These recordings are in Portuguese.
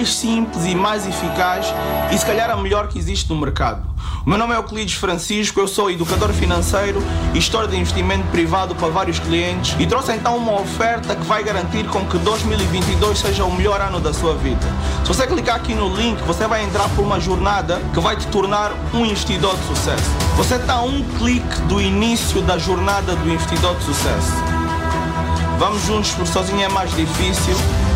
mais simples e mais eficaz e se calhar a melhor que existe no mercado. O meu nome é Euclides Francisco, eu sou educador financeiro e gestor de investimento privado para vários clientes e trouxe então uma oferta que vai garantir com que 2022 seja o melhor ano da sua vida. Se você clicar aqui no link, você vai entrar por uma jornada que vai te tornar um investidor de sucesso. Você está a um clique do início da jornada do investidor de sucesso. Vamos juntos, porque sozinho é mais difícil.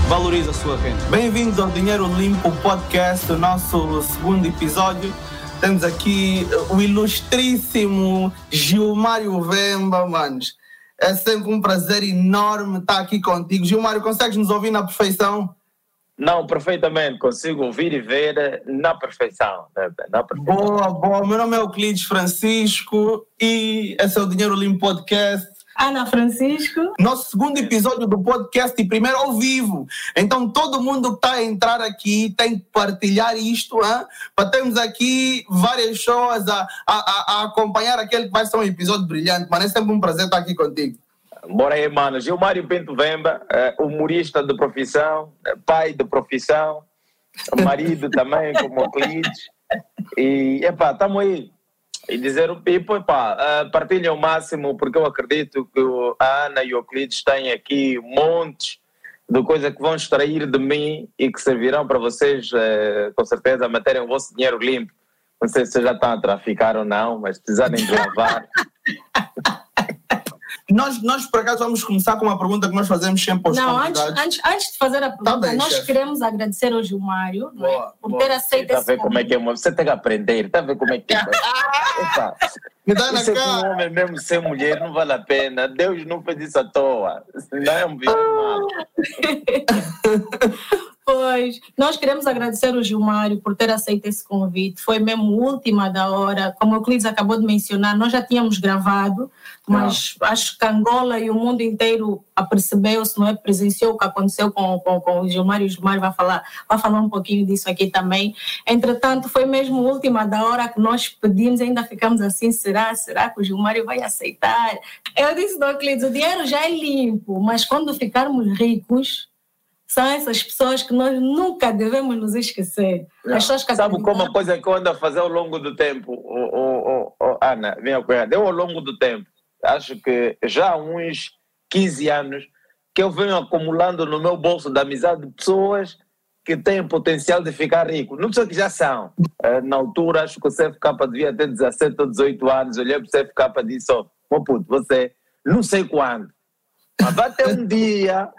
Valorize a sua renda. Bem-vindos ao Dinheiro Limpo Podcast, o nosso segundo episódio. Temos aqui o ilustríssimo Gilmário Vemba, manos. É sempre um prazer enorme estar aqui contigo. Gilmário, consegues nos ouvir na perfeição? Não, perfeitamente. Consigo ouvir e ver na perfeição. Na perfeição. Boa, boa. Meu nome é Euclides Francisco e esse é o Dinheiro Limpo Podcast. Ana Francisco. Nosso segundo episódio do podcast e primeiro ao vivo. Então todo mundo que está a entrar aqui tem que partilhar isto, hein? para termos aqui várias shows a, a, a, acompanhar aquele que vai ser um episódio brilhante. Mano, é sempre um prazer estar aqui contigo. Bora aí, mano. Gilmário Pinto Vemba, é, humorista de profissão, é, pai de profissão, marido também, como Euclides. E, epá, estamos aí e dizer o Pipo, pá, uh, partilhem o máximo, porque eu acredito que a Ana e o Euclides têm aqui montes de coisas que vão extrair de mim e que servirão para vocês, uh, com certeza, manterem o vosso dinheiro limpo. Não sei se já estão a traficar ou não, mas precisarem de lavar. Nós, nós, por acaso, vamos começar com uma pergunta que nós fazemos sempre aos Não, antes, antes, antes de fazer a tá pergunta, tá bem, nós chefe. queremos agradecer ao Gilmário é? boa, por boa. ter aceito tá esse ver como é que é, Você tem que aprender, está a ver como é que é. Opa, Me dá na isso cara. Um homem mesmo ser mulher não vale a pena. Deus não fez isso à toa. Não é um bicho mal. Pois, nós queremos agradecer o Gilmário por ter aceito esse convite. Foi mesmo última da hora. Como o Euclides acabou de mencionar, nós já tínhamos gravado, mas não. acho que Angola e o mundo inteiro apercebeu-se, não é? Presenciou o que aconteceu com, com, com o Gilmário. O Gilmário vai falar, vai falar um pouquinho disso aqui também. Entretanto, foi mesmo última da hora que nós pedimos, ainda ficamos assim, será? Será que o Gilmário vai aceitar? Eu disse, Euclides, o dinheiro já é limpo, mas quando ficarmos ricos, são essas pessoas que nós nunca devemos nos esquecer. As pessoas que Sabe como uma coisa que eu ando a fazer ao longo do tempo, oh, oh, oh, Ana, minha cunhada, eu ao longo do tempo, acho que já há uns 15 anos, que eu venho acumulando no meu bolso da amizade de pessoas que têm potencial de ficar rico. Não pessoas que já são. Eh, na altura, acho que o CFK devia ter 17 ou 18 anos, olhei para o CFK e disse, oh, oh puto, você, não sei quando, mas vai ter um dia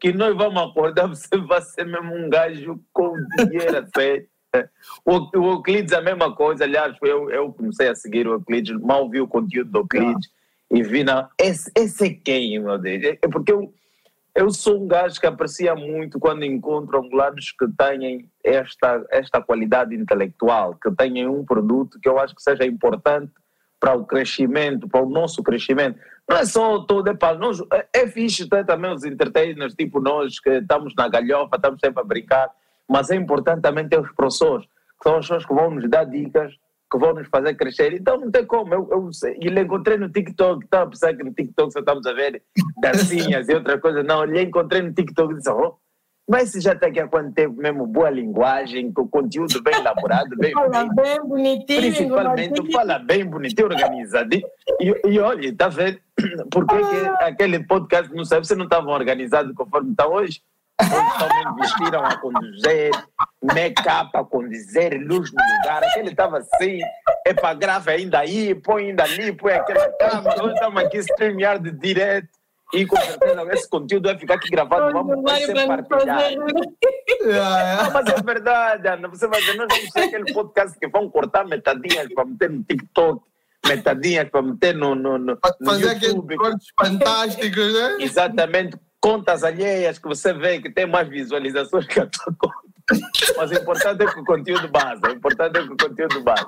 que nós vamos acordar, você vai ser mesmo um gajo com dinheiro assim. O, o Euclides é a mesma coisa, aliás, eu, eu comecei a seguir o Euclides, mal vi o conteúdo do Euclides e vi, na, esse, esse é quem, meu Deus? É, é porque eu, eu sou um gajo que aprecia muito quando encontro angolanos que têm esta, esta qualidade intelectual, que têm um produto que eu acho que seja importante para o crescimento, para o nosso crescimento. Não é só todo, epá, nós, é, é fixe ter também os entertainers, tipo nós, que estamos na galhofa, estamos sempre a brincar, mas é importante também ter os professores, que são as pessoas que vão nos dar dicas, que vão nos fazer crescer. Então não tem como. Eu, eu, encontrei no TikTok, estava a pensar que no TikTok só estamos a ver dancinhas e outra coisa. Não, eu encontrei no TikTok e disse, oh, mas já está aqui há quanto tempo mesmo? Boa linguagem, com conteúdo bem elaborado, bem Fala bem, bem bonitinho. Principalmente, fala bem bonitinho, organizado. E, e olha, está vendo? Por que, que aquele podcast, não sabe, você não estava organizado conforme está hoje? Hoje também vestiram a conduzir, make-up a conduzir, luz no lugar. Aquele estava assim, é para grave ainda aí, põe ainda ali, põe aquela câmera. Hoje estamos aqui streamear de direto. E com certeza esse conteúdo vai ficar aqui gravado, vamos vai ser partilhado. Não, mas é verdade, Ana. Você vai ver, nós vamos ter aquele podcast que vão cortar metadinhas para meter no TikTok, metadinhas para meter no, no, no, no Fazer aqueles cortes fantásticos, né? Exatamente. Contas alheias que você vê que tem mais visualizações que a tua conta. Mas o importante é que o conteúdo base. O importante é que o conteúdo base.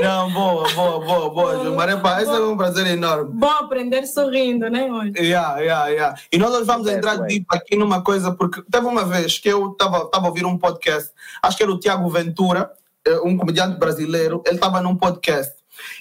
Não, boa, boa, boa, boa, Gilmar. Epá, esse é um prazer enorme. Bom aprender sorrindo, né, hoje? Yeah, yeah, yeah. E nós vamos é, entrar deep aqui numa coisa, porque teve uma vez que eu estava a ouvir um podcast, acho que era o Tiago Ventura, eh, um comediante brasileiro, ele estava num podcast.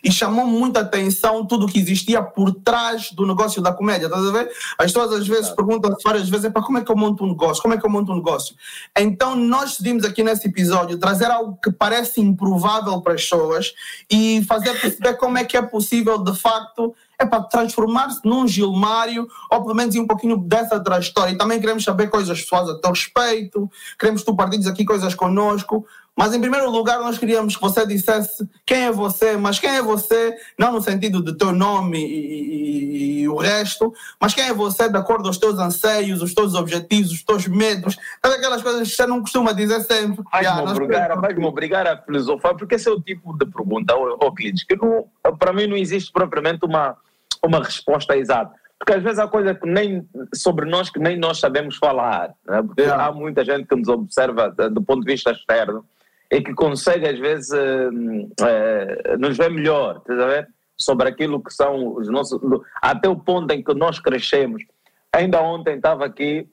E chamou muita atenção tudo que existia por trás do negócio da comédia, estás a ver? As pessoas às vezes perguntam várias vezes, como é que eu monto um negócio? Como é que eu monto um negócio? Então nós decidimos aqui nesse episódio trazer algo que parece improvável para as pessoas e fazer perceber como é que é possível de facto é para transformar-se num Gilmário, ou pelo menos um pouquinho dessa trajetória. E também queremos saber coisas pessoais a teu respeito, queremos que tu partilhes aqui coisas conosco. Mas em primeiro lugar, nós queríamos que você dissesse quem é você, mas quem é você, não no sentido de teu nome e, e, e o resto, mas quem é você de acordo aos teus anseios, os teus objetivos, os teus medos, todas aquelas coisas que você não costuma dizer sempre. Vais-me yeah, obrigar, vais obrigar a filosofar, porque esse é o tipo de pergunta, Euclides, que não, para mim não existe propriamente uma uma resposta exata. Porque às vezes há coisas que nem, sobre nós que nem nós sabemos falar. Né? Porque é. há muita gente que nos observa do ponto de vista externo e que consegue às vezes uh, uh, nos ver melhor, estás a ver? Sobre aquilo que são os nossos. Até o ponto em que nós crescemos. Ainda ontem estava aqui,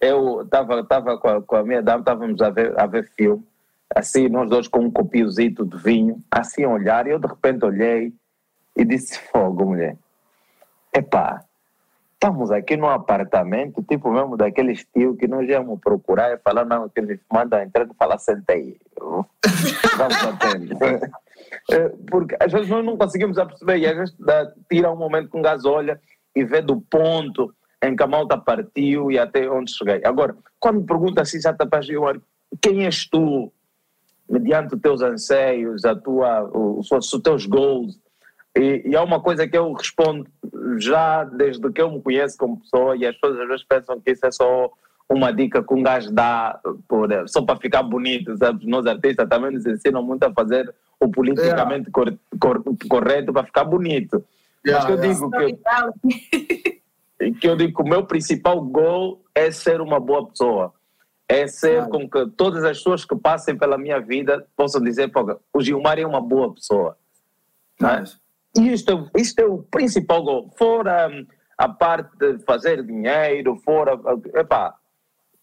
eu estava tava com, a, com a minha dama, estávamos a ver, a ver filme, assim, nós dois com um copiozito de vinho, assim a olhar, e eu de repente olhei e disse: Fogo, mulher. Epá, estamos aqui num apartamento, tipo mesmo daquele estilo que nós íamos procurar e falar, não, que eles mandam entrar e falar, senta aí. Vamos atender. É, porque às vezes nós não conseguimos perceber, e às vezes tira um momento com gás olha e vê do ponto em que a malta partiu e até onde cheguei. Agora, quando me pergunta assim, já está quem és tu? Mediante os teus anseios, a tua, os, os teus goals, e, e há uma coisa que eu respondo já desde que eu me conheço como pessoa, e as pessoas às vezes pensam que isso é só uma dica que um gajo dá por, só para ficar bonito, sabe? Nós artistas também nos ensinam muito a fazer o politicamente yeah. cor, cor, correto para ficar bonito. Yeah, Mas que eu digo que, que eu digo que o meu principal goal é ser uma boa pessoa. É ser com que todas as pessoas que passem pela minha vida possam dizer, o Gilmar é uma boa pessoa. Mas, e isto, isto é o principal gol. Fora hum, a parte de fazer dinheiro, fora. Epá,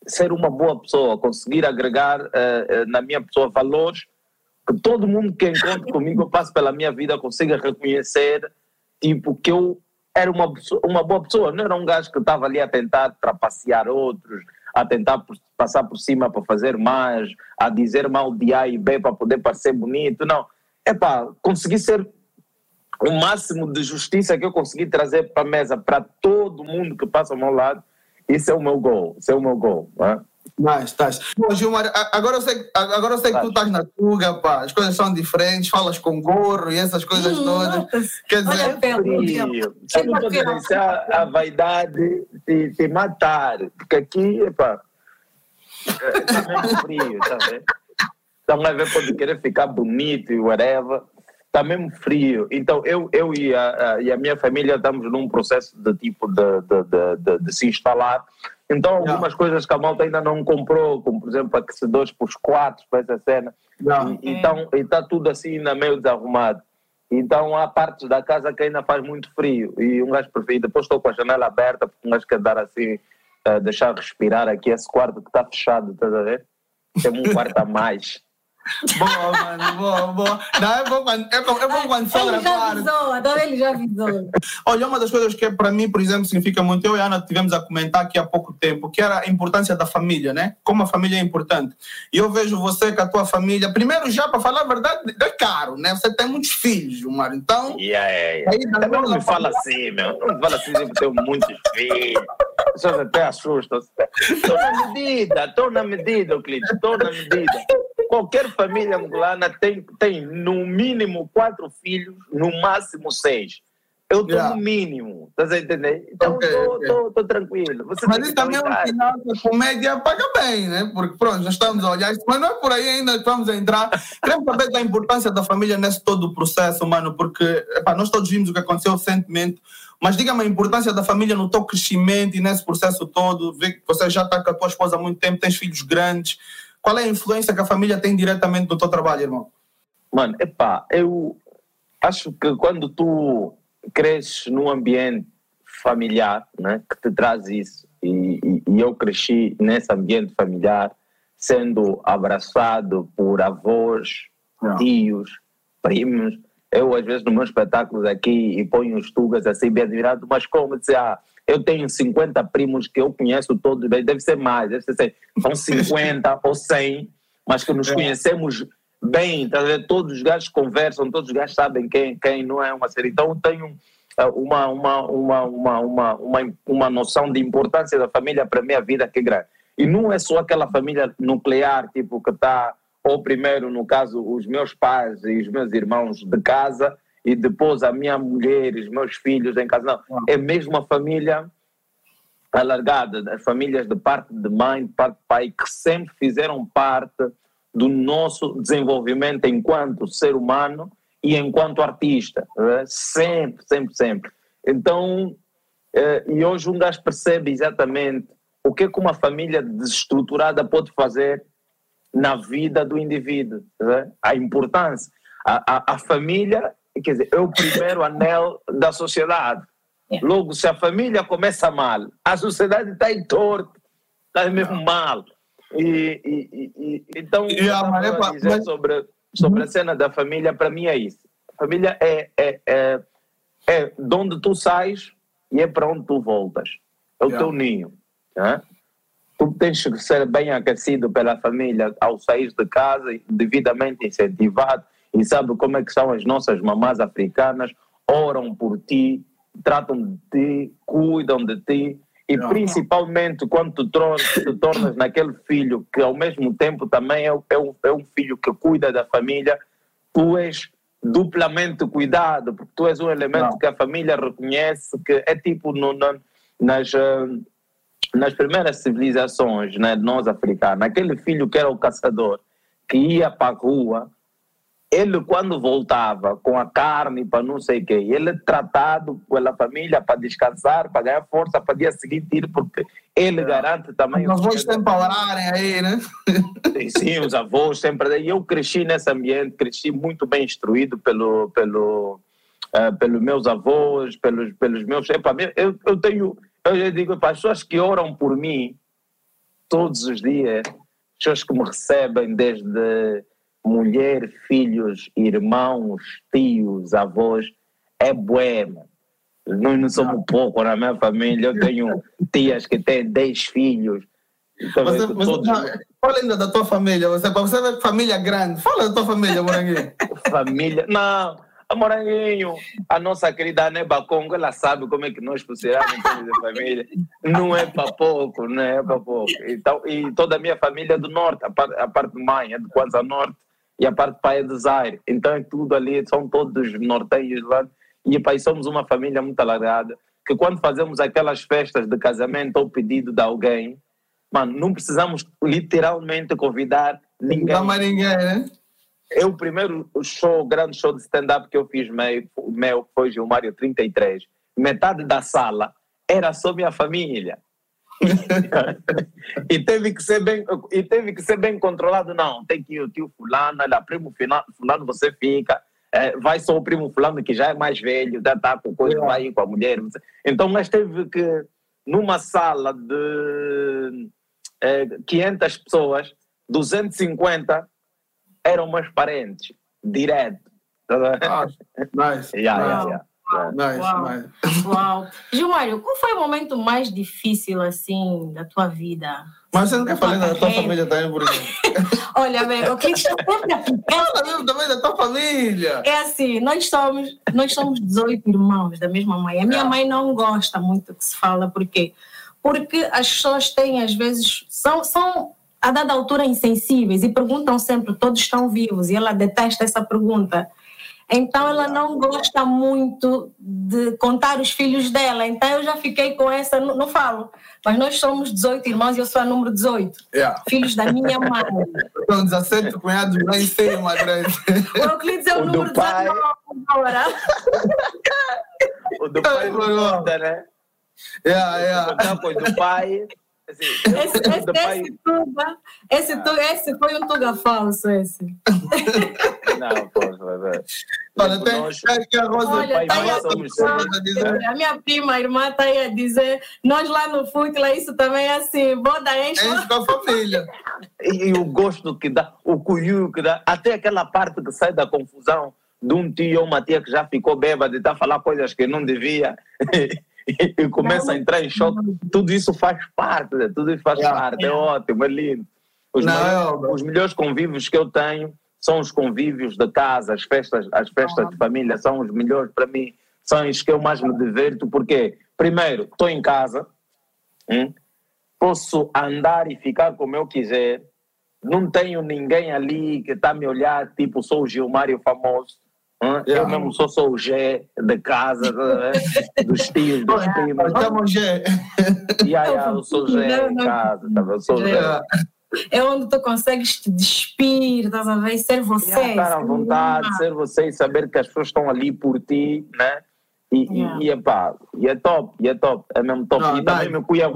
ser uma boa pessoa, conseguir agregar uh, na minha pessoa valores que todo mundo que encontra comigo, eu passo pela minha vida, consiga reconhecer, tipo, que eu era uma, uma boa pessoa, não era um gajo que estava ali a tentar trapacear outros, a tentar por, passar por cima para fazer mais, a dizer mal de A e B para poder parecer bonito, não. É pá, consegui ser o máximo de justiça que eu consegui trazer para a mesa para todo mundo que passa ao meu lado, isso é o meu gol, isso é o meu gol. Né? Mas, estás. Pô, Gilmar, agora eu sei, agora eu sei que tu estás na tuga, pá, as coisas são diferentes, falas com gorro e essas coisas hum, todas. Quer dizer, frio. Eu não pode deixar a vaidade te, te matar, porque aqui, pá, está mesmo frio, tá vendo? A ver, pode querer ficar bonito e whatever está mesmo frio. Então, eu, eu e, a, a, e a minha família estamos num processo de tipo de, de, de, de, de se instalar. Então, algumas yeah. coisas que a malta ainda não comprou, como por exemplo aquecedores para os quatro, para essa cena. Yeah. E, então, está tudo assim ainda meio desarrumado. Então, há partes da casa que ainda faz muito frio. E um gajo prefere. Depois estou com a janela aberta, porque um gajo quer dar assim, uh, deixar respirar aqui esse quarto que está fechado, estás a ver? Tem um quarto a mais. Boa, mano, boa, boa. Não, é bom quando, é bom, é bom quando sogra Ele já avisou, agora ele já avisou. Olha, uma das coisas que para mim, por exemplo, significa muito, eu e a Ana tivemos a comentar aqui há pouco tempo, que era a importância da família, né? Como a família é importante. E eu vejo você com a tua família, primeiro já, para falar a verdade, é caro, né? Você tem muitos filhos, Mário, então... Yeah, yeah, yeah. Aí, não me fala assim, meu. Não me fala assim, eu tenho muitos filhos. Pessoas até assustam. Estou na medida, estou na medida, Euclides, estou na medida qualquer família angolana tem, tem no mínimo quatro filhos, no máximo seis. Eu estou yeah. no mínimo, estás a entender? Então estou okay, okay. tranquilo. Você mas isso também é um sinal que a comédia paga bem, né? Porque pronto, nós estamos a olhar isso, mas não é por aí ainda que vamos entrar. Queremos saber da importância da família nesse todo o processo, mano, porque epá, nós todos vimos o que aconteceu recentemente, mas diga-me a importância da família no teu crescimento e nesse processo todo, ver que você já está com a tua esposa há muito tempo, tens filhos grandes. Qual é a influência que a família tem diretamente no teu trabalho, irmão? Mano, epá, eu acho que quando tu cresces num ambiente familiar, né, que te traz isso, e, e, e eu cresci nesse ambiente familiar, sendo abraçado por avós, tios, primos, eu às vezes nos meus espetáculos aqui e ponho os tugas assim bem admirado, mas como dizer, ah, eu tenho 50 primos que eu conheço todos, deve ser mais, deve ser, são 50 ou 100, mas que nos é. conhecemos bem, tá todos os gajos conversam, todos os gajos sabem quem, quem não é uma série. Então eu tenho eh, uma, uma, uma, uma, uma, uma, uma noção de importância da família para a minha vida que é grande. E não é só aquela família nuclear, tipo, que está, ou primeiro, no caso, os meus pais e os meus irmãos de casa, e depois a minha mulher os meus filhos em casa. Não, é mesmo a família alargada, as famílias de parte de mãe, de parte de pai, que sempre fizeram parte do nosso desenvolvimento enquanto ser humano e enquanto artista. Né? Sempre, sempre, sempre. Então, eh, e hoje um gajo percebe exatamente o que, é que uma família desestruturada pode fazer na vida do indivíduo. Né? A importância. A, a, a, família, quer dizer, é o primeiro anel da sociedade. É. Logo, se a família começa mal, a sociedade está em torto, está mesmo mal. E, e, e, então, e a Maria, dizer mas... sobre, sobre a cena da família, para mim é isso. A família é, é, é, é de onde tu sais e é para onde tu voltas. É o yeah. teu ninho. Né? Tu tens que ser bem aquecido pela família ao sair de casa, devidamente incentivado, e sabe como é que são as nossas mamás africanas, oram por ti, tratam de ti, cuidam de ti, e principalmente quando tu tornas, tu tornas naquele filho que ao mesmo tempo também é, é, um, é um filho que cuida da família, tu és duplamente cuidado, porque tu és um elemento Não. que a família reconhece, que é tipo no, no, nas, eh, nas primeiras civilizações, né, nós africanos, aquele filho que era o caçador, que ia para a rua, ele quando voltava com a carne para não sei quê, ele tratado pela família para descansar, para ganhar força para dia seguinte ir, porque ele é. garante também... Os avós sempre orarem aí, né? Sim, os avós sempre... E eu cresci nesse ambiente, cresci muito bem instruído pelo, pelo, uh, pelos meus avós, pelos, pelos meus... Epa, eu, eu tenho... Eu digo para as pessoas que oram por mim todos os dias, pessoas que me recebem desde mulher, filhos, irmãos, tios, avós, é boema. Nós não somos pouco na minha família. Eu tenho tias que têm 10 filhos. Então, você, você, todos... Fala ainda da tua família. Você, você é família grande. Fala da tua família, Moranguinho. família. Não, a Moranguinho, a nossa querida Neba Congo, ela sabe como é que nós consideramos a família. Não é para pouco, não é para pouco. Então, e toda a minha família é do norte, a parte, a parte mãe é do Kwanza Norte e a parte pai é do Zaire. Então é tudo ali, são todos norteios lá. E pai, somos uma família muito alargada, que quando fazemos aquelas festas de casamento ou pedido de alguém, mano, não precisamos literalmente convidar ninguém. Não mais ninguém, né? Eu, o primeiro show, grande show de stand-up que eu fiz, meu, meu foi Gilmário 33, metade da sala era só minha família. E teve que ser bem e teve que ser bem controlado não tem que ir o tio fulano lá primo fulano você fica é, vai só o primo fulano que já é mais velho já está com coisa é. vai ir com a mulher então mas teve que numa sala de é, 500 pessoas 250 eram meus parentes direto ah, nice. yeah, yeah, yeah. Nice, Uau. nice. Uau. Gilmário, qual foi o momento mais difícil, assim, da tua vida? Mas você não quer falar da tua família também, por exemplo? Olha, amigo, o que está sempre Fala mesmo também da tua família. É assim, nós somos, nós somos 18 irmãos da mesma mãe. A minha é. mãe não gosta muito que se fala, por quê? Porque as pessoas têm, às vezes, são, são a dada altura insensíveis e perguntam sempre, todos estão vivos? E ela detesta essa pergunta. Então ela não gosta muito de contar os filhos dela. Então eu já fiquei com essa, não, não falo. Mas nós somos 18 irmãos e eu sou a número 18. Yeah. Filhos da minha mãe. São 17 cunhados lá em cima, grande. O Euclides é o, o número 19 agora. o do pai não conta, né? Yeah, yeah. O do pai Assim, esse, esse, esse, tuga, esse, ah. tuga, esse foi um tuga falso, esse. Não, pô, vai Olha, tem, nós, que a Rosa olha, tá a, a minha prima, a irmã, está aí a dizer, nós lá no Futla, isso também é assim, boda enche. Enche com a família. E, e, o gosto que dá, o cuiu que dá, até aquela parte que sai da confusão de um tio ou uma tia que já ficou bêbada e está a falar coisas que não devia e começa a entrar em choque. Tudo isso faz parte, né? tudo isso faz é, parte, é. é. ótimo, é lindo. Os, não, melhores, é os melhores convívios que eu tenho são os convívios de casa, as festas, as festas de família são os melhores para mim, são os que eu mais me diverto, porque, primeiro, estou em casa, hum, posso andar e ficar como eu quiser, não tenho ninguém ali que está a me olhar, tipo, sou o Gilmário famoso, eu mesmo sou, sou o Gé de casa, dos tios, dos primos. Estamos Gé. Yeah, yeah, eu sou Gé em casa, tá, eu sou Gé é onde tu consegues te despir, estás a ver? Ser você. Yeah, estar à vontade, ser você e saber que as pessoas estão ali por ti, né? E, yeah. e, e, epá, e é top, e é top, é mesmo top. Não, e também me cuia,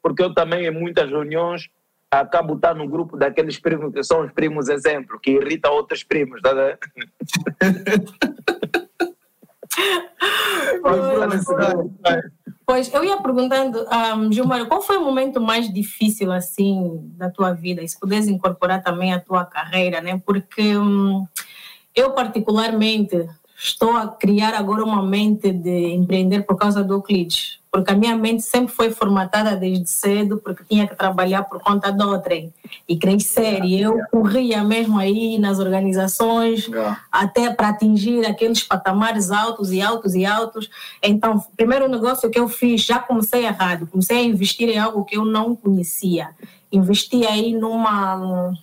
porque eu também em muitas reuniões acabo estar no grupo daqueles primos que são os primos exemplo, que irritam outros primos, tá? Pois, eu ia perguntando, um, Gilmar, qual foi o momento mais difícil, assim, da tua vida? E se puderes incorporar também a tua carreira, né? Porque um, eu, particularmente, estou a criar agora uma mente de empreender por causa do Euclides porque a minha mente sempre foi formatada desde cedo, porque tinha que trabalhar por conta de outrem e crescer. E eu corria mesmo aí nas organizações, até para atingir aqueles patamares altos e altos e altos. Então, primeiro negócio que eu fiz, já comecei errado, comecei a investir em algo que eu não conhecia. Investi aí numa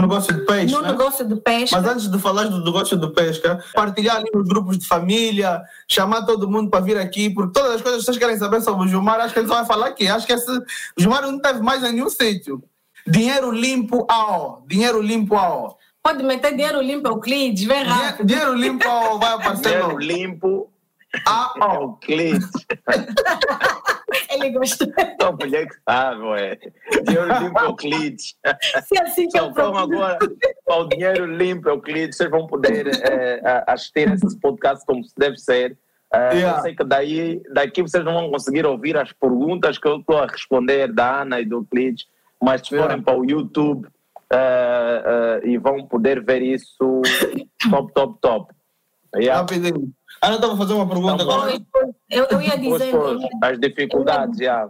no negócio de pesca. No negócio de pesca. Mas antes de falar do negócio de pesca, partilhar ali nos grupos de família, chamar todo mundo para vir aqui, porque todas as coisas que vocês querem saber sobre o Gilmar, acho que ele só vai falar aqui. Acho que esse, o Gilmar não teve mais em nenhum sítio. Dinheiro limpo ao. Dinheiro limpo ao. Pode meter dinheiro limpo Euclides, vem rápido. Dinheiro limpo ao vai aparecer. Dinheiro limpo ao Euclides. Ele gostou. Uma mulher que sabe, ué. Dinheiro limpo Euclides. Se assim que então, como agora, o dinheiro limpo Euclides, vocês vão poder é, assistir esses podcasts como deve ser. Uh, yeah. Eu sei que daí, daqui vocês não vão conseguir ouvir as perguntas que eu estou a responder da Ana e do Euclides, mas se forem yeah. para o YouTube uh, uh, e vão poder ver isso top, top, top. Yeah. Rapidinho. Ana estava a fazer uma pergunta tá agora. Eu, eu ia dizendo. As dificuldades, já.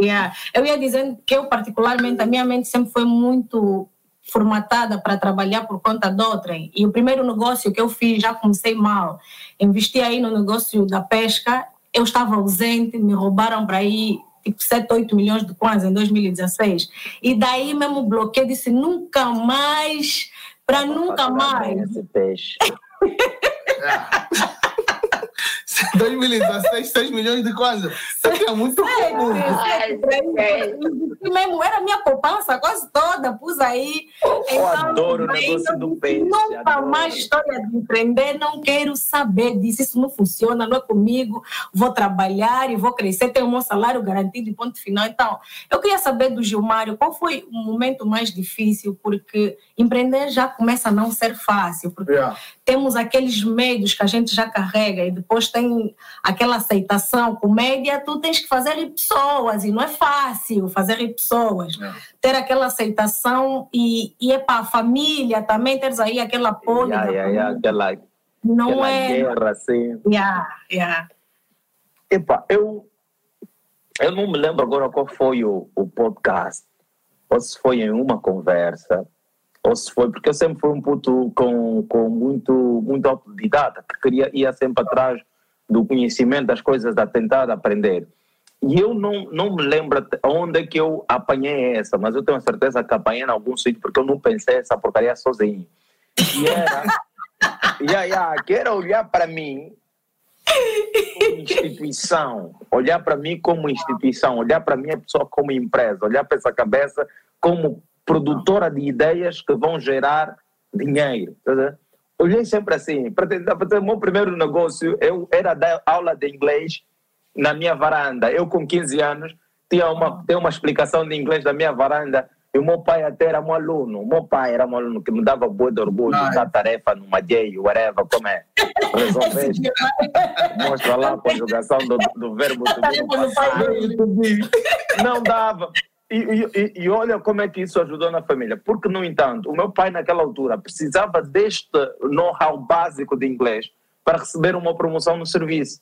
Yeah. Eu ia dizendo que eu, particularmente, a minha mente sempre foi muito formatada para trabalhar por conta de outrem. E o primeiro negócio que eu fiz, já comecei mal. Investi aí no negócio da pesca, eu estava ausente, me roubaram para aí tipo 7, 8 milhões de kwanza em 2016. E daí mesmo bloqueei, disse nunca mais, para nunca mais. Esse peixe. 2016, 6 milhões de coisas. Isso é muito pouco. Mesmo era minha poupança quase toda, pus aí. Eu então, adoro o negócio do peixe. Nunca adoro. mais história de empreender, não quero saber disso. Isso não funciona, não é comigo. Vou trabalhar e vou crescer, tenho o meu salário garantido e ponto final. Então, eu queria saber do Gilmário qual foi o momento mais difícil, porque empreender já começa a não ser fácil, porque yeah. temos aqueles medos que a gente já carrega e depois tem aquela aceitação. Comédia, tu tens que fazer pessoas e não é fácil fazer pessoas. Yeah. Ter aquela aceitação e, e é para a família também, teres aí aquele apoio. Yeah, yeah, yeah, aquela, não aquela é. Guerra, assim. Yeah, yeah. Epa, eu, eu não me lembro agora qual foi o, o podcast, ou se foi em uma conversa ou se foi, porque eu sempre fui um puto com, com muito, muito autodidata, que queria, ia sempre atrás do conhecimento das coisas, a tentar aprender. E eu não, não me lembro onde é que eu apanhei essa, mas eu tenho certeza que apanhei em algum sítio, porque eu não pensei essa porcaria sozinho. E era, yeah, yeah, que era olhar para mim como instituição, olhar para mim como instituição, olhar para minha pessoa como empresa, olhar para essa cabeça como produtora de ideias que vão gerar dinheiro. Tá Olhei sempre assim, para o meu primeiro negócio, eu era dar aula de inglês na minha varanda. Eu com 15 anos tinha uma, tinha uma explicação de inglês da minha varanda e o meu pai até era um aluno. O meu pai era um aluno que me dava boa de orgulho, dar tarefa numa J, whatever, como é. Resolver. Mostra lá a conjugação do, do verbo to be. Não dava. E, e, e, olha como é que isso ajudou na família. Porque, no entanto, o meu pai, naquela altura, precisava deste know-how básico de inglês para receber uma promoção no serviço.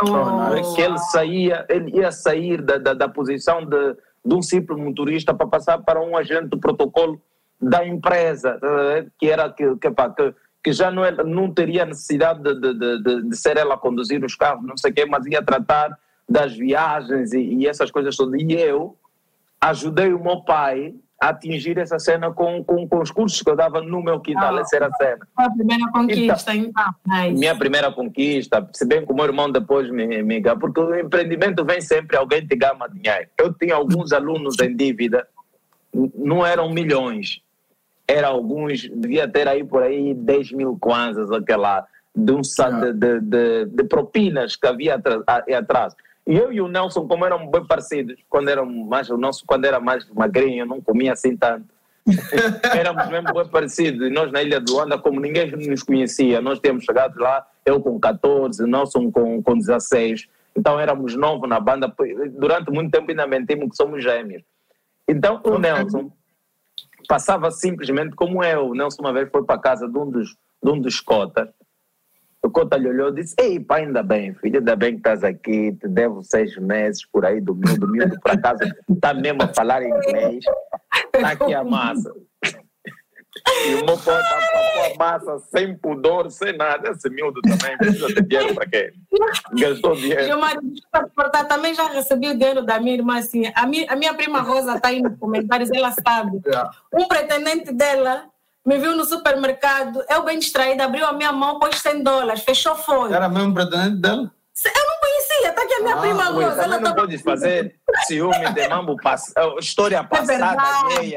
Oh. Que ele saía, ele ia sair da, da, da posição de, de um simples motorista para passar para um agente do protocolo da empresa, eh, que era que, que, que, que já não, era, não teria necessidade de, de, de, de, ser ela a conduzir os carros, não sei o quê, mas ia tratar das viagens e, e essas coisas todas. E eu ajudei o meu pai a atingir essa cena com, com, com os cursos que eu dava no meu quintal, ah, essa era a cena. A primeira conquista, então. então. Nice. Minha primeira conquista, se bem que o meu irmão depois me, me porque o empreendimento vem sempre, alguém te gama dinheiro. Eu tinha alguns alunos em dívida, não eram milhões, eram alguns, devia ter aí por aí 10 mil kwanzas, aquela, de, um, de, de, de, de propinas que havia atrás. E eu e o Nelson, como eram bem parecidos, quando eram mais, o nosso, quando era mais magrinho, não comia assim tanto. Éramos mesmo bem parecidos. E nós na Ilha do Luanda, como ninguém nos conhecia, nós tínhamos chegado lá, eu com 14, Nelson com, com 16. Então éramos novos na banda. Durante muito tempo ainda mentimos que somos gêmeos. Então o Nelson passava simplesmente como eu. O Nelson uma vez foi para a casa de um dos, de um dos cotas o Cota lhe olhou e disse: Ei, pai, ainda bem, filho, ainda bem que estás aqui, te devo seis meses por aí, domingo, domingo, por acaso, está mesmo a falar inglês, está aqui a massa. E o meu pai está a massa sem pudor, sem nada. Esse miúdo também precisa de dinheiro para quê? Gastou dinheiro. Gilmar, também já recebi o dinheiro da minha irmã. Assim, a, minha, a minha prima Rosa está aí nos comentários, ela sabe. Um pretendente dela me viu no supermercado, eu bem distraída, abriu a minha mão, pôs 100 dólares, fechou foi. Era mesmo pretendente dela? Eu não conhecia, está aqui a minha ah, prima Rosa. Ela não pode fazer ciúme de mambo pass... Eh, história é passada. É verdade,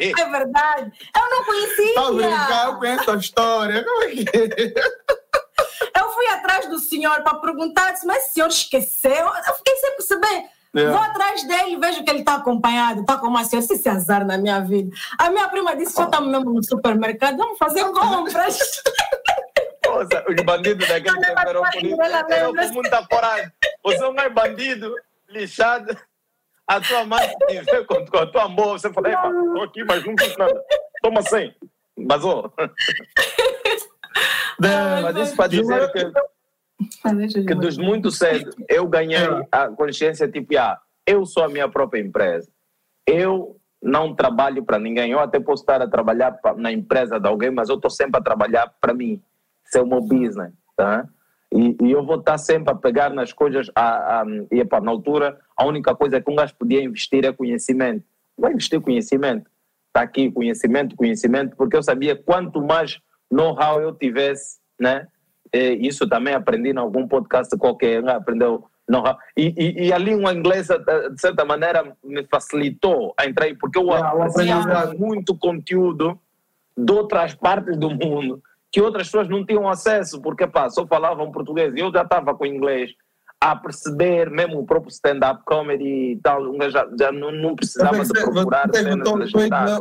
é verdade. Eu não conhecia. Tá brincar, eu conheço a história. Como é que é? Eu fui atrás do senhor para perguntar, mas o senhor esqueceu? Eu fiquei sem perceber. É. Vou atrás dele, vejo que ele está acompanhado, está com uma senhora, se azar na minha vida. A minha prima disse: já estamos mesmo no supermercado, vamos fazer compras. Poxa, os bandidos daquele tempo eram eram com muita coragem. Você não é bandido, lixado. A tua mãe te vê com, com a tua amor, você fala: estou aqui, mas não fiz nada. Toma assim, vazou. mas isso para dizer que que desde muito cedo eu ganhei a consciência tipo, ah, eu sou a minha própria empresa. Eu não trabalho para ninguém. Eu até posso estar a trabalhar na empresa de alguém, mas eu estou sempre a trabalhar para mim. Isso é o meu business. Tá? E, e, eu vou estar sempre a pegar nas coisas. A, a, e epa, na altura, a única coisa que um gajo podia investir é conhecimento. Vou investir conhecimento. Está aqui conhecimento, conhecimento, porque eu sabia quanto mais know-how eu tivesse, né? Isso também aprendi em algum podcast qualquer, né? aprendeu. Não, e, e, e, a língua inglesa, de certa maneira, me facilitou a entrar, porque eu yeah, muito conteúdo de outras partes do mundo que outras pessoas não tinham acesso, porque pá, só falavam português. E eu já estava com inglês a perceber, mesmo o próprio stand-up comedy e tal, já, já não, não precisava de procurar cenas.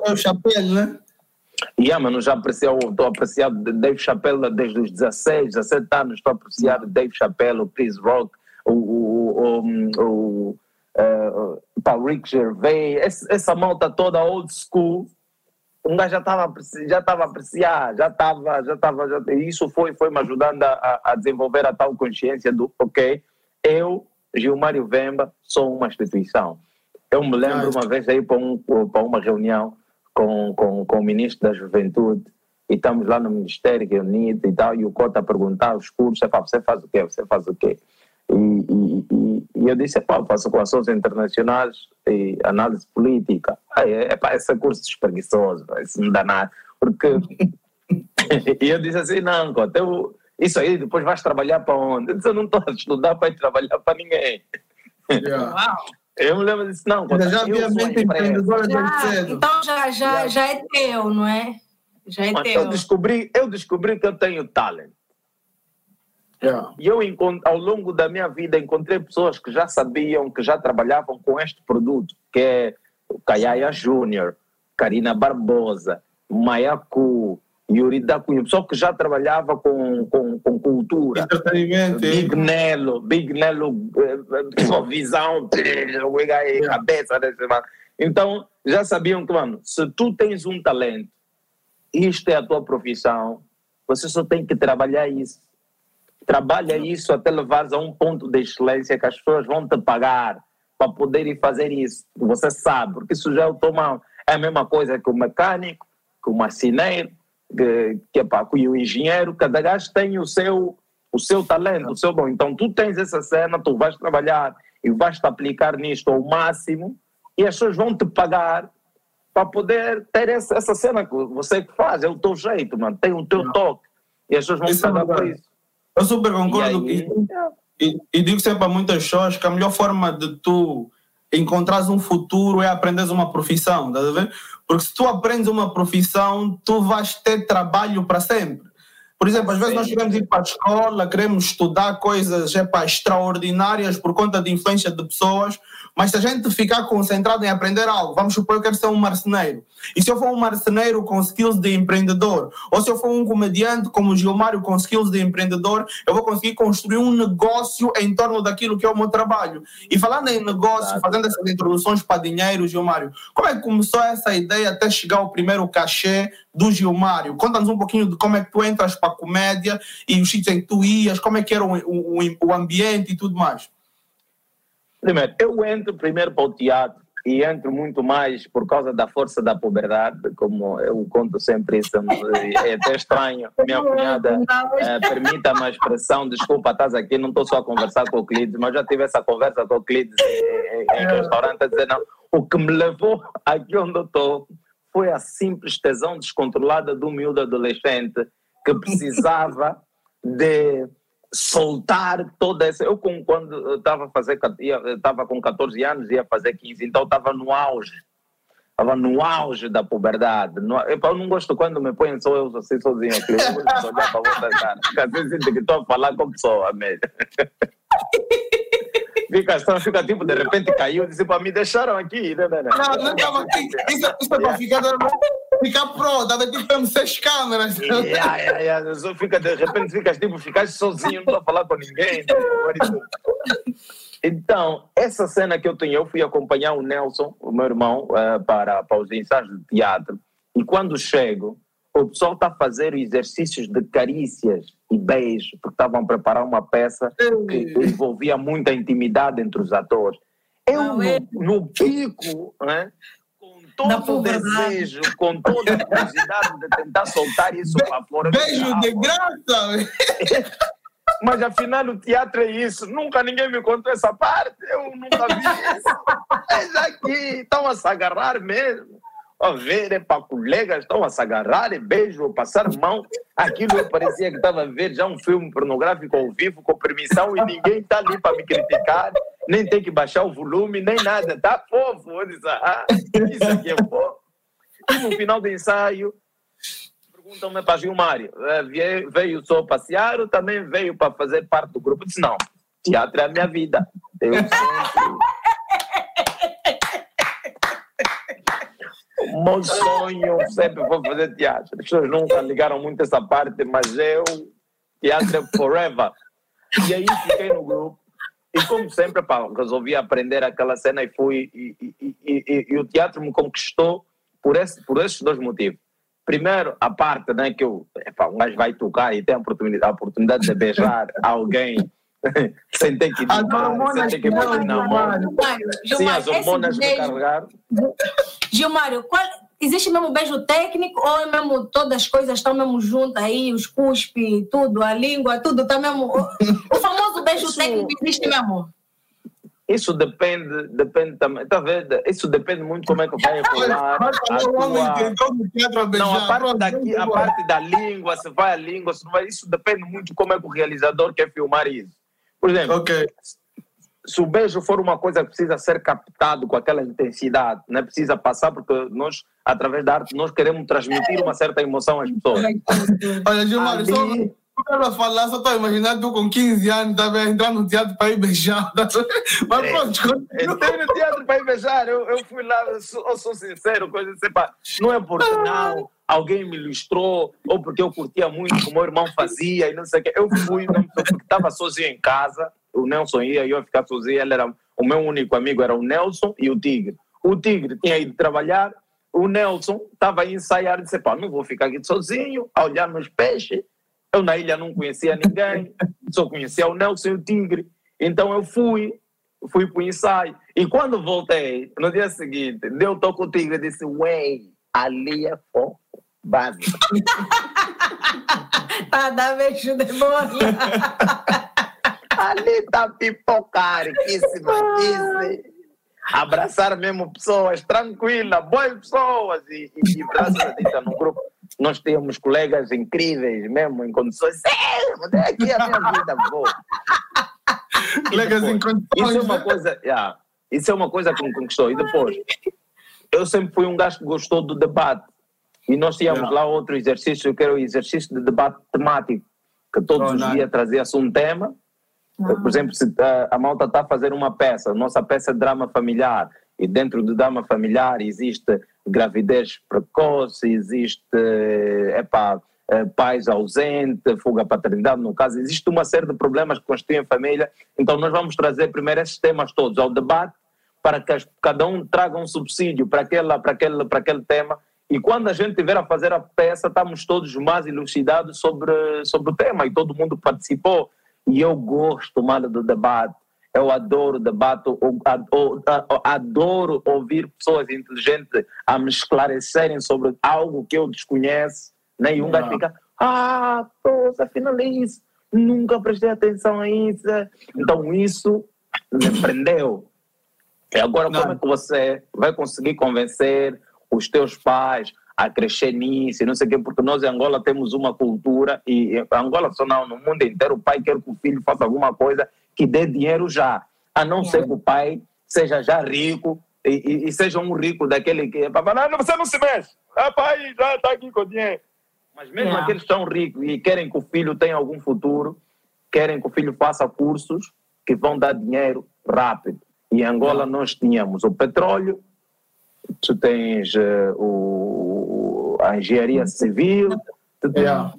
É o chapéu, né? Yeah, mano, já apreciou, estou a apreciar Dave Chappelle desde os 16, 17 anos, estou a apreciar Dave Chappelle, o Chris Rock, o, o, o, o uh, Rick Gervais, essa, essa malta toda old school, um gajo já estava já estava a apreciar, já estava, já estava, já, isso foi, foi me ajudando a, a desenvolver a tal consciência do, ok, eu, Gilmário Vemba, sou uma instituição. Eu me lembro uma vez aí para, um, para uma reunião, com, com, com o ministro da Juventude e estamos lá no Ministério reunido e tal, e o Cota a perguntar os cursos, é, você faz o quê? Você faz o quê? E, e, e, e eu disse, pá, faço relações internacionais e análise política. Aí, é, pá, esse é curso despreguiçoso, isso não dá nada. Porque... e eu disse assim, não, Cota, eu, isso aí depois vais trabalhar para onde? Eu disse, eu não estou a estudar para ir trabalhar para ninguém. Yeah. Uau! Eu me lembro disso, não. Ainda já havia mente empreendedora desde cedo. Então já, já, já é teu, não é? Já é Mas teu. Eu descobri, eu descobri que eu tenho talento. Yeah. E eu, ao longo da minha vida, encontrei pessoas que já sabiam, que já trabalhavam com este produto, que é o Kayaya Júnior, Karina Barbosa, Mayaku, Yuri da Cunha, pessoa que já trabalhava com, com, com cultura. Entretenimento. Big Nelo, Big Nelo, eh, sua visão, cabeça desse mano. Então, já sabiam que, mano, se tu tens um talento, isto é a tua profissão, você só tem que trabalhar isso. Trabalha isso até levares a um ponto de excelência que as pessoas vão te pagar para poderem fazer isso. Você sabe, porque isso já é o mão. É a mesma coisa que o mecânico, que o marceneiro, que, que, epá, que o engenheiro, cada gajo tem o seu, o seu talento, o seu dom. Então tu tens essa cena, tu vais trabalhar e vais te aplicar nisto ao máximo e as pessoas vão te pagar para poder ter essa, essa cena que você que faz, é o teu jeito, mano, tem o teu toque e as pessoas vão te é pagar por isso. Eu super concordo e, aí, e, e, e digo sempre a muitas pessoas que a melhor forma de tu encontrares um futuro é aprenderes uma profissão, tá a ver? Porque se tu aprendes uma profissão, tu vais ter trabalho para sempre. Por exemplo, às vezes nós queremos ir para a escola, queremos estudar coisas epa, extraordinárias por conta de influência de pessoas, mas se a gente ficar concentrado em aprender algo, vamos supor que eu quero ser um marceneiro. E se eu for um marceneiro com skills de empreendedor, ou se eu for um comediante como o Gilmário com skills de empreendedor, eu vou conseguir construir um negócio em torno daquilo que é o meu trabalho. E falando em negócio, fazendo essas introduções para dinheiro, Gilmário, como é que começou essa ideia até chegar ao primeiro cachê do Gilmário? Conta-nos um pouquinho de como é que tu entras para a comédia e os sítios em que tu ias, como é que era o, o, o ambiente e tudo mais. Primeiro, eu entro primeiro para o teatro e entro muito mais por causa da força da puberdade, como eu conto sempre isso, é até estranho. Minha cunhada, é, permita-me a expressão, desculpa, estás aqui, não estou só a conversar com o Clides, mas já tive essa conversa com o Clides em, em, em restaurante, a dizer, não, o que me levou aqui onde eu estou foi a simples tesão descontrolada do miúdo adolescente que precisava de soltar toda essa. Eu, com, quando estava fazer, com 14 anos, ia fazer 15, então estava no auge. Estava no auge da puberdade. No, eu, eu não gosto quando me põem só eu assim sozinho. Eu gosto de olhar para outra cara. Porque vezes sinto que estou a falar com pessoa mesmo. fica, só, fica tipo, de repente caiu e disse, para me deixaram aqui. Né, né, né? Não, não estava aqui. Isso, isso é para ficar, ficar pronto, estava tipo tendo seis câmeras. Yeah, yeah, yeah. Só fica, de repente ficas tipo, ficas sozinho, não estou a falar com ninguém. Então, essa cena que eu tenho, eu fui acompanhar o Nelson, o meu irmão, uh, para, para os ensaios de teatro. E quando chego, o pessoal está a fazer exercícios de carícias e beijos, porque estavam a preparar uma peça que envolvia muita intimidade entre os atores. Eu, no, no pico, né, com todo o desejo, com toda a curiosidade de tentar soltar isso para fora. Beijo de graça! Mas afinal o teatro é isso. Nunca ninguém me contou essa parte. Eu nunca vi isso. Mas aqui estão a se agarrar mesmo a ver, é para colegas, estão a se agarrar, é beijo, passar mão. Aquilo parecia que estava a ver já um filme pornográfico ao vivo, com permissão, e ninguém está ali para me criticar, nem tem que baixar o volume, nem nada. Está fofo. Isso aqui é fofo. E no final do ensaio, perguntam-me para Gilmário, eh, veio só passear ou também veio para fazer parte do grupo? Disse, não, teatro é a minha vida. Eu sempre meu sonho sempre foi fazer teatro. As pessoas nunca ligaram muito essa parte, mas eu, teatro é forever. E aí fiquei no grupo. E como sempre, pá, resolvi aprender aquela cena e fui. E, e, e, e, o teatro me conquistou por, esse, por esses dois motivos. Primeiro, a parte né, que eu, epá, um gajo vai tocar e tem a oportunidade, a oportunidade de beijar alguém sem ter que dizer, sem ter que pôr na mão. Sim, as hormonas me carregaram. Gilmário, qual, existe mesmo beijo técnico ou é mesmo todas as coisas estão mesmo juntas aí, os cuspe, tudo, a língua, tudo está mesmo. O, famoso beijo técnico existe mesmo? Isso depende, depende também, tá vendo? Isso depende muito como é que vai rolar. Não, a parte, daqui, a parte da língua, se vai a língua, se não vai, isso depende muito como é que o realizador quer filmar isso. Por exemplo, okay se o beijo for uma coisa que precisa ser captado com aquela intensidade, né? precisa passar, porque nós, através da arte, nós queremos transmitir uma certa emoção às pessoas. Olha, Gilmar, Ali... só, estava a falar, só estou a imaginar tu com 15 anos, estava entrar no teatro para ir beijar. Mas é, pronto, entrei no teatro para ir beijar. Eu, eu fui lá, eu sou, eu sou sincero, coisa assim, pá, não é porque não, alguém me ilustrou, ou porque eu curtia muito como meu irmão fazia e não sei o quê. Eu fui, porque estava sozinho em casa, o Nelson ia e eu ia ficar sozinho, ele era, o meu único amigo era o Nelson e o Tigre. O Tigre tinha ido trabalhar, o Nelson estava a ensaiar e disse, pá, não vou ficar aqui sozinho, a olhar nos peixes. Eu na ilha não conhecia ninguém, só conhecia o Nelson e o Tigre. Então eu fui, fui para o ensaio. E quando voltei, no dia seguinte, deu toque o Tigre e disse, ué, ali é fofo, básico. tá, dá beijo de bola. ali tá pipocariquíssima, disse abraçar mesmo pessoas tranquilas, boas pessoas. E, e, e graças a Deus no grupo. Nós temos colegas incríveis mesmo em condições. É aqui a minha vida boa colegas em condições isso é uma coisa yeah, isso é uma coisa que me conquistou. E depois eu sempre fui um gajo que gostou do debate e nós tínhamos yeah. lá outro exercício que era o exercício de debate temático que todos oh, os dias trazia-se um tema por exemplo, se a, a malta está a fazer uma peça, nossa peça é drama familiar, e dentro do drama familiar existe gravidez precoce, existe epá, eh, pais ausentes, fuga paternidade, no caso, existe uma série de problemas que constituem a família. Então, nós vamos trazer primeiro esses temas todos ao debate para que cada um traga um subsídio para, aquela, para, aquele, para aquele tema. E quando a gente estiver a fazer a peça, estamos todos mais elucidados sobre, sobre o tema e todo mundo participou. E eu gosto, mano, do debate. Eu adoro debate, adoro ouvir pessoas inteligentes a me esclarecerem sobre algo que eu desconheço. Né? E um gajo fica, ah, poxa, afinal é isso. Nunca prestei atenção a isso. Então isso me prendeu. E agora, como é que você vai conseguir convencer os teus pais, a crescer nisso, não sei o quê, porque nós em Angola temos uma cultura, e Angola só não, no mundo inteiro, o pai quer que o filho faça alguma coisa que dê dinheiro já, a não é. ser que o pai seja já rico e, e, e seja um rico daquele que, não, você não se mexe, ah, pai já está aqui com dinheiro. Mas mesmo é. aqueles que estão ricos e querem que o filho tenha algum futuro, querem que o filho faça cursos que vão dar dinheiro rápido. E em Angola é. nós tínhamos o petróleo, tu tens uh, o, a engenharia civil, tu tens... Yeah.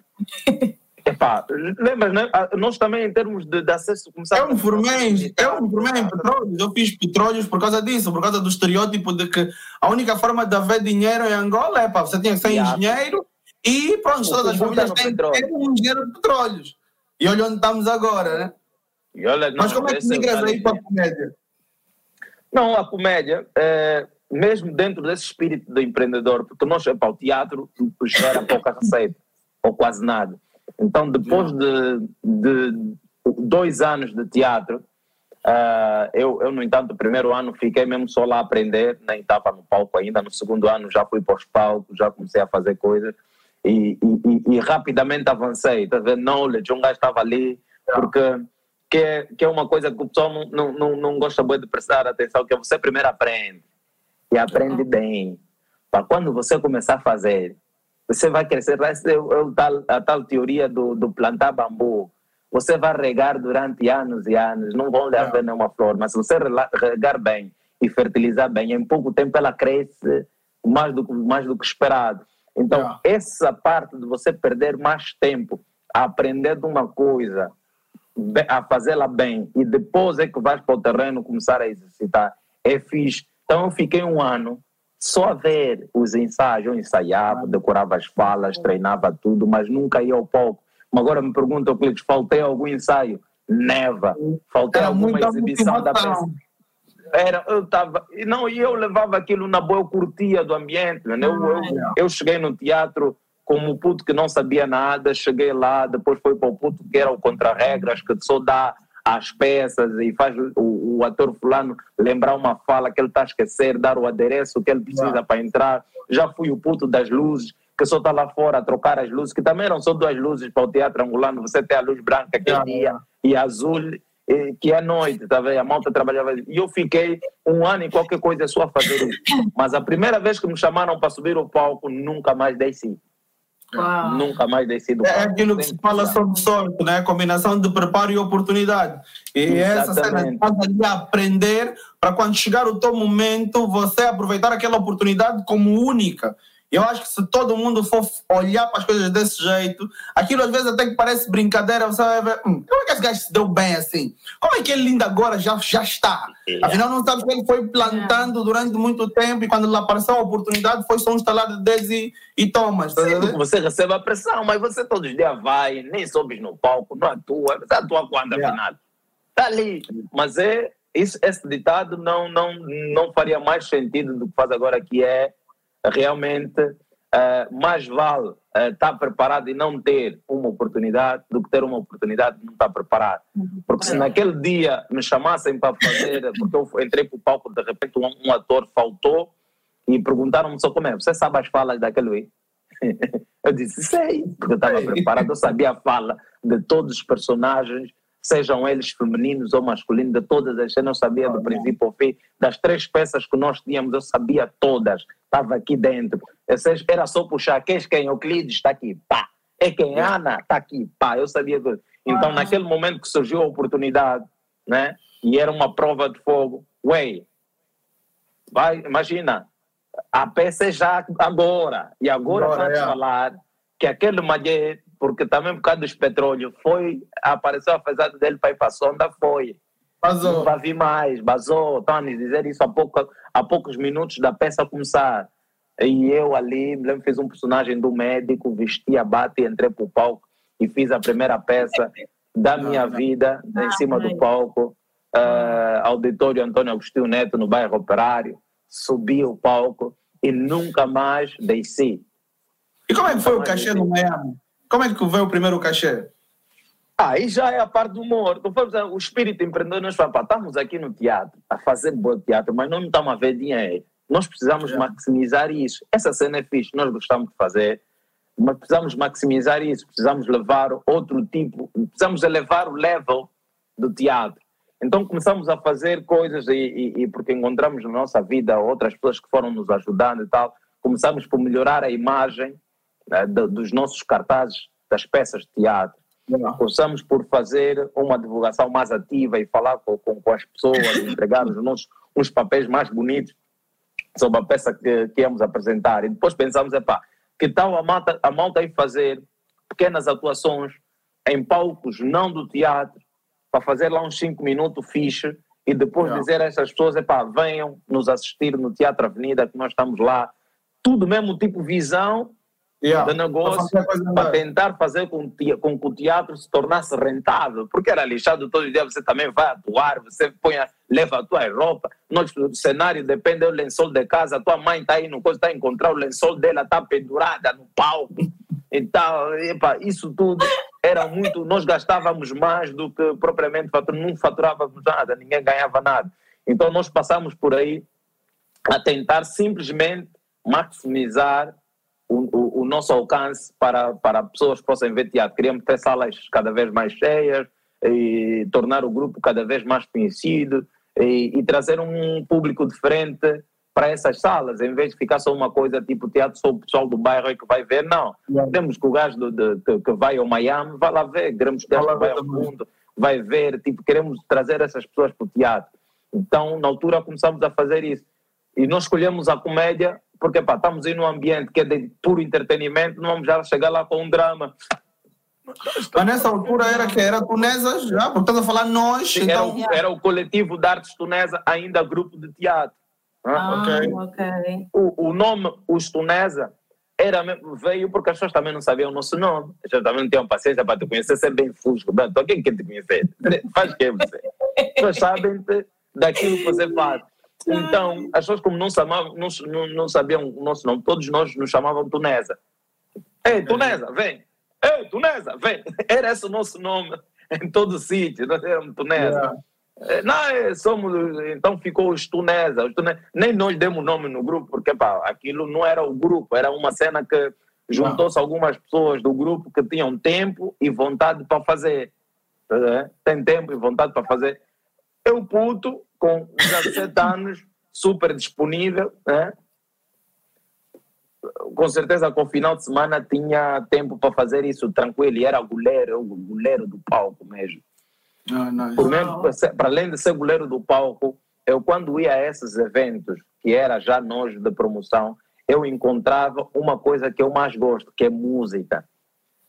Epá, lembras, né? Ah, nós também em termos de, de acesso começamos... Eu me formei, eu me formei em petróleos, eu fiz petróleos por causa disso, por causa do estereótipo de que a única forma de haver dinheiro em Angola é, pá, você tinha que ser yeah. engenheiro e pronto, todas as famílias têm que ter um engenheiro de petróleos. E olha onde estamos agora, né? Olha, não, Mas como é que migras aí para a comédia? Não, a comédia... É mesmo dentro desse espírito do empreendedor, porque nós, para o teatro, gera pouca receita, ou quase nada. Então, depois de, de dois anos de teatro, uh, eu, eu, no entanto, no primeiro ano fiquei mesmo só lá a aprender, nem estava no palco ainda. No segundo ano já fui para os palcos, já comecei a fazer coisas e, e, e rapidamente avancei. Tá vendo? Knowledge, um gajo estava ali, porque que é, que é uma coisa que o pessoal não, não, não, não gosta muito de prestar atenção, que é você primeiro aprende e aprende bem. Para quando você começar a fazer, você vai crescer. Ser é tal, a tal teoria do, do plantar bambu. Você vai regar durante anos e anos, não vão lhe haver nenhuma flor, mas se você regar bem e fertilizar bem, em pouco tempo ela cresce mais do, mais do que esperado. Então, essa parte de você perder mais tempo a aprender de uma coisa, a fazê-la bem, e depois é que vais para o terreno começar a exercitar, é fixe então eu fiquei um ano só a ver os ensaios. Eu ensaiava, decorava as falas, treinava tudo, mas nunca ia ao palco. Mas agora me perguntam, Cleiton, faltei algum ensaio? Neva. Faltei Era alguma exibição da peça? Era, eu estava. Não, e eu levava aquilo na boa, eu curtia do ambiente. Né? Eu, eu, eu cheguei no teatro como puto que não sabia nada, cheguei lá, depois foi para o puto que era o contra-regras, que só dá as peças e faz o, o, ator fulano lembrar uma fala que ele está a esquecer, dar o adereço que ele precisa para entrar. Já fui o puto das luzes, que só está lá fora a trocar as luzes, que também não são duas luzes para o teatro angolano, você tem a luz branca que é dia e azul que é noite, tá vendo? A malta trabalhava. E eu fiquei um ano e qualquer coisa só a fazer isso. Mas a primeira vez que me chamaram para subir o palco, nunca mais desci. Uau. Nunca mais desci do É aquilo que se fala sobre sorte, né? Combinação de preparo e oportunidade. E Exatamente. essa cena estás ali a aprender para quando chegar o teu momento, você aproveitar aquela oportunidade como única. Eu acho que se todo mundo for olhar para as coisas desse jeito, aquilo às vezes até que parece brincadeira, você vai ver, hum, como é que esse gajo se deu bem assim? Como é que ele ainda agora já, já está? Afinal, não sabe que ele foi plantando durante muito tempo e quando lhe apareceu a oportunidade foi só um estalar de dedos e, e tomas. Tá você recebe a pressão, mas você todos os dias vai, nem sobes no palco, não atua, você atua quando afinal? Está ali. Mas é, isso, esse ditado não, não, não faria mais sentido do que faz agora, que é realmente uh, mais vale uh, estar preparado e não ter uma oportunidade do que ter uma oportunidade e não estar preparado. Porque se naquele dia me chamassem para fazer, porque eu entrei para o palco, de repente um, um ator faltou e perguntaram-me só como é, você sabe as falas daquele Eu disse, sei, porque eu estava preparado, eu sabia a fala de todos os personagens, sejam eles femininos ou masculinos, de todas as eu sabia do princípio ao fim, das três peças que nós tínhamos, eu sabia todas, estava aqui dentro. Era só puxar, quem é quem? Euclides está aqui, pá. É quem? Ana está aqui, pá. Eu sabia tudo. Então, naquele momento que surgiu a oportunidade, né? E era uma prova de fogo, ué, vai, imagina, a peça é já agora, e agora, agora vamos é. falar que aquele malhete porque também por causa dos petróleos, foi, apareceu a fezada dele para ir para a sonda, foi. Vazou. Não vai vir mais, vazou. Estão a dizer isso há, pouco, há poucos minutos da peça começar. E eu ali, me lembro, fiz um personagem do médico, vesti a bata e entrei para o palco e fiz a primeira peça da minha vida em cima do palco. Uh, auditório Antônio Agostinho Neto, no bairro Operário. Subi o palco e nunca mais desci. E como é que foi o cachê no Miami? Como é que veio o primeiro cachê? Aí já é a parte do humor. Então, o espírito empreendedor, nós falamos, estamos aqui no teatro, a fazer bom teatro, mas não estamos a ver dinheiro. Nós precisamos é. maximizar isso. Essa cena é fixe, nós gostamos de fazer, mas precisamos maximizar isso, precisamos levar outro tipo, precisamos elevar o level do teatro. Então começamos a fazer coisas e, e, e, porque encontramos na nossa vida outras pessoas que foram nos ajudando e tal, começamos por melhorar a imagem né, dos nossos cartazes das peças de teatro. Começamos por fazer uma divulgação mais ativa e falar com, com, com as pessoas, entregar os nossos, uns papéis mais bonitos sobre a peça que, que íamos apresentar. E depois pensamos, epá, que tal a malta, a malta ir fazer pequenas atuações em palcos não do teatro, para fazer lá uns 5 minutos fixe e depois dizer a essas pessoas, epá, venham nos assistir no Teatro Avenida, que nós estamos lá. Tudo mesmo tipo visão, yeah. de negócio para tentar fazer com, com que o teatro se tornasse rentável, porque era lixado todo dia, você também vai atuar, você põe a, leva a tua roupa, o cenário depende do lençol de casa, a tua mãe está aí no coisa, está a encontrar o lençol dela, está pendurada no palco, então, epa, isso tudo era muito, nós gastávamos mais do que propriamente não faturávamos nada, ninguém ganhava nada. Então nós passamos por aí a tentar simplesmente maximizar o, o, nosso alcance para, para pessoas que possam ver teatro. Queríamos ter salas cada vez mais cheias e tornar o grupo cada vez mais conhecido e, e trazer um público diferente para essas salas, em vez de ficar só uma coisa tipo teatro, só o pessoal do bairro é que vai ver, não. Yeah. Temos que o gajo de, de, que, que, vai ao Miami, vai lá ver, queremos que o gajo vai ao mundo, vai ver, tipo, queremos trazer essas pessoas para o teatro. Então, na altura, começamos a fazer isso. E nós escolhemos a comédia porque pá, estamos aí num ambiente que é de puro entretenimento, não vamos já chegar lá com um drama. Mas nessa altura era que era tunesa já, porque estás a falar nós. Sim, então... era, o, era o coletivo de artes tunesa, ainda grupo de teatro. Ah, okay. okay. O, o nome Os Tunesa era, veio porque as pessoas também não sabiam o nosso nome. As pessoas também não tinham paciência para te conhecer, ser bem fusco. Então, quem quer te conhecer? Faz que você? As pessoas sabem daquilo que você faz. Então, as pessoas, como não, chamavam, não, não, sabiam o nosso nome, todos nós nos chamavam Tunesa. Ei, Tunesa, vem! Ei, Tunesa, vem! Era esse o nosso nome em todo sítio, nós éramos Tunesa. É, não, somos, então ficou os Tunesa, os Tunesa. Nem nós demos nome no grupo, porque pá, aquilo não era o grupo, era uma cena que juntou-se algumas pessoas do grupo que tinham tempo e vontade para fazer. Tá Tem tempo e vontade para fazer. Eu puto, com 17 anos, super disponível, né? com certeza com o final de semana tinha tempo para fazer isso tranquilo. E era goleiro, o goleiro do palco mesmo. Ah, nice. Por mesmo, para além de ser goleiro do palco, eu quando ia a esses eventos, que era já nós de promoção, eu encontrava uma coisa que eu mais gosto, que é música.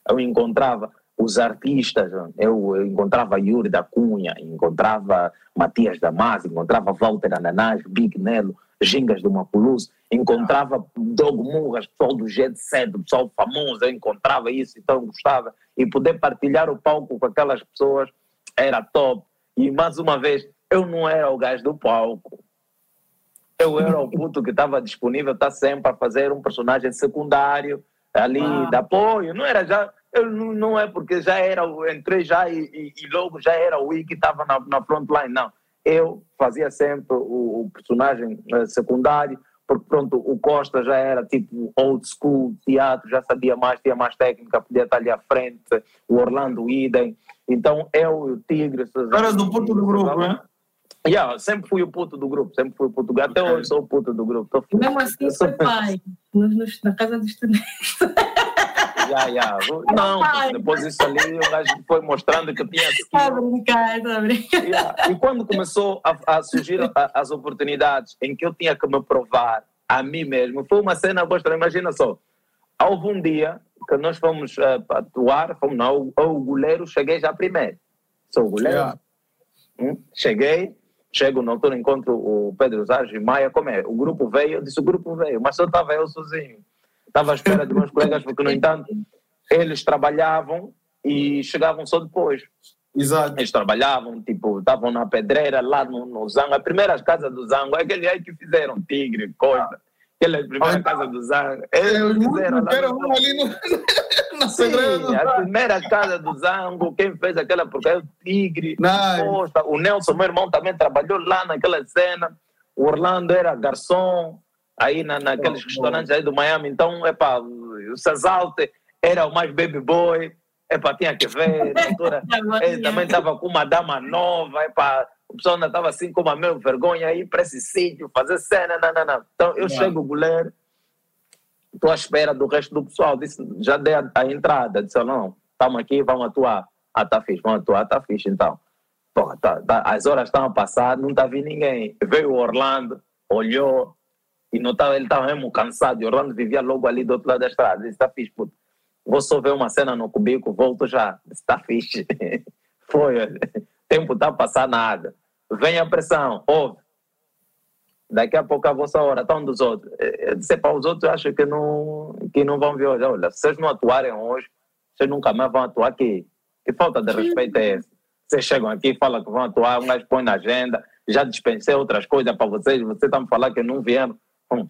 Eu encontrava os artistas, eu, encontrava Yuri da Cunha, encontrava Matias Damas, encontrava Walter Ananás, Big Nelo, Gingas do Mapuluz, encontrava Dogo Murras, pessoal do Jet Set, pessoal famoso, eu encontrava isso, então gostava. E poder partilhar o palco com aquelas pessoas era top. E mais uma vez, eu não era o gajo do palco. Eu era o puto que estava disponível, está sempre a fazer um personagem secundário ali, ah. de apoio. Não era já. Eu não, é porque já era, entrei já e, e, e logo já era o I que estava na, na frontline, não. Eu fazia sempre o, o personagem uh, secundário, porque pronto, o Costa já era tipo old school, teatro, já sabia mais, tinha mais técnica, podia estar ali à frente, o Orlando Idem. Então eu e o Tigre. Era do puto do grupo, né? Yeah, sempre fui o puto do grupo, sempre fui o puto do grupo. Até okay. hoje sou o puto do grupo. Mesmo assim, foi pai, na casa dos estudantes. Já, já. Não, depois isso ali o gajo foi mostrando que tinha Está a brincar, está a brincar. Yeah. E quando começou a, a surgir a, as oportunidades em que eu tinha que me provar a mim mesmo, foi uma cena boa. Imagina só, houve um dia que nós fomos uh, atuar, fomos, não, o goleiro, cheguei já primeiro. Sou o goleiro. Yeah. Hum, cheguei, chego no altura, encontro o Pedro Zarge e Maia, como é? O grupo veio, eu disse, o grupo veio, mas só estava eu sozinho. Estava à espera de meus colegas, porque, no entanto, eles trabalhavam e chegavam só depois. Exato. Eles trabalhavam, tipo, estavam na pedreira, lá no, no Zango. As primeiras casas do Zango, é aquele aí que fizeram Tigre, coisa. Ah. Aquela primeira ah, casa do Zango. Eles fizeram lá. ali no, na Sim, pedreira. A primeira casa do Zango, quem fez aquela porque é o Tigre, Costa. O Nelson, meu irmão, também trabalhou lá naquela cena. O Orlando era garçom aí na, naqueles restaurantes aí do Miami. Então, é pá, o Sazalte era o mais baby boy. É pá, tinha que ver. Doutora, ele também estava com uma dama nova. É pá, o pessoal ainda estava assim com uma mesma vergonha aí para esse sítio, fazer cena. Não, não, não. Então, eu chego, goleiro, estou à espera do resto do pessoal. Disse, já dei a, a entrada. Disse, não, estamos aqui, vamos atuar. Ah, tá fixe, vamos atuar, tá fixe então. Pô, tá, tá, as horas estão a passar, não está vindo ninguém. Veio o Orlando, olhou, e não tava, ele estava mesmo cansado. E Orlando vivia logo ali do outro lado da estrada. Ele está fixe, puto. Vou só ver uma cena no cubico, volto já. Está fixe. Foi. Tempo está a passar nada. Vem a pressão, ouve. Daqui a pouco a vossa hora, estão dos outros. Eu disse para os outros, acho que não, que não vão vir hoje. Olha, se vocês não atuarem hoje, vocês nunca mais vão atuar aqui. Que falta de respeito é essa? Vocês chegam aqui, falam que vão atuar, um gajo põe na agenda, já dispensei outras coisas para vocês, vocês estão me falando que não vieram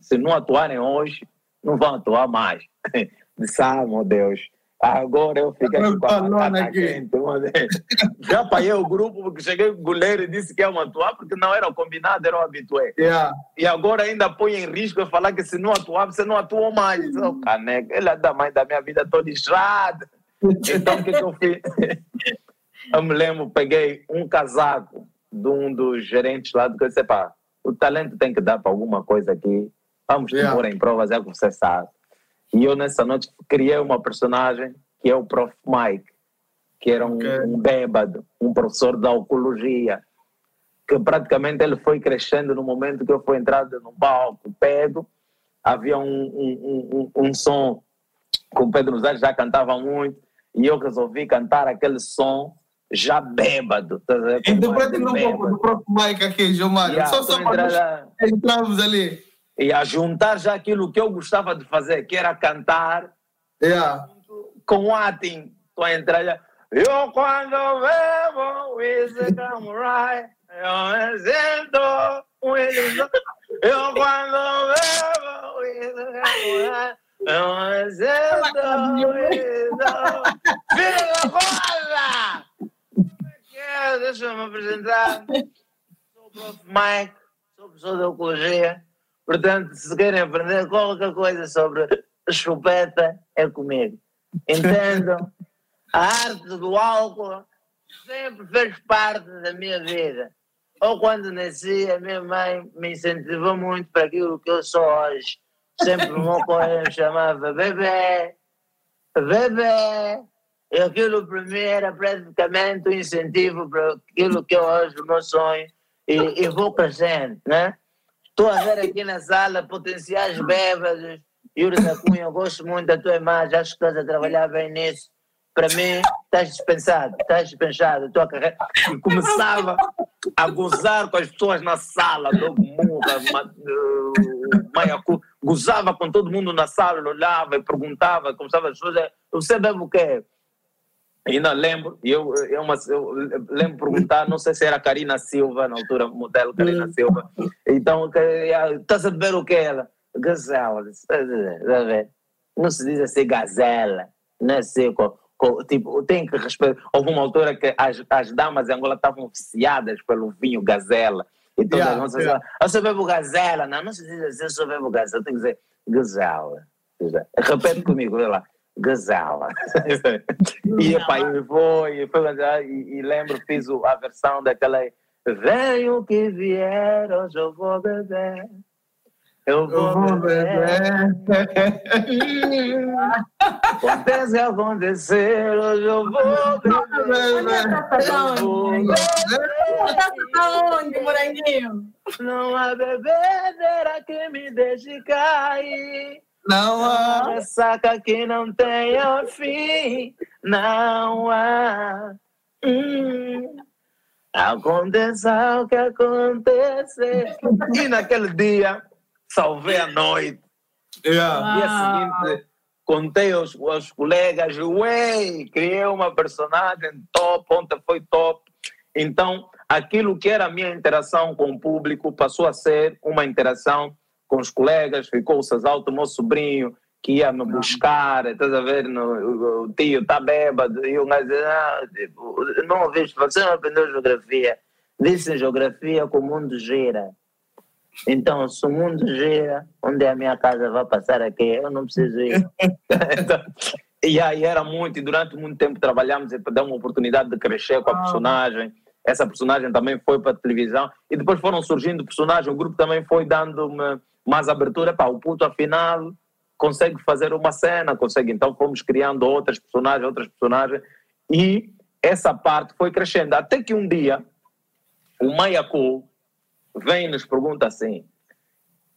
se não atuarem hoje, não vão atuar mais. Disse, ah, meu Deus, agora eu fiquei aqui com a batata quente. Já apanhei o grupo porque cheguei com o goleiro e disse que iam atuar porque não era o combinado, era o habitué. Yeah. E agora ainda põe em risco eu falar que se não atuar, você não atuou mais. Oh, caneca, ele é da mãe da minha vida toda estrada. Então o que, que eu fiz? Eu me lembro, peguei um casaco de um dos gerentes lá do que eu disse, pá, o talento tem que dar para alguma coisa aqui. Vamos yeah. pôr em provas, é o que você sabe. E eu nessa noite criei uma personagem que é o Prof. Mike, que era um, okay. um bêbado, um professor da oncologia, que praticamente ele foi crescendo no momento que eu fui entrado no palco, pego, havia um, um, um, um som que o Pedro Zé já cantava muito, e eu resolvi cantar aquele som já bêbado. Tá Interprete um pouco do próprio Mike aqui, Gilmar. Yeah, Só, só para entrarmos ali. E a juntar já aquilo que eu gostava de fazer, que era cantar yeah. com o atim. Estou a entrar já. Eu quando bebo, whisky right. Eu me sinto Eu quando bebo, whisky right. Eu me sinto Filho da roda! Deixa-me apresentar. Sou o prof. Mike, sou professor de Ecologia. Portanto, se querem aprender qualquer coisa sobre chupeta, é comigo. Entendam? A arte do álcool sempre fez parte da minha vida. Ou quando nasci, a minha mãe me incentivou muito para aquilo que eu sou hoje. sempre o meu colega me chamava bebê, bebê. Aquilo para mim era praticamente um incentivo para aquilo que eu hoje, o meu sonho, e, e vou crescendo, né? Estou a ver aqui na sala potenciais bêbados. Yuri da Cunha, eu gosto muito da tua imagem, acho que estás a trabalhar bem nisso. Para mim, estás dispensado, estás dispensado. A tua começava a gozar com as pessoas na sala, do Murra, Maiacu, gozava com todo mundo na sala, olhava e perguntava, começava as pessoas, você bebe o quê? Ainda lembro, eu, eu, uma, eu lembro perguntar, não sei se era Karina Silva, na altura, modelo Karina hum. Silva. Então, estás a beber o que ela? Gazela. Não se diz assim gazela, não é assim, tipo, tem que respeitar. Houve uma altura que as, as damas em Angola estavam oficiadas pelo vinho gazela. E todas yeah, as yeah. eu só bebo gazela. Não, não se diz assim, eu só bebo gazela. Tem que dizer gazela. Repete comigo, vê lá gazela. e pai, e foi, foi e, e lembro, fiz a versão daquela Venho que vier, hoje eu vou beber. Eu vou, eu vou beber. Acontece acontecer, hoje eu vou beber. Eu vou beber. Onde, moranguinho? Não há bebedeira que me deixe cair. Não há ressaca que não tenha fim. Não há. Hum. Aconteça o que acontecer. E naquele dia, salvei a noite. Yeah. No dia seguinte, contei aos, aos colegas, ué, criei uma personagem top, ontem foi top. Então, aquilo que era a minha interação com o público passou a ser uma interação com os colegas, ficou o Sazal, o meu sobrinho, que ia me buscar, estás a ver, no, o tio está bêbado, e o gajo ah, tipo, não ouviste, você não aprendeu geografia. Disse geografia que o mundo gira. Então, se o mundo gira, onde é a minha casa vai passar aqui? Eu não preciso ir. então, e aí era muito, e durante muito tempo trabalhamos e demos uma oportunidade de crescer com a personagem. Essa personagem também foi para a televisão. E depois foram surgindo personagens, o grupo também foi dando-me mais abertura, pá, o puto afinal consegue fazer uma cena, consegue. Então fomos criando outras personagens, outras personagens, e essa parte foi crescendo. Até que um dia o Maiacu vem e nos pergunta assim,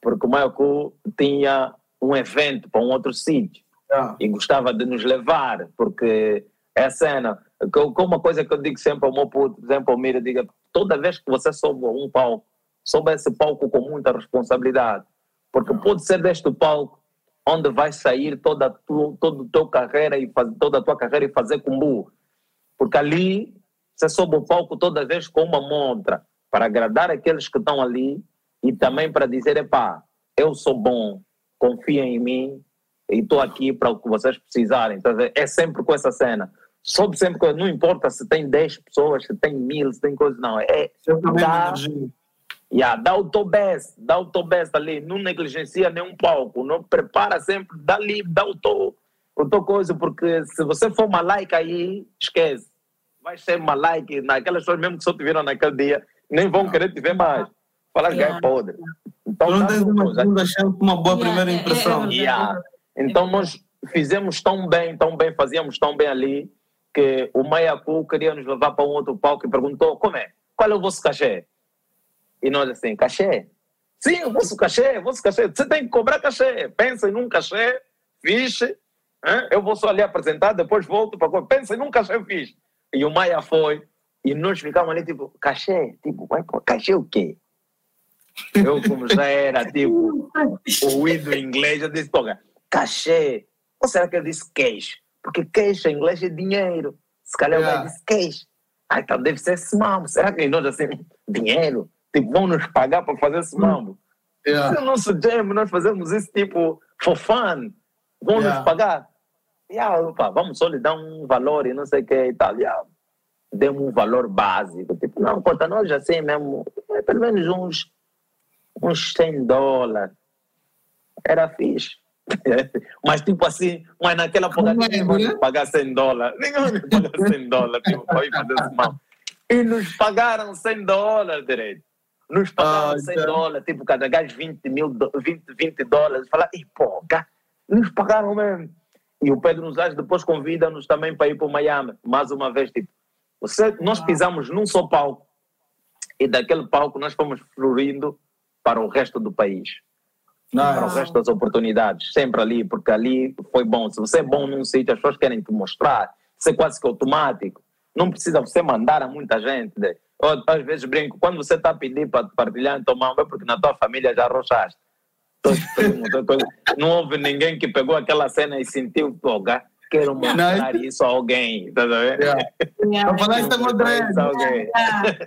porque o Maiacu tinha um evento para um outro sítio ah. e gostava de nos levar, porque é a cena. Com uma coisa que eu digo sempre ao meu puto, por exemplo, ao Mira, diga, toda vez que você sobe um palco, sobe esse palco com muita responsabilidade porque pode ser deste palco onde vai sair toda a tua, toda a tua carreira e faz, toda a tua carreira e fazer combo. Porque ali você sobe o palco toda vez com uma montra para agradar aqueles que estão ali e também para dizer, epá, eu sou bom, confia em mim e estou aqui para o que vocês precisarem. Então, é sempre com essa cena. Soube sempre que não importa se tem 10 pessoas, se tem mil, se tem coisa, não. É, dá, Yeah, dá o teu best, dá o teu best ali, não negligencia nenhum palco, não prepara sempre, dá ali, dá o teu, o teu coisa, porque se você for malaica aí, esquece. Vai ser malaica, naquelas pessoas mesmo que só te viram naquele dia, nem vão querer te ver mais. Falar yeah. que é podre. Então, não tens uma segunda chance, uma boa yeah, primeira impressão. Yeah. Então nós fizemos tão bem, tão bem, fazíamos tão bem ali, que o Maiacu queria nos levar para um outro palco e perguntou, como é? Qual é o vosso cachê? E nós assim, cachê? Sim, o vosso cachê, o vosso cachê. Você tem que cobrar cachê. Pensa em um cachê, fixe. Hein? Eu vou só ali apresentar, depois volto para... Pensa em um cachê fixe. E o Maia foi. E nós ficamos ali, tipo, cachê? Tipo, vai cachê o quê? Eu, como já era, tipo, ouído em inglês, eu disse, cachê. Ou será que ele disse cash? Porque cash em inglês é dinheiro. Se calhar yeah. ele disse cash. Ah, então deve ser esse mambo. Será que nós assim, dinheiro? tipo, vão nos pagar para fazer esse hum. mambo. Yeah. Esse é o nosso jam, nós fazemos isso tipo for fun. Vão yeah. nos pagar. Yeah, opa, vamos só lhe dar um valor e não sei o que e tal. Yeah. Demos um valor básico. Tipo, não, conta nós assim mesmo, é pelo menos uns, uns 100 dólares. Era fixe. mas tipo assim, mas naquela época ninguém vai pagar 100 dólares. Ninguém vai pagar 100 dólares tipo, para ir fazer esse mambo. E nos pagaram 100 dólares direito. nos pagaram ah, 100 então. dólares, tipo, cada gajo 20 mil, 20, 20 dólares. Falar, e pô, nos pagaram mesmo. E o Pedro Nuzás depois convida-nos também para ir para o Miami, mais uma vez, tipo, você, nós pisamos num só palco e daquele palco nós fomos florindo para o resto do país. Nice. Para o resto das oportunidades, sempre ali, porque ali foi bom. Se você é bom num sítio, as pessoas querem te mostrar. Isso é quase que automático. Não precisa você mandar a muita gente. Né? Eu, às vezes brinco, quando você está a pedir para partilhar, então é porque na tua família já arrochaste. não houve ninguém que pegou aquela cena e sentiu, oh, quero mostrar não, isso a alguém, tá vendo? Yeah. Yeah. Para falar isso é alguém.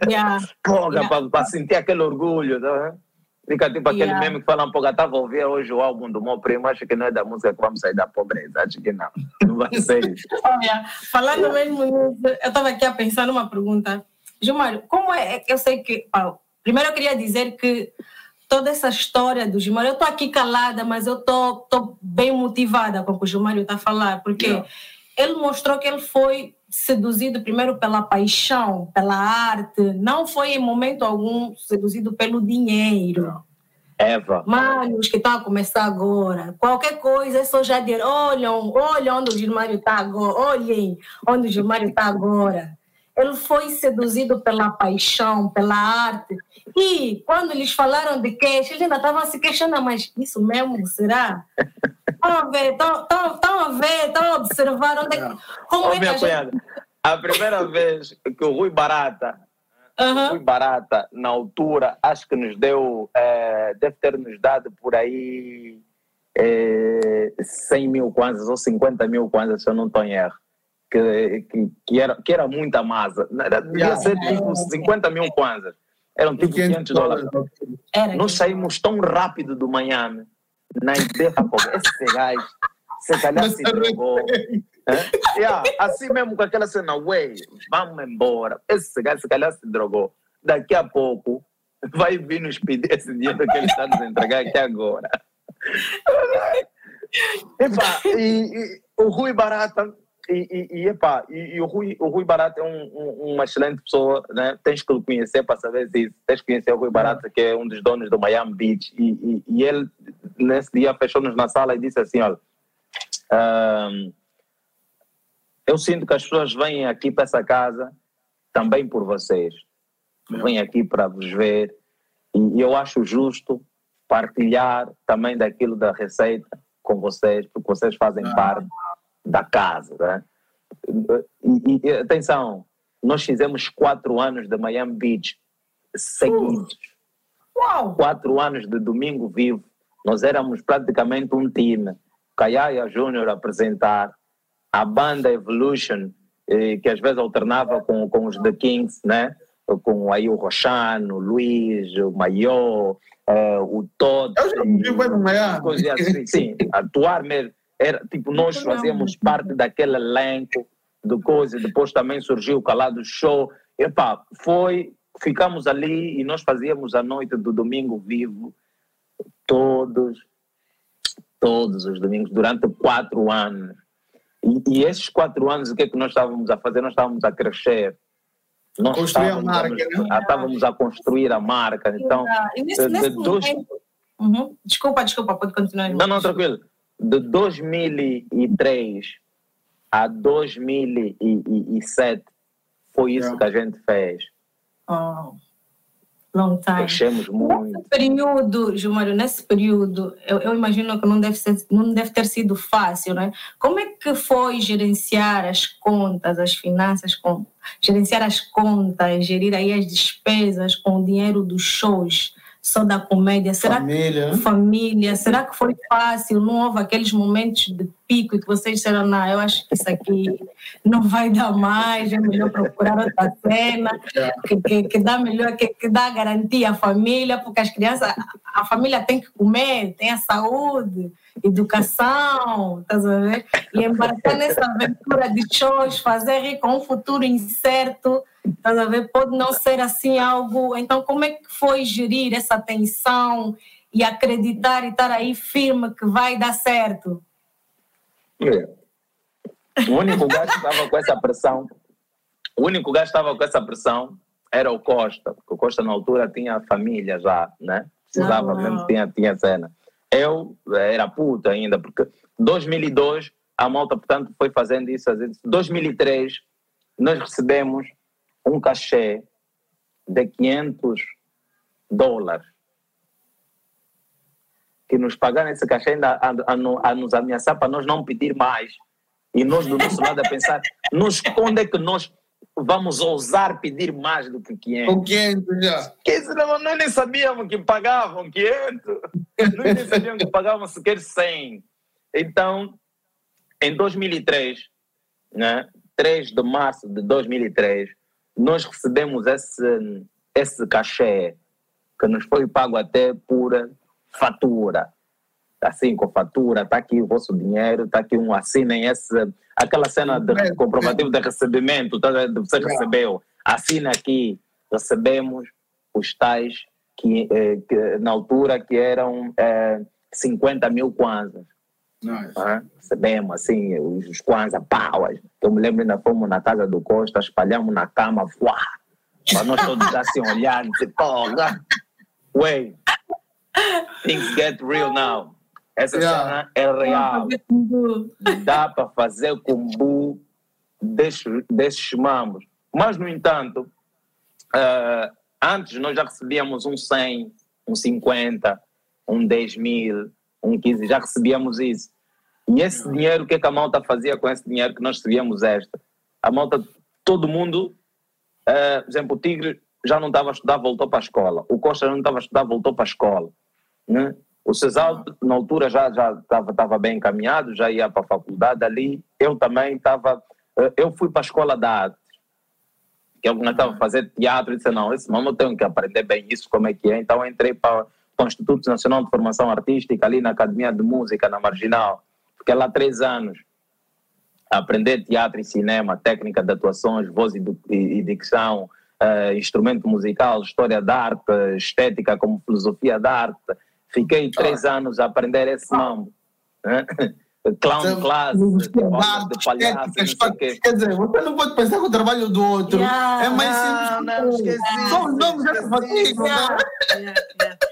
Yeah. para sentir aquele orgulho, tá vendo? Fica tipo aquele yeah. meme que fala um pouco, estava a ouvir hoje o álbum do meu primo, acho que não é da música que vamos sair da pobreza, acho que não, não vai ser isso. Olha, falando mesmo nisso, eu estava aqui a pensar numa pergunta. Gilmário, como é, eu sei que, primeiro eu queria dizer que toda essa história do Gilmário, eu estou aqui calada, mas eu estou bem motivada com o que o Gilmário está a falar, porque yeah. ele mostrou que ele foi seduzido primeiro pela paixão, pela arte, não foi em momento algum seduzido pelo dinheiro. Eva. Manos que estão a começar agora, qualquer coisa é só já dizer, olham, olhem onde o Gilmário está agora, olhem onde o Gilmário está agora. Ele foi seduzido pela paixão, pela arte. E quando eles falaram de queixa, eles ainda estavam se queixando, mas isso mesmo, será? Estão a ver, estão a ver, estão a observar onde é que. Como é que a, gente... a primeira vez que o Rui Barata, uhum. Rui Barata, na altura, acho que nos deu, é, deve ter nos dado por aí é, 100 mil kwanzas ou 50 mil kwanzas, se eu não estou em erro que, que, que, era, que era muita massa. Era, devia yeah, ser tipo 50 mil kwanzas. Eram tipo 500 dólares. Nós saímos tão rápido do Miami, na ideia, esse gajo, se calhar se drogou. É? Yeah, assim mesmo com aquela cena, ué, vamos embora. Esse gajo se calhar se drogou. Daqui a pouco vai vir nos pedir esse dinheiro que ele está nos entregar aqui agora. Epa, e, e o Rui Barata e, e, e, epá, e, e, o, Rui, o Rui Barata é um, um, uma excelente pessoa, né? tens que o conhecer para saber se tens que conhecer o Rui Barata, que é um dos donos do Miami Beach, e, e, ele nesse dia fechou-nos na sala e disse assim, olha, um, eu sinto que as pessoas vêm aqui para essa casa também por vocês, vêm aqui para vos ver, e eu acho justo partilhar também daquilo da receita com vocês, porque vocês fazem ah. parte da casa. Né? E, e, atenção, nós fizemos quatro anos de Miami Beach seguidos. Uau. Quatro anos de Domingo Vivo. Nós éramos praticamente um time. Kayaya Júnior apresentar, a banda Evolution, eh, que às vezes alternava com, com os The Kings, né? com aí o Rochano, o Luiz, o Maior, uh, o Todd. Eu já vi no Miami. Assim, sim, atuar mesmo era, tipo, nós fazíamos parte daquele elenco de coisa, depois também surgiu o Calado Show. Epá, foi, ficamos ali e nós fazíamos a noite do domingo vivo todos, todos os domingos, durante quatro anos. E, e esses quatro anos, o que é que nós estávamos a fazer? Nós estávamos a crescer. Nós construir a marca, né? Estávamos a construir a marca. Então, e nesse, nesse dois... Uhum. Desculpa, desculpa, pode continuar. Não, não, tranquilo de 2003 a 2007 foi isso yeah. que a gente fez. Oh, long time. Crescemos muito. Nesse período, Gilmário, nesse período, eu, eu, imagino que não deve, ser, não deve ter sido fácil, né? Como é que foi gerenciar as contas, as finanças, com, gerenciar as contas, gerir aí as despesas com o dinheiro dos shows? Só da comédia? Será família. que família? Será que foi fácil? Não houve aqueles momentos de pico e que vocês disseram, não, eu acho que isso aqui não vai dar mais, é melhor procurar outra cena, que, que, que, dá melhor, que, que dá garantia à família, porque as crianças, a família tem que comer, tem a saúde, educação, estás a ver? E embarcar nessa aventura de shows, fazer rir com um futuro incerto? Pode não ser assim algo. Então, como é que foi gerir essa tensão e acreditar e estar aí firme que vai dar certo? É. O único gajo que estava com essa pressão, o único gajo que estava com essa pressão era o Costa, porque o Costa na altura tinha família já, né? Precisava ah, mesmo, tinha, tinha cena. Eu era puta ainda, porque 2002 a malta, portanto, foi fazendo isso. Em 2003 nós recebemos um cachê de 500 dólares que nos pagaram esse cachê ainda a, a, a, nos ameaçar para nós não pedir mais. E nós do nosso lado a pensar, nos, quando é que nós vamos ousar pedir mais do que 500? Com 500 já. Que, nós nem sabíamos que pagavam 500. nós nem sabíamos que pagavam sequer 100. Então, em 2003, né, 3 de março de 2003, nós recebemos esse, esse cachê que nos foi pago até por fatura. Assim, com fatura, está aqui o vosso dinheiro, está aqui um assinem esse, aquela cena de comprovativo de recebimento, tá, você recebeu, assina aqui, recebemos os tais que, eh, que na altura que eram eh, 50 mil kwanzas. Ah, recebemos assim, os, kwanza, pau. Eu me lembro ainda fomos na casa do Costa, espalhamos na cama, fuá, para nós todos assim olhando, tipo, porra, wait, Things get real now. Essa yeah. cena é real. Dá para fazer combo desses, desses mambos. Mas, no entanto, uh, antes nós já recebíamos um 100, um 50, um 10 mil, um 15, já recebíamos isso. E esse dinheiro, o que, é que a malta fazia com esse dinheiro que nós recebíamos extra? A malta, todo mundo, uh, por exemplo, o Tigre já não estava a estudar, voltou para a escola. O Costa não estava a estudar, voltou para a escola. Né? O Cesal, na altura, já estava já bem encaminhado, já ia para a faculdade ali. Eu também estava. Eh, eu fui para a escola da arte, que eu não estava a fazer teatro. E disse: não, esse mano eu tenho que aprender bem isso, como é que é. Então, entrei para o Instituto Nacional de Formação Artística, ali na Academia de Música, na Marginal. Fiquei lá três anos a aprender teatro e cinema, técnica de atuações, voz e, dicção, uh, instrumento musical, história da arte, estética como filosofia da arte Fiquei três anos a aprender esse mambo. Clown class, de, palhaço, Quer dizer, você não pode pensar com o trabalho do outro. Yeah. É mais simples. Não, não, esqueci. São os nomes dessa fatiga.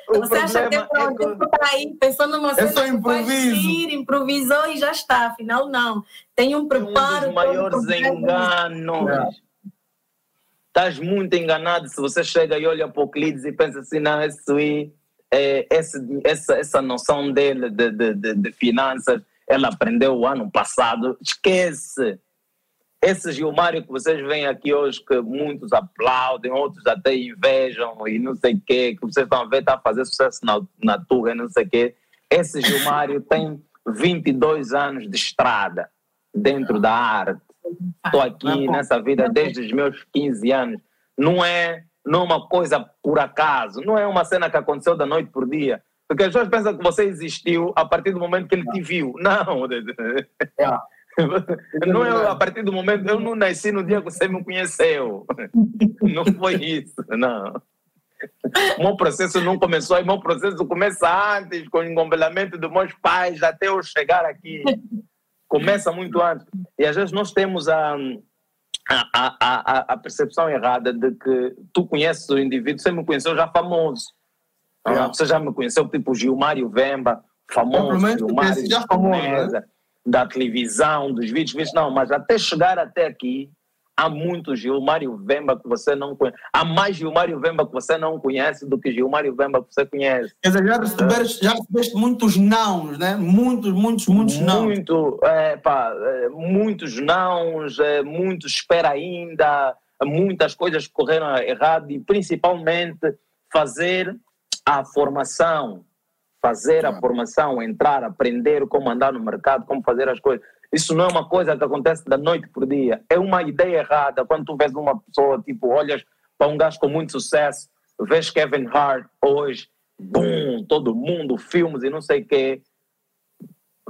Você acha que é para o tempo está aí pensando numa cena é só improviso. Ir, improvisou e já está. Afinal, não. Tem um preparo. Um dos maiores enganos. Estás muito enganado se você chega e olha para o Euclides e pensa assim, não, esse é, esse, essa, essa noção dele de, de, de, de finanças, ela aprendeu o ano passado. Esquece! Esse Gilmário que vocês veem aqui hoje, que muitos aplaudem, outros até invejam e não sei o quê, que vocês estão a ver, está a fazer sucesso na, na Tuga e não sei o quê. Esse Gilmário tem 22 anos de estrada dentro da arte. Estou aqui nessa vida desde os meus 15 anos. Não é não é uma coisa por acaso, não é uma cena que aconteceu da noite por dia. Porque as pessoas pensam que você existiu a partir do momento que ele te viu. Não. Não é a partir do momento. Eu não nasci no dia que você me conheceu. Não foi isso, não. O meu processo não começou, o meu processo começa antes, com o engobelamento dos meus pais, até eu chegar aqui. Começa muito antes. E às vezes nós temos a a, a, a, percepção errada de que tu conheces o indivíduo, você me conheceu já famoso. Yeah. Você já me conheceu, tipo Gilmário Vemba, famoso, Gilmário já famoso, né? da televisão, dos vídeos, vídeos, não, mas até chegar até aqui, há muito Gilmário Vemba que você não conhece. Há mais Gilmário Vemba que você não conhece do que Gilmário Vemba que você conhece. Quer dizer, já recebeste, já recebeste muitos nãos, né? Muitos, muitos, muitos não. Muito, é, pá, é, muitos nãos, é, muito espera ainda, muitas coisas correram errado e principalmente fazer a formação, fazer a formação, entrar, aprender como andar no mercado, como fazer as coisas. Isso não é uma coisa que acontece da noite por dia. É uma ideia errada. Quando tu vês uma pessoa, tipo, olhas para um gajo com muito sucesso, vês Kevin Hart hoje, boom, todo mundo, filmes e não sei o quê.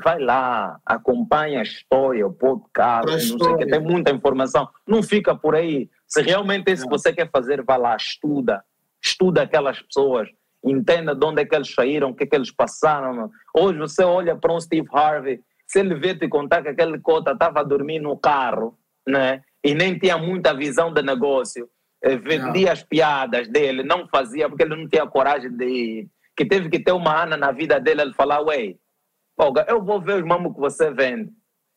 Vai lá, acompanha a história, o podcast, não sei o quê. Tem muita informação. Não fica por aí. Se realmente é isso que você quer fazer, vá lá, estuda. Estuda aquelas pessoas. Entenda de onde é que eles saíram, o que é que eles passaram. Hoje você olha para um Steve Harvey se ele vê te contar que aquele cota estava a dormir no carro, né? E nem tinha muita visão de negócio, eh, vendia as piadas dele, não fazia porque ele não tinha coragem de. Que teve que ter uma Ana na vida dele, ele falar, ué, eu vou ver os mamos que você vende.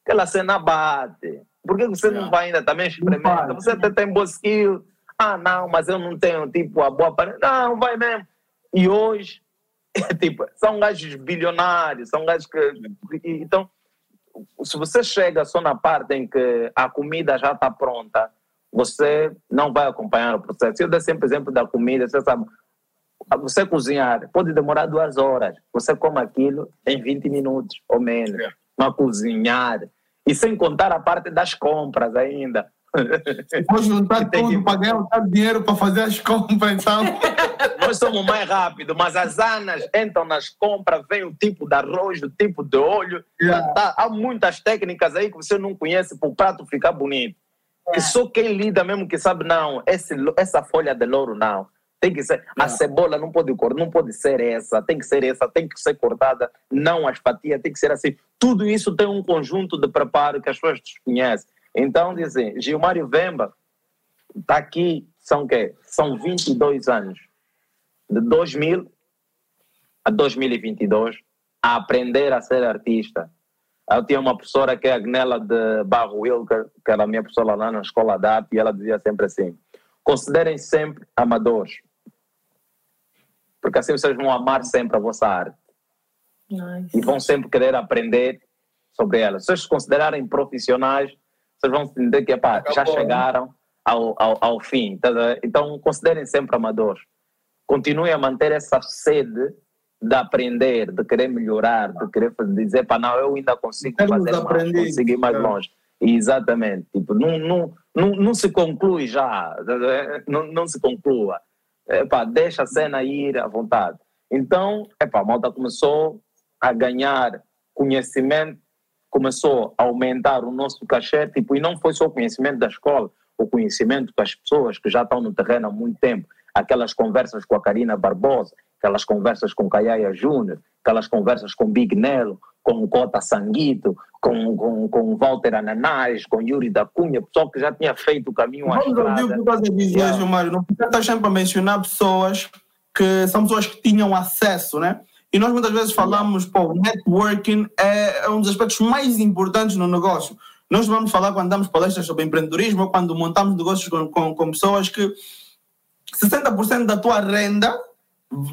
Aquela cena bate. Por que você não vai ainda também experimenta? Você até tem skill. Ah, não, mas eu não tenho, tipo, a boa aparência. Não, vai mesmo. E hoje, tipo, são gajos bilionários, são gajos que... Então, se você chega só na parte em que a comida já está pronta, você não vai acompanhar o processo. Eu dou sempre exemplo da comida, você sabe, você cozinhar pode demorar duas horas, você come aquilo em 20 minutos ou menos. É. Mas cozinhar, e sem contar a parte das compras ainda. Vou juntar tudo que... para ganhar o dinheiro para fazer as compras, então. Nós somos mais rápidos, mas as anas entram nas compras, vem o tipo de arroz, o tipo de óleo. Yeah. Tá, há muitas técnicas aí que você não conhece para o prato ficar bonito. Que só quem lida mesmo que sabe, não, esse, essa folha de louro não. Tem que ser, a cebola não pode não pode ser essa, tem que ser essa, tem que ser cortada, não as fatias, tem que ser assim. Tudo isso tem um conjunto de preparo que as pessoas desconhecem. Então, dizem, Gilmário Vemba está aqui, são quê? São 22 anos. De 2000 a 2022, a aprender a ser artista. Eu tinha uma professora que é a Gnela de Barro Wilker, que era a minha professora lá na escola de arte, e ela dizia sempre assim: considerem sempre amadores, porque assim vocês vão amar sempre a vossa arte nice. e vão sempre querer aprender sobre ela. Se vocês se considerarem profissionais, vocês vão entender que epá, já né? chegaram ao, ao, ao fim. Tá então, considerem sempre amadores. Continuem a manter essa sede de aprender, de querer melhorar, de querer dizer, para não, eu ainda consigo Temos fazer mais, consigo ir mais é. longe. Exatamente. Tipo, não, não, não, não se conclui já, não, não se conclua. Epá, deixa a cena ir à vontade. Então, epá, a malta começou a ganhar conhecimento começou a aumentar o nosso cachê, tipo, e não foi só o conhecimento da escola, o conhecimento das pessoas que já estão no terreno há muito tempo, aquelas conversas com a Karina Barbosa, aquelas conversas com Caiaia Júnior, aquelas conversas com Big Nelo, com o Cota Sanguito, com, com, com Walter Ananás, com Yuri da Cunha, pessoal que já tinha feito o caminho à estrada. Vamos ouvir o que estás a dizer, yeah. Gilmário, não precisa estar sempre a mencionar pessoas que são pessoas que tinham acesso, né? E nós muitas vezes falamos, pô, networking é, é um dos aspectos mais importantes no negócio. Nós vamos falar quando damos palestras sobre empreendedorismo ou quando montamos negócios com, com, com pessoas que 60% da tua renda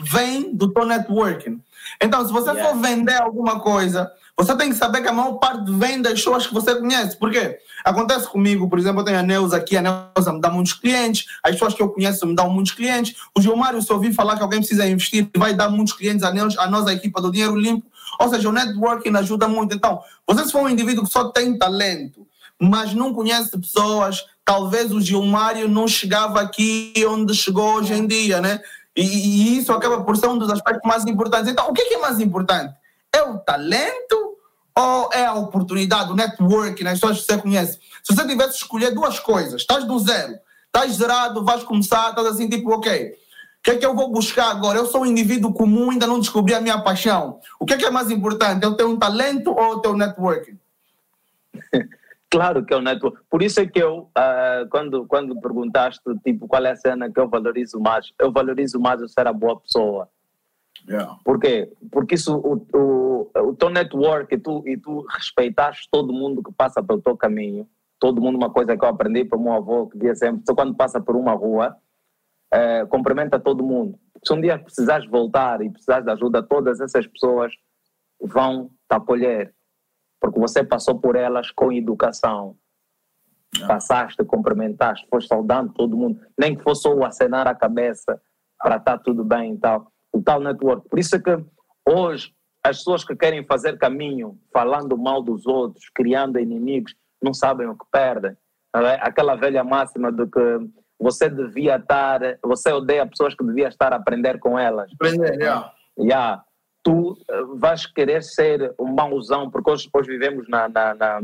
vem do teu networking. Então, se você yeah. for vender alguma coisa, você tem que saber que a maior parte vem das pessoas que você conhece. Por quê? Acontece comigo, por exemplo, eu tenho a Neuza aqui, a Neuza me dá muitos clientes, as pessoas que eu conheço me dão muitos clientes. O Gilmário, se ouvir falar que alguém precisa investir, vai dar muitos clientes a, nós, a nossa equipa do Dinheiro Limpo. Ou seja, o networking ajuda muito. Então, você se for um indivíduo que só tem talento, mas não conhece pessoas, talvez o Gilmário não chegava aqui onde chegou hoje em dia, né? E, e isso acaba por ser um dos aspectos mais importantes. Então, o que é, é mais importante? É o talento ou é a oportunidade, o network, né? as pessoas que você conhece? Se você tivesse que escolher duas coisas, estás do zero, estás zerado, vais começar, estás assim, tipo, ok, o que é que eu vou buscar agora? Eu sou um indivíduo comum, ainda não descobri a minha paixão. O que é que é mais importante? Eu ter um talento ou ter um networking? Claro que é o network. Por isso é que eu, uh, quando, quando perguntaste, tipo, qual é a cena que eu valorizo mais, eu valorizo mais eu ser a boa pessoa. Yeah. Por quê? Porque isso, o, o, o teu network e tu, e tu respeitas todo mundo que passa pelo teu caminho. Todo mundo, uma coisa que eu aprendi para o meu avô, que dizia sempre: só quando passa por uma rua, é, cumprimenta todo mundo. Se um dia precisares voltar e precisares de ajuda, todas essas pessoas vão te acolher. Porque você passou por elas com educação. Yeah. Passaste, cumprimentaste, foste saudando todo mundo. Nem que fosse o acenar a cabeça para estar tá tudo bem e tal o tal network. Por isso é que hoje as pessoas que querem fazer caminho falando mal dos outros, criando inimigos, não sabem o que perdem. É? Aquela velha máxima de que você devia estar, você odeia pessoas que devia estar a aprender com elas. Aprender, yeah. Yeah. Tu eh, vais querer ser um mauzão, porque hoje, hoje vivemos na, na, na,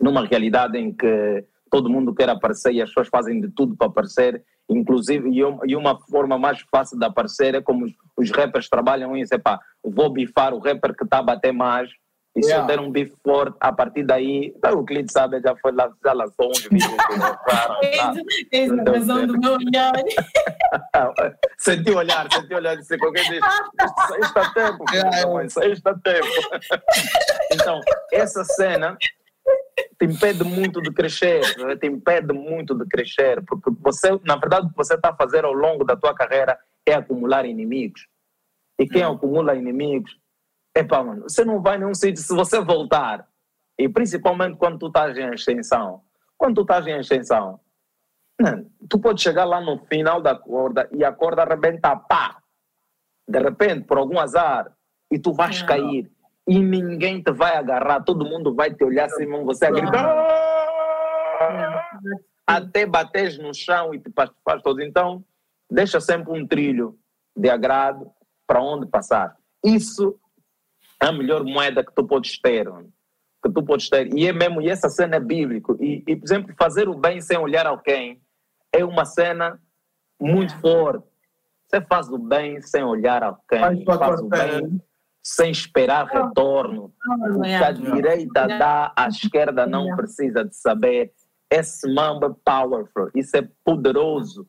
numa realidade em que todo mundo quer aparecer e as pessoas fazem de tudo para aparecer. Inclusive, e uma forma mais fácil de aparecer é como os, os rappers trabalham isso, é pá, vou bifar o rapper que está a bater mais e yeah. só deram um bife forte. A partir daí, o cliente sabe, já foi lá, já lançou uns vídeos. Essa é a razão do meu olhar. senti o olhar, senti o olhar, disse qualquer vez, isso está tempo, isso aí está tempo. então, essa cena te impede muito de crescer, te impede muito de crescer, porque você, na verdade, o que você está a fazer ao longo da tua carreira é acumular inimigos. E quem acumula inimigos Epá, mano, você não vai nenhum sítio se você voltar. E principalmente quando tu estás em extensão. Quando tu estás em extensão, mano, tu pode chegar lá no final da corda e a corda arrebenta, pá! De repente, por algum azar, e tu vais não. cair. E ninguém te vai agarrar, todo mundo vai te olhar assim, você a gritar. Até bateres no chão e te faz todo. Então, deixa sempre um trilho de agrado para onde passar. Isso a melhor moeda que tu podes ter. Que tu podes ter. E é mesmo, e essa cena é bíblico. E, e, por exemplo, fazer o bem sem olhar alguém é uma cena muito é. forte. Você faz o bem sem olhar alguém, faz, faz o bem sem esperar retorno. O que a direita dá, a esquerda não precisa de saber. Esse mambo é powerful, isso é poderoso.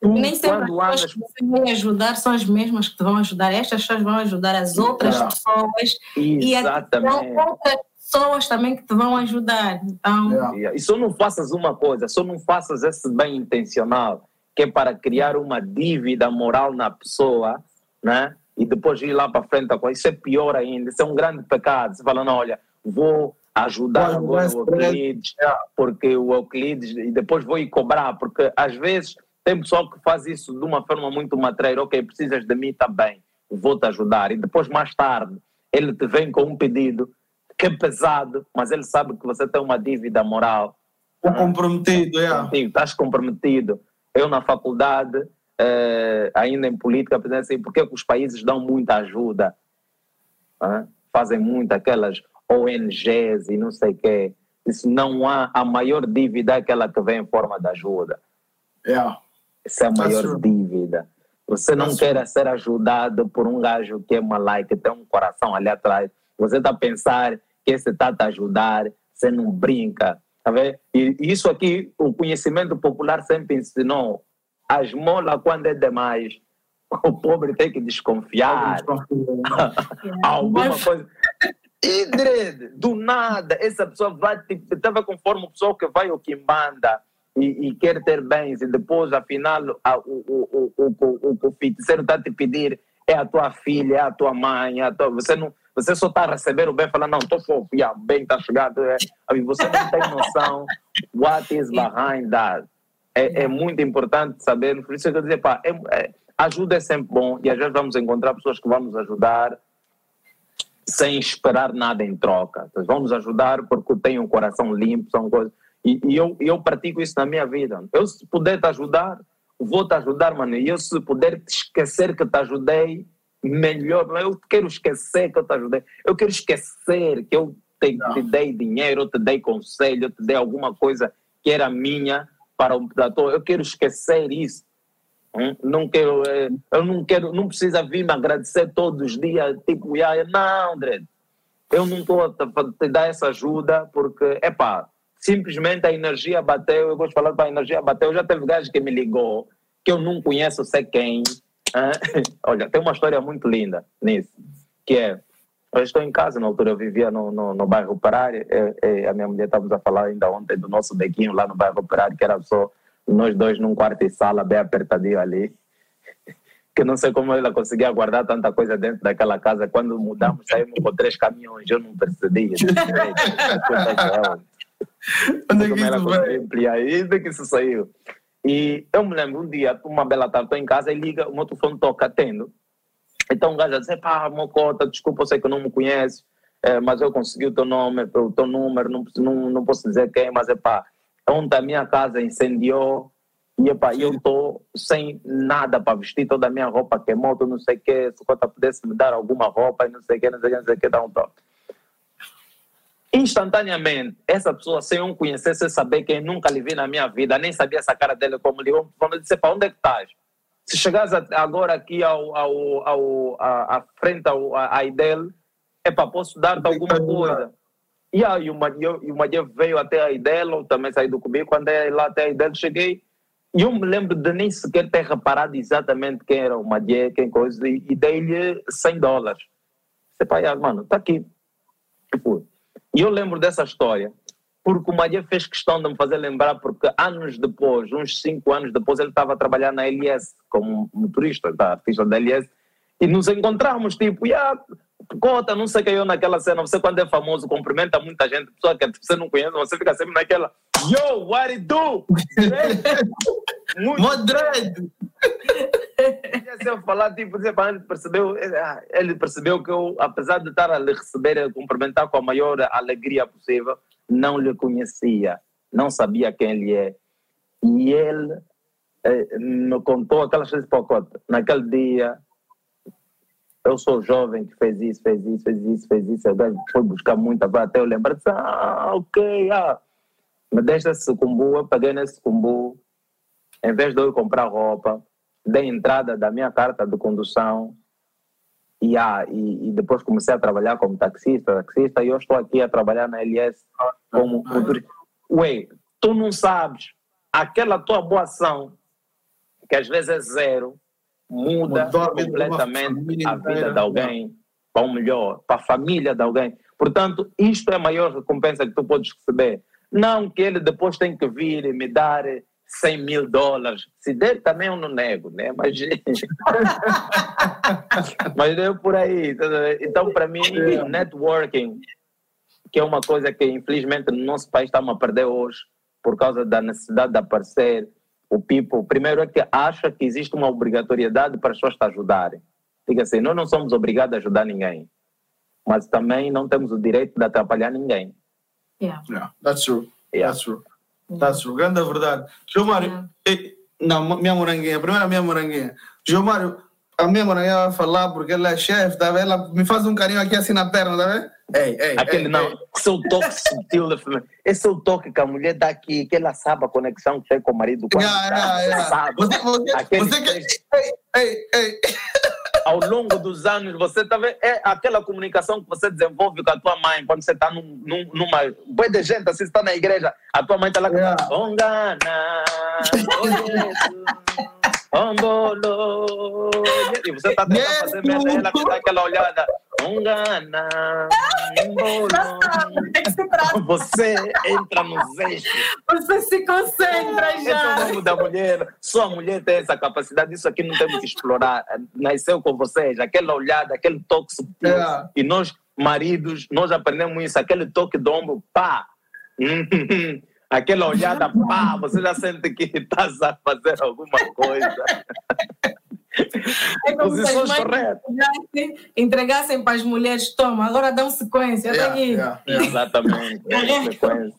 Nem sempre as pessoas que vai ajudar são as mesmas que te vão ajudar. Estas pessoas vão ajudar as outras pessoas. Exatamente. E outras pessoas também que te vão ajudar. Então... E só não faças uma coisa, só não faças esse bem intencional, que é para criar uma dívida moral na pessoa, né? E depois ir lá para frente. Isso é pior ainda, isso é um grande pecado. Você fala, não, olha, vou ajudar agora o Euclides, porque o Euclides, e depois vou ir cobrar, porque às vezes tem pessoal que faz isso de uma forma muito matreira. Ok, precisas de mim, está bem, vou-te ajudar. E depois, mais tarde, ele te vem com um pedido que é pesado, mas ele sabe que você tem uma dívida moral. Estou comprometido, é. Contigo, estás comprometido. Eu, na faculdade, eh, ainda em política, pensei assim, por que os países dão muita ajuda? Fazem muito aquelas ONGs e não sei o quê. Isso não há, a maior dívida é aquela que vem em forma de ajuda. Yeah. Essa é a maior dívida. Você não quer ser ajudado por um gajo que é malai, que tem um coração ali atrás. Você está a pensar que esse está a te ajudar, você não brinca. Tá vendo? E isso aqui, o conhecimento popular sempre ensinou. A esmola, quando é demais, o pobre tem que desconfiar. Alguma coisa. E, do nada, essa pessoa vai, estava conforme o pessoal que vai ao Kimbanda e, e, quer ter bens e depois, afinal, a, o, o, o, o, o feiticeiro está te pedir é a tua filha, é a tua mãe, é a tua... você não você só está a receber o bem falando, não, estou fofo, yeah, bem está chegando. É. Você não tem noção what is behind that. É, é muito importante saber, por isso é que eu dizer, pá, é, é, ajuda é sempre bom e às vezes vamos encontrar pessoas que vão nos ajudar sem esperar nada em troca. Então, vamos ajudar porque tenho um coração limpo, são coisas e, e, eu, eu pratico isso na minha vida. Eu, se puder te ajudar, vou te ajudar, mano. E eu, se puder te esquecer que te ajudei, melhor. Eu quero esquecer que eu te ajudei. Eu quero esquecer que eu te, te dei dinheiro, eu te dei conselho, eu te dei alguma coisa que era minha para o tua. Eu quero esquecer isso. Hum? Não quero, eh, eu não quero, não precisa vir me agradecer todos os dias, tipo, não, André, eu não estou a te dar essa ajuda porque, é pá, simplesmente a energia bateu, eu gosto de falar para a energia bateu, já teve gajo que me ligou, que eu não conheço, sei quem. Olha, tem uma história muito linda nisso, que é, eu estou em casa, na altura eu vivia no, no, no bairro Operário, a minha mulher estávamos a falar ainda ontem do nosso bequinho lá no bairro Operário, que era só nós dois num quarto e sala bem apertadinho ali, que não sei como ela conseguia guardar tanta coisa dentro daquela casa, quando mudamos saímos com três caminhões, eu não percebi. Onde é que isso? Ampliar. Isso que isso saiu. E eu me lembro um dia, uma bela tarde, estou em casa e liga, o meu telefone toca, atendo. Então o gajo diz, pá, Mocota, desculpa, eu sei que não me conhece, é, mas eu consegui o teu nome, o teu número, não, não, não posso dizer quem, mas é pá, ontem a minha casa incendiou e epá, eu estou sem nada para vestir, toda a minha roupa queimou, não sei o quê, se o pudesse me dar alguma roupa, não sei o quê, não sei o quê, não sei o quê, dá um toque instantaneamente, essa pessoa, sem eu conhecer, sem saber quem nunca lhe vi na minha vida, nem sabia essa cara dele como lhe quando eu disse, para onde é que estás? Se chegares agora aqui ao, ao, ao, à frente ao, à IDEL, epá, posso dar-te alguma coisa. E aí o Madia veio até a Idelo, também saí do comigo, quando é lá até a Idelo cheguei, e eu me lembro de nem sequer ter reparado exatamente quem era o Madia, quem coisa, e, e dei-lhe 100 dólares. Você pai, mano, tá aqui. Tipo, e eu lembro dessa história, porque o Madia fez questão de me fazer lembrar, porque anos depois, uns 5 anos depois, ele estava a trabalhar na LS como motorista, da artista da LS, e nos encontramos, tipo, yeah, Cota, não sei quem eu naquela cena. Você, quando é famoso, cumprimenta muita gente, pessoa que você não conhece, você fica sempre naquela. Yo, what it do? Madrid! Se eu falar, tipo, ele percebeu, ah, ele percebeu que eu, apesar de estar a lhe receber e cumprimentar com a maior alegria possível, não lhe conhecia, não sabia quem ele é. E ele eh, me contou aquelas coisas Cota. Naquele dia, eu sou jovem que fez isso, fez isso, fez isso, fez isso, agora foi buscar muita até eu lembrar, ah, ok, ah, me deixa sucumbu, eu paguei nesse sucumbu, em vez de eu comprar roupa, dei entrada da minha carta de condução e, ah, e, e, depois comecei a trabalhar como taxista, taxista, e eu estou aqui a trabalhar na LS como motorista. Ué, tu não sabes, aquela tua boa ação, que às vezes é zero, muda completamente a vida de alguém para um melhor, para a família de alguém. Portanto, isto é a maior recompensa que tu podes receber. Não que ele depois tem que vir e me dar 100 mil dólares. Se der também eu não nego, né? Mas, mas deu por aí. Tá então, para mim, é. networking, que é uma coisa que infelizmente no nosso país estamos a perder hoje, por causa da necessidade de aparecer, o people, primeiro é que acha que existe uma obrigatoriedade para as pessoas te ajudarem. Diga assim, nós não somos obrigados a ajudar ninguém, mas também não temos o direito de atrapalhar ninguém. Yeah. yeah that's true. Yeah. That's true. That's true. Grande verdade. João Mário, não, minha moranguinha, primeiro a minha moranguinha. João Mário, a minha moranguinha vai falar porque ela é chefe, tá vendo? Ela me faz um carinho aqui assim na perna, tá vendo? Ei, ei, Aquele ei, não, ei. esse é o toque sutil da família. Esse é o toque que a mulher dá aqui, que ela sabe a conexão que tem com o marido. Quando yeah, tá, yeah, yeah. Sabe. Você, você, você que... ei, ei, ei. Ao longo dos anos, você tá vendo, é aquela comunicação que você desenvolve com a tua mãe quando você está num, num, numa. Boa de gente, assim, você está na igreja, a tua mãe está lá yeah. Ongana, Ongolo. E você está tentando fazer merda, ela te dá aquela olhada. Ungana, Você entra nos eixos. Você se concentra já. Esse é o nome da mulher. Sua mulher tem essa capacidade. Isso aqui não temos que explorar. Nasceu com vocês. Aquela olhada, aquele toque subtil. É. E nós, maridos, nós aprendemos isso. Aquele toque do ombro, pá. Aquela olhada, pá. Você já sente que está a fazer alguma coisa. É como Posições se corretas. Entregassem para as mulheres, toma, agora dão sequência. Yeah, aqui. Yeah, yeah. Exatamente. sequência.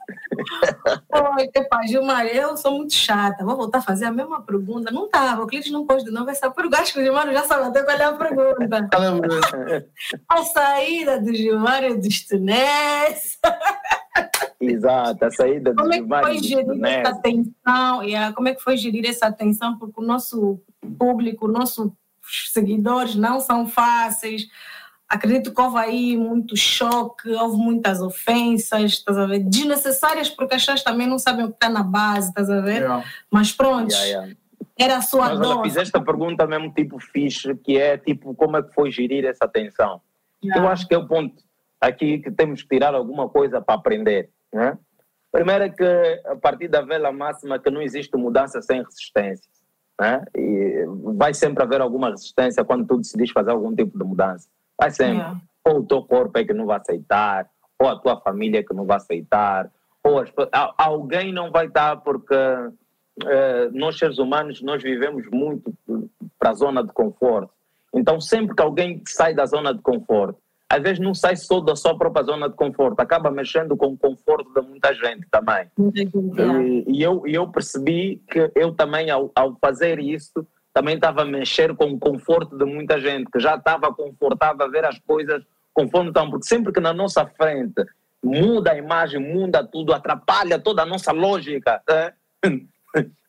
Oi, epá, Gilmar, eu sou muito chata, vou voltar a fazer a mesma pergunta. Não estava, o cliente não pôs de novo essa pergunta. Acho que o Gilmar já sabe até qual é a pergunta. a saída do Gilmar e do Stunés. Exato, a saída como é que foi gerir essa atenção? Yeah, como é que foi gerir essa atenção? Porque o nosso público, nossos seguidores não são fáceis. Acredito que houve aí muito choque, houve muitas ofensas, estás a ver? Desnecessárias, porque as pessoas também não sabem o que está na base, estás a ver? Yeah. Mas pronto, yeah, yeah. era a sua Mas dor. Mas fizeste a pergunta mesmo tipo fixe, que é tipo, como é que foi gerir essa atenção? Eu acho que é o ponto aqui que temos que tirar alguma coisa para aprender. Né? Primeiro é que a partir da velha máxima que não existe mudança sem resistência. Né? E vai sempre haver alguma resistência quando tu decidis fazer algum tipo de mudança. Vai sempre. É. Ou o teu corpo é que não vai aceitar, ou a tua família é que não vai aceitar, ou as, alguém não vai dar porque uh, nós seres humanos nós vivemos muito para a zona de conforto. Então sempre que alguém sai da zona de conforto às vezes não sai só da sua própria zona de conforto, acaba mexendo com o conforto de muita gente também. E, e, eu, eu percebi que eu também, ao, ao fazer isso, também estava a mexer com o conforto de muita gente, que já estava confortável a ver as coisas conforme estão, porque sempre que na nossa frente muda a imagem, muda tudo, atrapalha toda a nossa lógica. Né?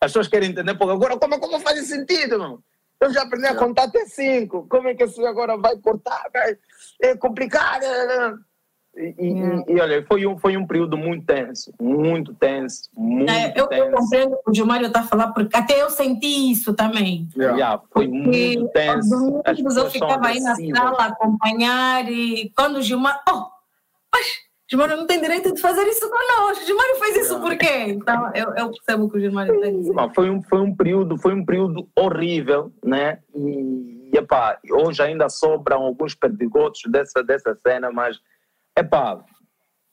As pessoas querem entender, porque agora como, como faz sentido? Não? Eu já aprendi a contar até cinco. Como é que esse agora vai cortar? É complicado. E, e, e, olha, foi um, foi um período muito tenso, muito tenso, muito é, eu, tenso. Eu compreendo o que o Gilmário está a falar, porque até eu senti isso também. Yeah. Yeah, foi porque muito tenso. Domingos eu ficava aí na sala a acompanhar e quando o Gilmário... Oh, mas Gilmário não tem direito de fazer isso conosco. Gilmário fez isso por quê? Então, eu, eu percebo o que o Gilmário tem dizer. Foi um, foi, um período, foi um período horrível, né? E, epá, hoje ainda sobram alguns perdigotos dessa, dessa cena, mas é pá,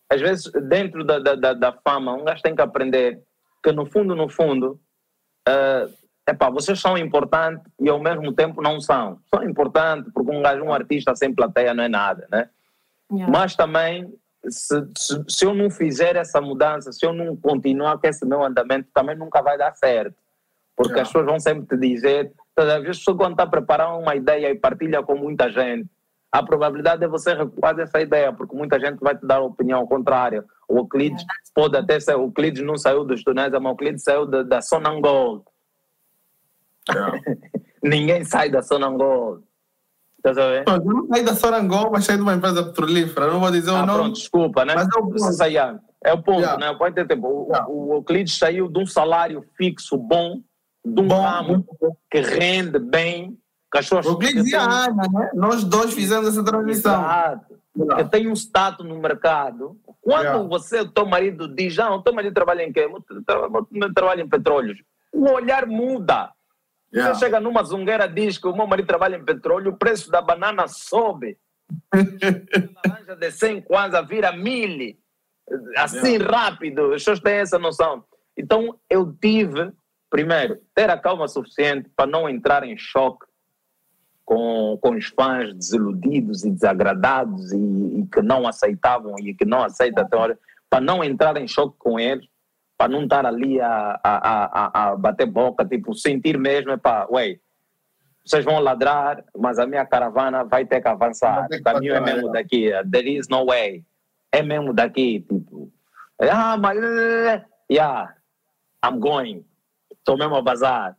às vezes dentro da, da, da, fama, um gajo tem que aprender que no fundo, no fundo, uh, é pá, vocês são importantes e ao mesmo tempo não são. São importantes porque um gajo, um artista sem plateia não é nada, né? Yeah. Mas também, se, se, se, eu não fizer essa mudança, se eu não continuar com esse meu andamento, também nunca vai dar certo. Porque as pessoas vão sempre te dizer, às vezes, quando está a preparar uma ideia e partilha com muita gente, a probabilidade é você recuar dessa ideia, porque muita gente vai te dar a opinião contrária. O Euclides é. pode até ser, o Euclides não saiu dos túneis, mas o Euclides saiu da, da Sonangol. É. Ninguém sai da Sonangol. Estás a ver? Eu não saí da Sonangol, mas saí de uma empresa petrolífera. Não vou dizer ah, o nome. Pronto, desculpa, né? Mas é o ponto. É o ponto, yeah. né? Pode ter tempo. O, yeah. o Euclides saiu de um salário fixo bom, de um bom, ramo que rende bem. O Gleitz e a Ana, né? Nós dois fizemos essa transmissão. Exato. Eu tenho um status no mercado. Quando você, o teu marido, diz, ah, o teu marido trabalha em quê? Eu trabalho em petróleo. O olhar muda. Yeah. Você chega numa zungueira diz que o meu marido trabalha em petróleo, o preço da banana sobe. a laranja de 100 quase vira mil. Assim yeah. rápido. As pessoas têm essa noção. Então, eu tive, primeiro, ter a calma suficiente para não entrar em choque com, com os fãs desiludidos e desagradados e, e que não aceitavam e que não aceitam até hora, para não entrar em choque com eles, para não estar ali a, a, a, a bater boca, tipo, sentir mesmo, é para, ué, vocês vão ladrar, mas a minha caravana vai ter que avançar. O caminho é mesmo daqui. There is no way. É mesmo daqui, tipo. Ah, mas. Yeah, I'm going. Estou mesmo a bazar.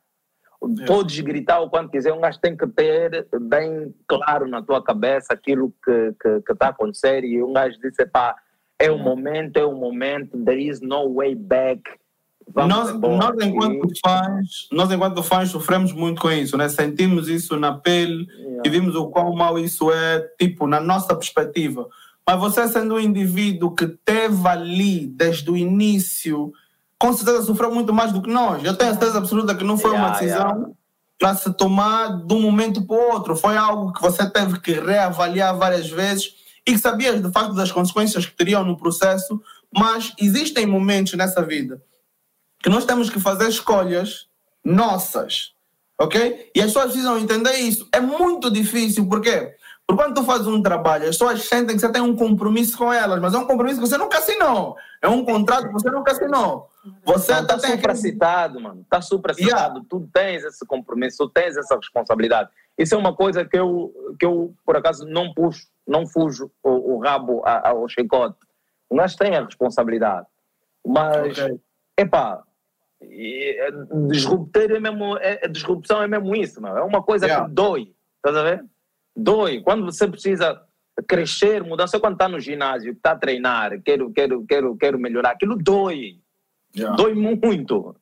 É. Podes gritar o quanto quiser, um gajo tem que ter bem claro na tua cabeça aquilo que está que, que a acontecer. E um gajo disse: pá, é o momento, é o momento, there is no way back. nós, nós, enquanto fãs, nós, enquanto fãs, sofremos muito com isso, né? sentimos isso na pele yeah. e vimos o quão mal isso é, tipo, na nossa perspectiva. Mas você, sendo um indivíduo que teve ali desde o início com certeza sofreu muito mais do que nós. Eu tenho a certeza absoluta que não foi yeah, uma decisão yeah. para se tomar de um momento para o outro. Foi algo que você teve que reavaliar várias vezes e que sabias de facto das consequências que teriam no processo, mas existem momentos nessa vida que nós temos que fazer escolhas nossas, ok? E as pessoas precisam entender isso. É muito difícil, por quê? Porque quando tu fazes um trabalho, as pessoas sentem que você tem um compromisso com elas, mas é um compromisso que você nunca assinou. É um contrato que você nunca assinou. Você está tá supracitado, mano. Está supracitado. Yeah. Tu tens esse compromisso, tu tens essa responsabilidade. Isso é uma coisa que eu, que eu por acaso, não puxo, não fujo o, o rabo ao chicote. Nós tem a responsabilidade. Mas, okay. epá, é, disruptor é mesmo, é, disrupção é mesmo isso, mano. É uma coisa yeah. que dói. Estás a ver? Dói. Quando você precisa crescer, você quando está no ginásio, está a treinar, quero, quero, quero, quero melhorar, aquilo dói. Yeah. Dói muito.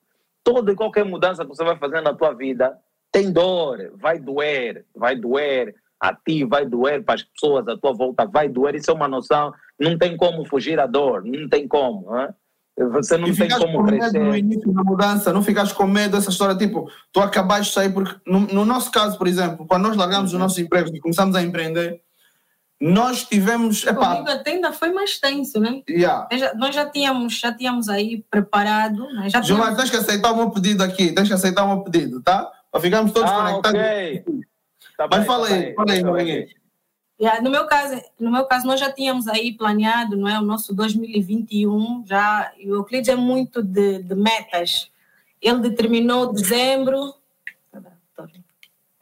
Toda e qualquer mudança que você vai fazer na tua vida tem dor, vai doer, vai doer a ti, vai doer para as pessoas à tua volta, vai doer, isso é uma noção, não tem como fugir à dor, não tem como. Né? Você não e tem como crescer. no início da mudança, não ficaste com medo dessa história, tipo, tu acabaste de sair, porque no, no nosso caso, por exemplo, quando nós largamos uhum. os nossos empregos e começamos a empreender, nós tivemos. Epá, Comigo até ainda foi mais tenso, né? Yeah. Já, nós já tínhamos, já tínhamos aí preparado. Né? Já Gilmar, tínhamos... tens que aceitar o meu pedido aqui, tens que aceitar o meu pedido, tá? Para ficarmos todos ah, conectados. Okay. Tá Mas bem, fala tá aí, fala aí, no meu caso, no meu caso, nós já tínhamos aí planeado, não é, o nosso 2021 já. E o Euclides é muito de, de metas. Ele determinou dezembro.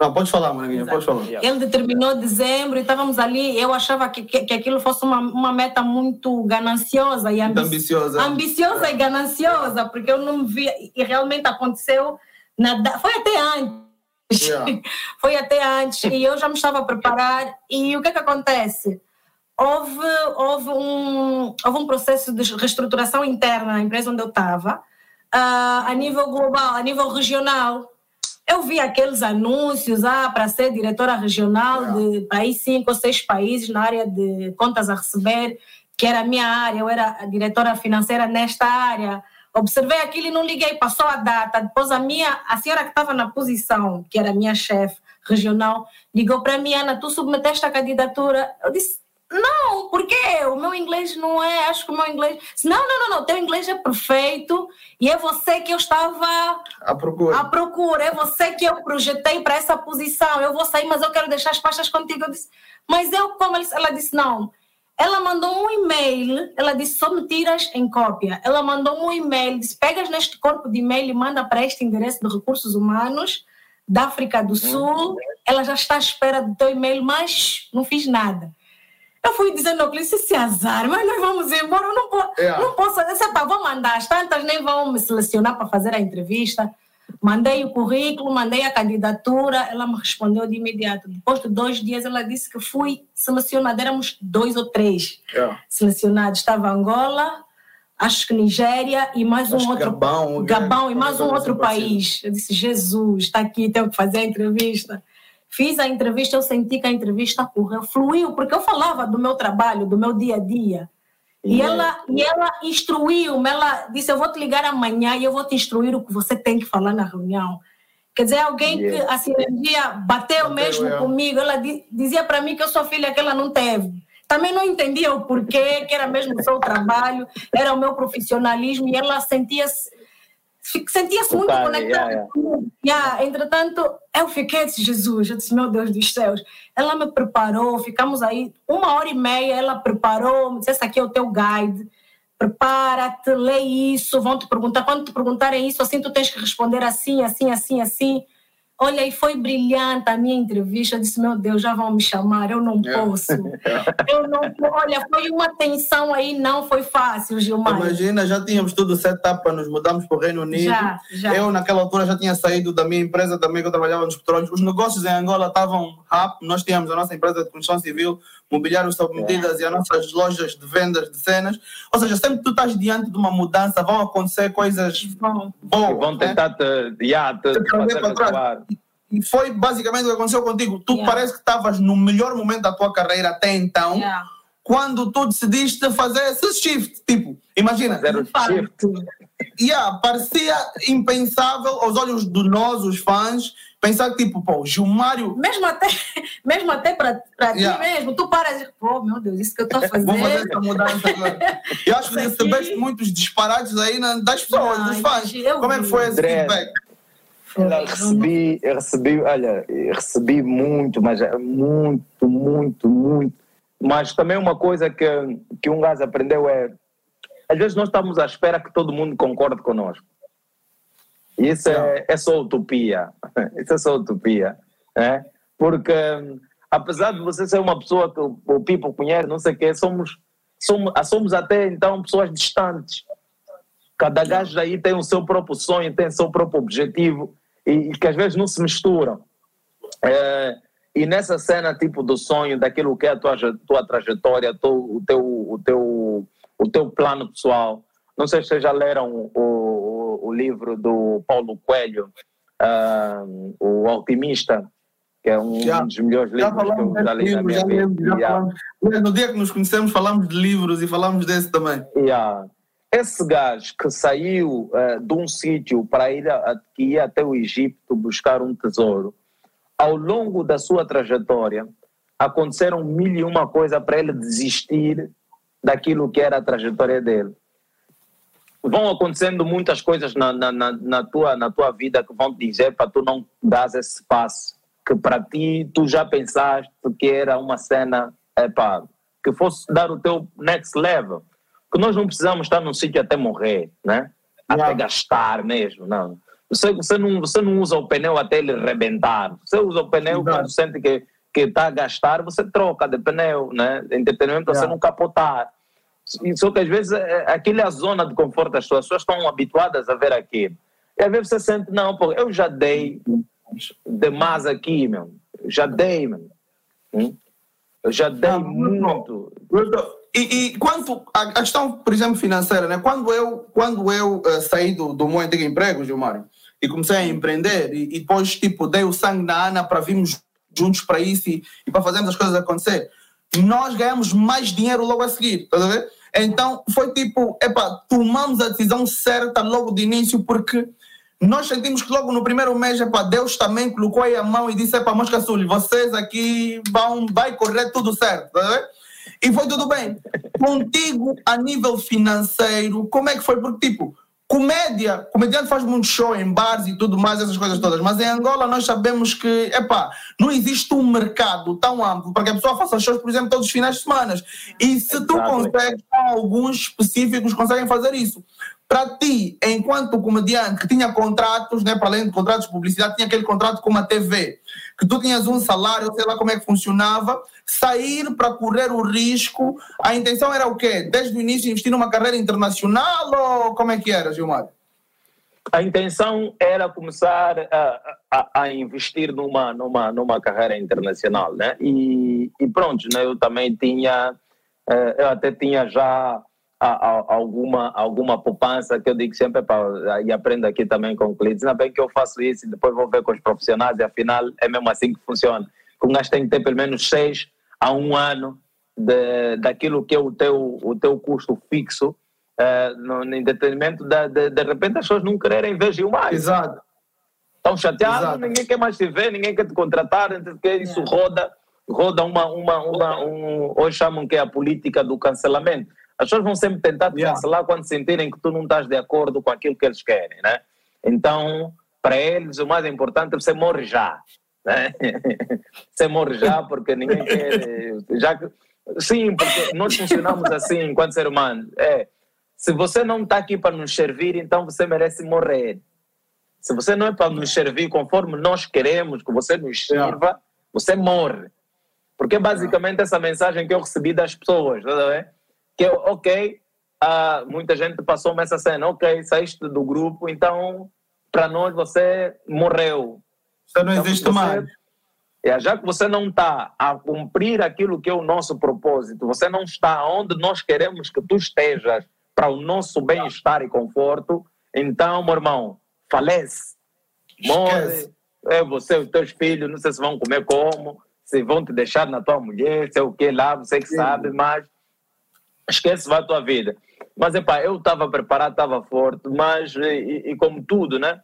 Não, pode falar, Maravilha, pode falar. Ele determinou dezembro e estávamos ali. Eu achava que, que, que aquilo fosse uma, uma meta muito gananciosa e ambi ambiciosa. Ambiciosa é. e gananciosa, porque eu não via. E realmente aconteceu. Na, foi até antes Yeah. Foi até antes. E eu já me estava a preparar. E o que é que acontece? Houve, houve, um, houve um processo de reestruturação interna na empresa onde eu estava, uh, a nível global, a nível regional. Eu vi aqueles anúncios ah, para ser diretora regional yeah. de país, cinco ou seis países na área de contas a receber, que era a minha área, eu era a diretora financeira nesta área observei aquilo e não liguei, passou a data. Depois a minha, a senhora que estava na posição, que era a minha chefe regional, ligou para mim, Ana, tu submeteste a candidatura. Eu disse, não, porque o meu inglês não é, acho que o meu inglês. Não, não, não, não, teu inglês é perfeito e é você que eu estava à procura. À procura, é você que eu projetei para essa posição. Eu vou sair, mas eu quero deixar as pastas contigo. Eu disse, mas eu, como ela disse, não, ela mandou um e-mail, ela disse só me tiras em cópia. Ela mandou um e-mail, disse pegas neste corpo de e-mail e manda para este endereço de recursos humanos da África do Sul. Ela já está à espera do teu e-mail, mas não fiz nada. Eu fui dizendo ao cliente, se azar, mas nós vamos embora, eu não, posso, yeah. não posso, essa, vou mandar, as tantas nem vão me selecionar para fazer a entrevista. Mandei o currículo, mandei a candidatura, ela me respondeu de imediato. Depois de dois dias, ela disse que fui selecionada. Éramos dois ou três yeah. selecionados. Estava Angola, acho que Nigéria e mais acho um outro. Gabão, Gabão e mais um outro país. Eu disse: Jesus, está aqui, tenho que fazer a entrevista. Fiz a entrevista, eu senti que a entrevista correu, fluiu, porque eu falava do meu trabalho, do meu dia a dia. E, ela, e ela instruiu-me, ela disse: Eu vou te ligar amanhã e eu vou te instruir o que você tem que falar na reunião. Quer dizer, alguém que a sinergia bateu, mesmo eu. comigo. Ela dizia para mim que eu sou filha que ela não teve. Também não entendia o porquê, que era mesmo o seu trabalho, era o meu profissionalismo, e ela sentia-se sentia-se muito conectada. Yeah, yeah. yeah, entretanto, eu fiquei, disse, Jesus, eu disse, meu Deus dos céus. Ela me preparou, ficamos aí uma hora e meia, ela preparou, me disse, esse aqui é o teu guide, prepara-te, lê isso, vão te perguntar, quando te perguntarem isso, assim tu tens que responder assim, assim, assim, assim. Olha, e foi brilhante a minha entrevista. Eu disse, meu Deus, já vão me chamar, eu não é. posso. eu não Olha, foi uma tensão aí, não foi fácil, Gilmar. Imagina, já tínhamos tudo setup para nos mudarmos para o Reino Unido. Já, já. Eu, naquela altura, já tinha saído da minha empresa também, que eu trabalhava nos petróleos. Os negócios em Angola estavam rápido. Nós tínhamos a nossa empresa de construção civil, mobiliário sob medidas é. e as nossas lojas de vendas de cenas. Ou seja, sempre que tu estás diante de uma mudança, vão acontecer coisas boas. Vão né? tentar te, yeah, te, te fazer para E foi basicamente o que aconteceu contigo. Tu yeah. parece que estavas no melhor momento da tua carreira até então. Yeah. Quando tu decidiste fazer esse shift, tipo, imagina. Fazer o shift. Yeah, parecia impensável aos olhos de nós, os fãs, pensar que, tipo, pô, Gilmário. Mesmo até, mesmo até para yeah. ti mesmo, tu paras e pô, meu Deus, isso que eu estou fazendo. Vou fazer essa mudança agora. Eu acho que recebeste muitos disparates aí das pessoas, Não, dos fãs. Como é que foi esse André, feedback? Eu recebi, eu recebi, olha, recebi muito, mas é muito, muito, muito. Mas também uma coisa que, que um gajo aprendeu é, às vezes nós estamos à espera que todo mundo concorde conosco. Isso é, é só utopia. Isso é só utopia. Né? Porque, apesar de você ser uma pessoa que o people conhece, não sei o quê, somos, somos, somos até então pessoas distantes. Cada gajo aí tem o seu próprio sonho, tem o seu próprio objetivo e, e que às vezes não se misturam. É, e nessa cena tipo do sonho, daquilo que é a tua, tua trajetória, tu, o, teu, o, teu, o teu plano pessoal, não sei se vocês já leram o, o livro do Paulo Coelho, uh, O Alquimista, que é um já, dos melhores livros que eu já li na minha vida. Yeah. No dia que nos conhecemos falamos de livros e falamos desse também. Yeah. Esse gajo que saiu uh, de um sítio para ir, a, que ia até o Egito buscar um tesouro, ao longo da sua trajetória, aconteceram mil e uma coisas para ele desistir daquilo que era a trajetória dele vão acontecendo muitas coisas na, na, na, na, tua, na tua vida que vão te dizer para tu não dar esse passo. Que para ti, tu já pensaste que era uma cena, epa, que fosse dar o teu next level. Que nós não precisamos estar num sítio até morrer, né? Até gastar mesmo, não. Você, você, não, você não usa o pneu até ele rebentar. Você usa o pneu Exato. quando sente que que está a gastar, você troca de pneu, né? Entretenimento, yeah. você não capotar. Só que às vezes é, é, aquilo é a zona de conforto das pessoas, as pessoas estão habituadas a ver aquilo. E às vezes você sente, não, pô, eu já dei demais aqui, meu. Já dei, meu. Hum? Eu já dei ah, muito. E, e quanto a, questão, por exemplo, financeira, né? Quando eu, quando eu uh, saí do, do meu antigo emprego, Gilmário, e comecei a empreender, e, e, depois, tipo, dei o sangue na Ana para virmos juntos para isso e, e para fazermos as coisas acontecer, nós ganhamos mais dinheiro logo a seguir, tá a ver? Então, foi tipo, epa, tomamos a decisão certa logo de início, porque nós sentimos que logo no primeiro mês, epa, Deus também colocou aí a mão e disse, epa, Mosca Sul, vocês aqui vão, vai correr tudo certo, tá ver? E foi tudo bem. Contigo, a nível financeiro, como é que foi? Porque, tipo, comédia, comediante faz muito show em bares e tudo mais, essas coisas todas, mas em Angola nós sabemos que, epá, não existe um mercado tão amplo para que a pessoa faça shows, por exemplo, todos os finais de semana. E se tu consegues, alguns específicos conseguem fazer isso para ti, enquanto comediante que tinha contratos, né, para além de contratos de publicidade, tinha aquele contrato com a TV, que tu tinhas um salário, sei lá como é que funcionava, sair para correr o risco, a intenção era o quê? Desde o início investir numa carreira internacional ou como é que era, Gilmar? A intenção era começar a, a, a, investir numa, numa, numa carreira internacional, né? E, e pronto, né? eu também tinha, eh, eu até tinha já alguma, alguma poupança que eu digo sempre para, e aprendo aqui também com clientes, ainda bem que eu faço isso e depois vou ver com os profissionais e afinal é mesmo assim que funciona. Que um gajo tem que ter pelo menos seis a um ano de, daquilo que é o teu, o teu custo fixo, uh, no, em detrimento de, de, de repente as pessoas não quererem ver Gilmar. Exato. Estão chateados, Exato. ninguém quer mais te ver, ninguém quer te contratar, que isso roda, roda uma, uma, uma um, hoje chamam que é a política do cancelamento as pessoas vão sempre tentar te cancelar quando sentirem que tu não estás de acordo com aquilo que eles querem, né? Então, para eles, o mais importante é você morrer já. Né? você morre já, porque ninguém quer. Já que, sim, porque nós funcionamos assim enquanto ser humano. É, se você não está aqui para nos servir, então você merece morrer. Se você não é para nos servir conforme nós queremos que você nos sirva, você morre. Porque é basicamente essa mensagem que eu recebi das pessoas, tá que ok, uh, muita gente passou-me essa cena, ok, saíste do grupo, então para nós você morreu. Você não então, existe você, mais. É, já que você não está a cumprir aquilo que é o nosso propósito, você não está onde nós queremos que tu estejas para o nosso bem-estar e conforto, então, meu irmão, falece, morre. É, você, os teus filhos, não sei se vão comer como, se vão te deixar na tua mulher, sei o que lá, você que Sim. sabe, mas esquece vai a tua vida. Mas, epá, eu estava preparado, estava forte, mas, e, e, como tudo, né?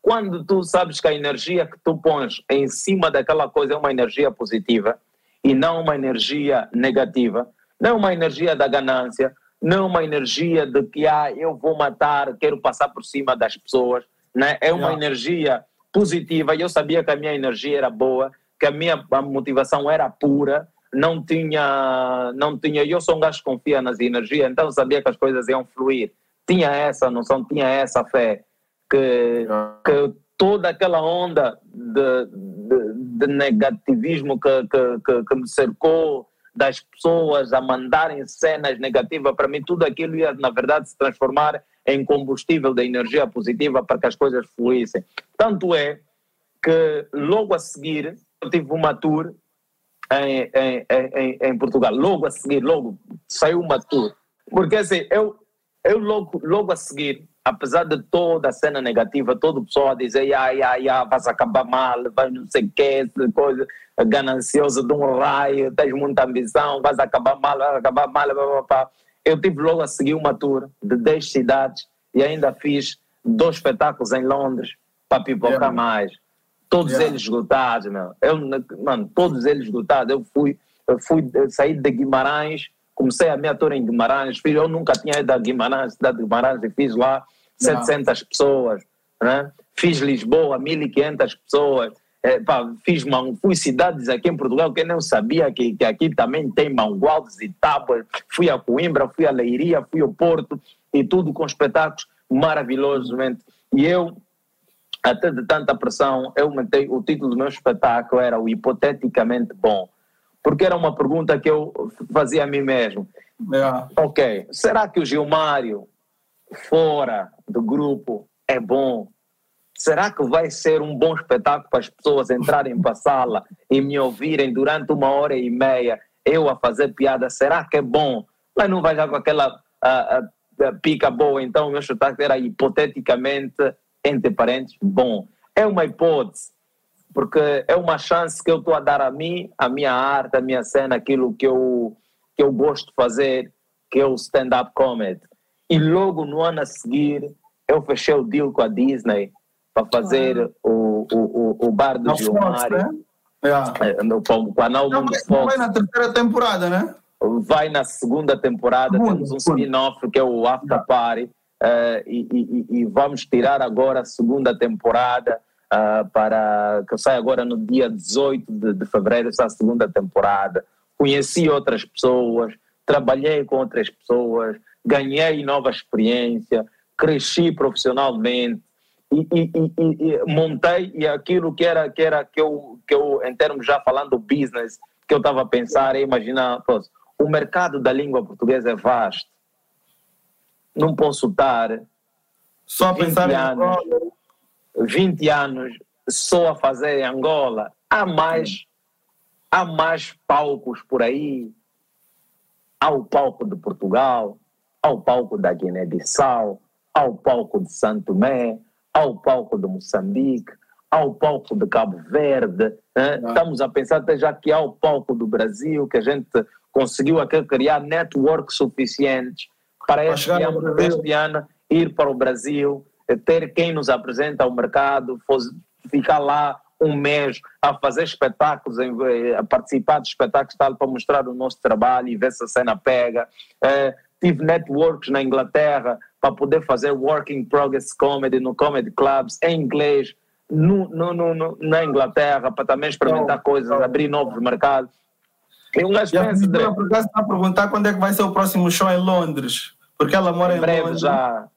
Quando tu sabes que a energia que tu pões em cima daquela coisa é uma energia positiva e não uma energia negativa, não uma energia da ganância, não uma energia de que, ah, eu vou matar, quero passar por cima das pessoas, né? É uma yeah. energia positiva e eu sabia que a minha energia era boa, que a minha motivação era pura, não tinha, não tinha, eu sou um gajo que confia nas energias, então sabia que as coisas iam fluir. Tinha essa noção, tinha essa fé que, que toda aquela onda de, de, de negativismo que, que, que, me cercou, das pessoas a mandarem cenas negativas, para mim tudo aquilo ia, na verdade, se transformar em combustível da energia positiva para que as coisas fluíssem. Tanto é que logo a seguir eu tive uma tour em, em, em, em, Portugal. Logo a seguir, logo saiu uma tour. Porque assim, eu, eu logo, logo a seguir, apesar de toda a cena negativa, todo o pessoal a dizer, ya, ya, ya, vais acabar mal, vais não sei o que, coisa gananciosa de um raio, tens muita ambição, vais acabar mal, vais acabar mal, blá, blá, blá. Eu tive logo a seguir uma tour de 10 cidades e ainda fiz dois espetáculos em Londres para pipocar yeah. mais todos yeah. eles esgotados, meu. Eu, mano, todos eles esgotados. Eu fui, eu fui sair de Guimarães, comecei a minha tour em Guimarães, fiz, eu nunca tinha ido a Guimarães, cidade de Guimarães, e fiz lá 700 pessoas, né? Fiz Lisboa, 1500 pessoas. É, pá, fiz fui cidades aqui em Portugal que eu não sabia que, que aqui também tem mangualdes e tábuas. Fui a Coimbra, fui a Leiria, fui ao Porto e tudo com espetáculos maravilhosamente. E eu até de tanta pressão, eu meti, o título do meu espetáculo era o Hipoteticamente Bom, porque era uma pergunta que eu fazia a mim mesmo. Yeah. Ok, será que o Gilmário, fora do grupo, é bom? será que vai ser um bom espetáculo para as pessoas entrarem para a sala e me ouvirem durante uma hora e meia, eu a fazer piada? Será que é bom? Mas não vai já com aquela uh, uh, pica boa, então o meu espetáculo era hipoteticamente, entre parentes, bom. É uma hipótese, porque é uma chance que eu estou a dar a mim, a minha arte, a minha cena, aquilo que eu, que eu gosto de fazer, que é o stand-up comedy. E logo no ano a seguir, eu fechei o deal com a Disney para fazer ah. o, o, o, bar do Gilmar. Né? Yeah. É, no, com o canal não, Mundo Fox. Vai na terceira temporada, né? Vai na segunda temporada, temos um spin-off que é o After yeah. Party. Uh, e, e, e, vamos tirar agora a segunda temporada uh, para que sai agora no dia 18 de, de fevereiro, essa segunda temporada. Conheci outras pessoas, trabalhei com outras pessoas, ganhei nova experiência, cresci profissionalmente e, e, e, e, montei e aquilo que era que era que eu que eu em termos já falando do business que eu estava a pensar e imaginar o mercado da língua portuguesa é vasto não posso estar só a pensar anos, em 20 anos só a fazer em Angola há mais há mais palcos por aí há o palco de Portugal ao palco da Guiné-Bissau, ao palco de Santo Tomé, ao palco de Moçambique, ao palco de Cabo Verde. Né? Ah. Estamos a pensar até já que há o palco do Brasil, que a gente conseguiu aqui criar networks suficientes para este ano, este ano ir para o Brasil, ter quem nos apresenta ao mercado, ficar lá um mês a fazer espetáculos, a participar de espetáculos tal, para mostrar o nosso trabalho e ver se a cena pega. É, tive networks na Inglaterra para poder fazer work in progress comedy no comedy clubs em inglês no, no, no, na Inglaterra para também experimentar coisas, abrir novos mercados. E um gajo pensa, está a perguntar quando é que vai ser o próximo show em Londres, porque ela mora em, em breve Londres. já.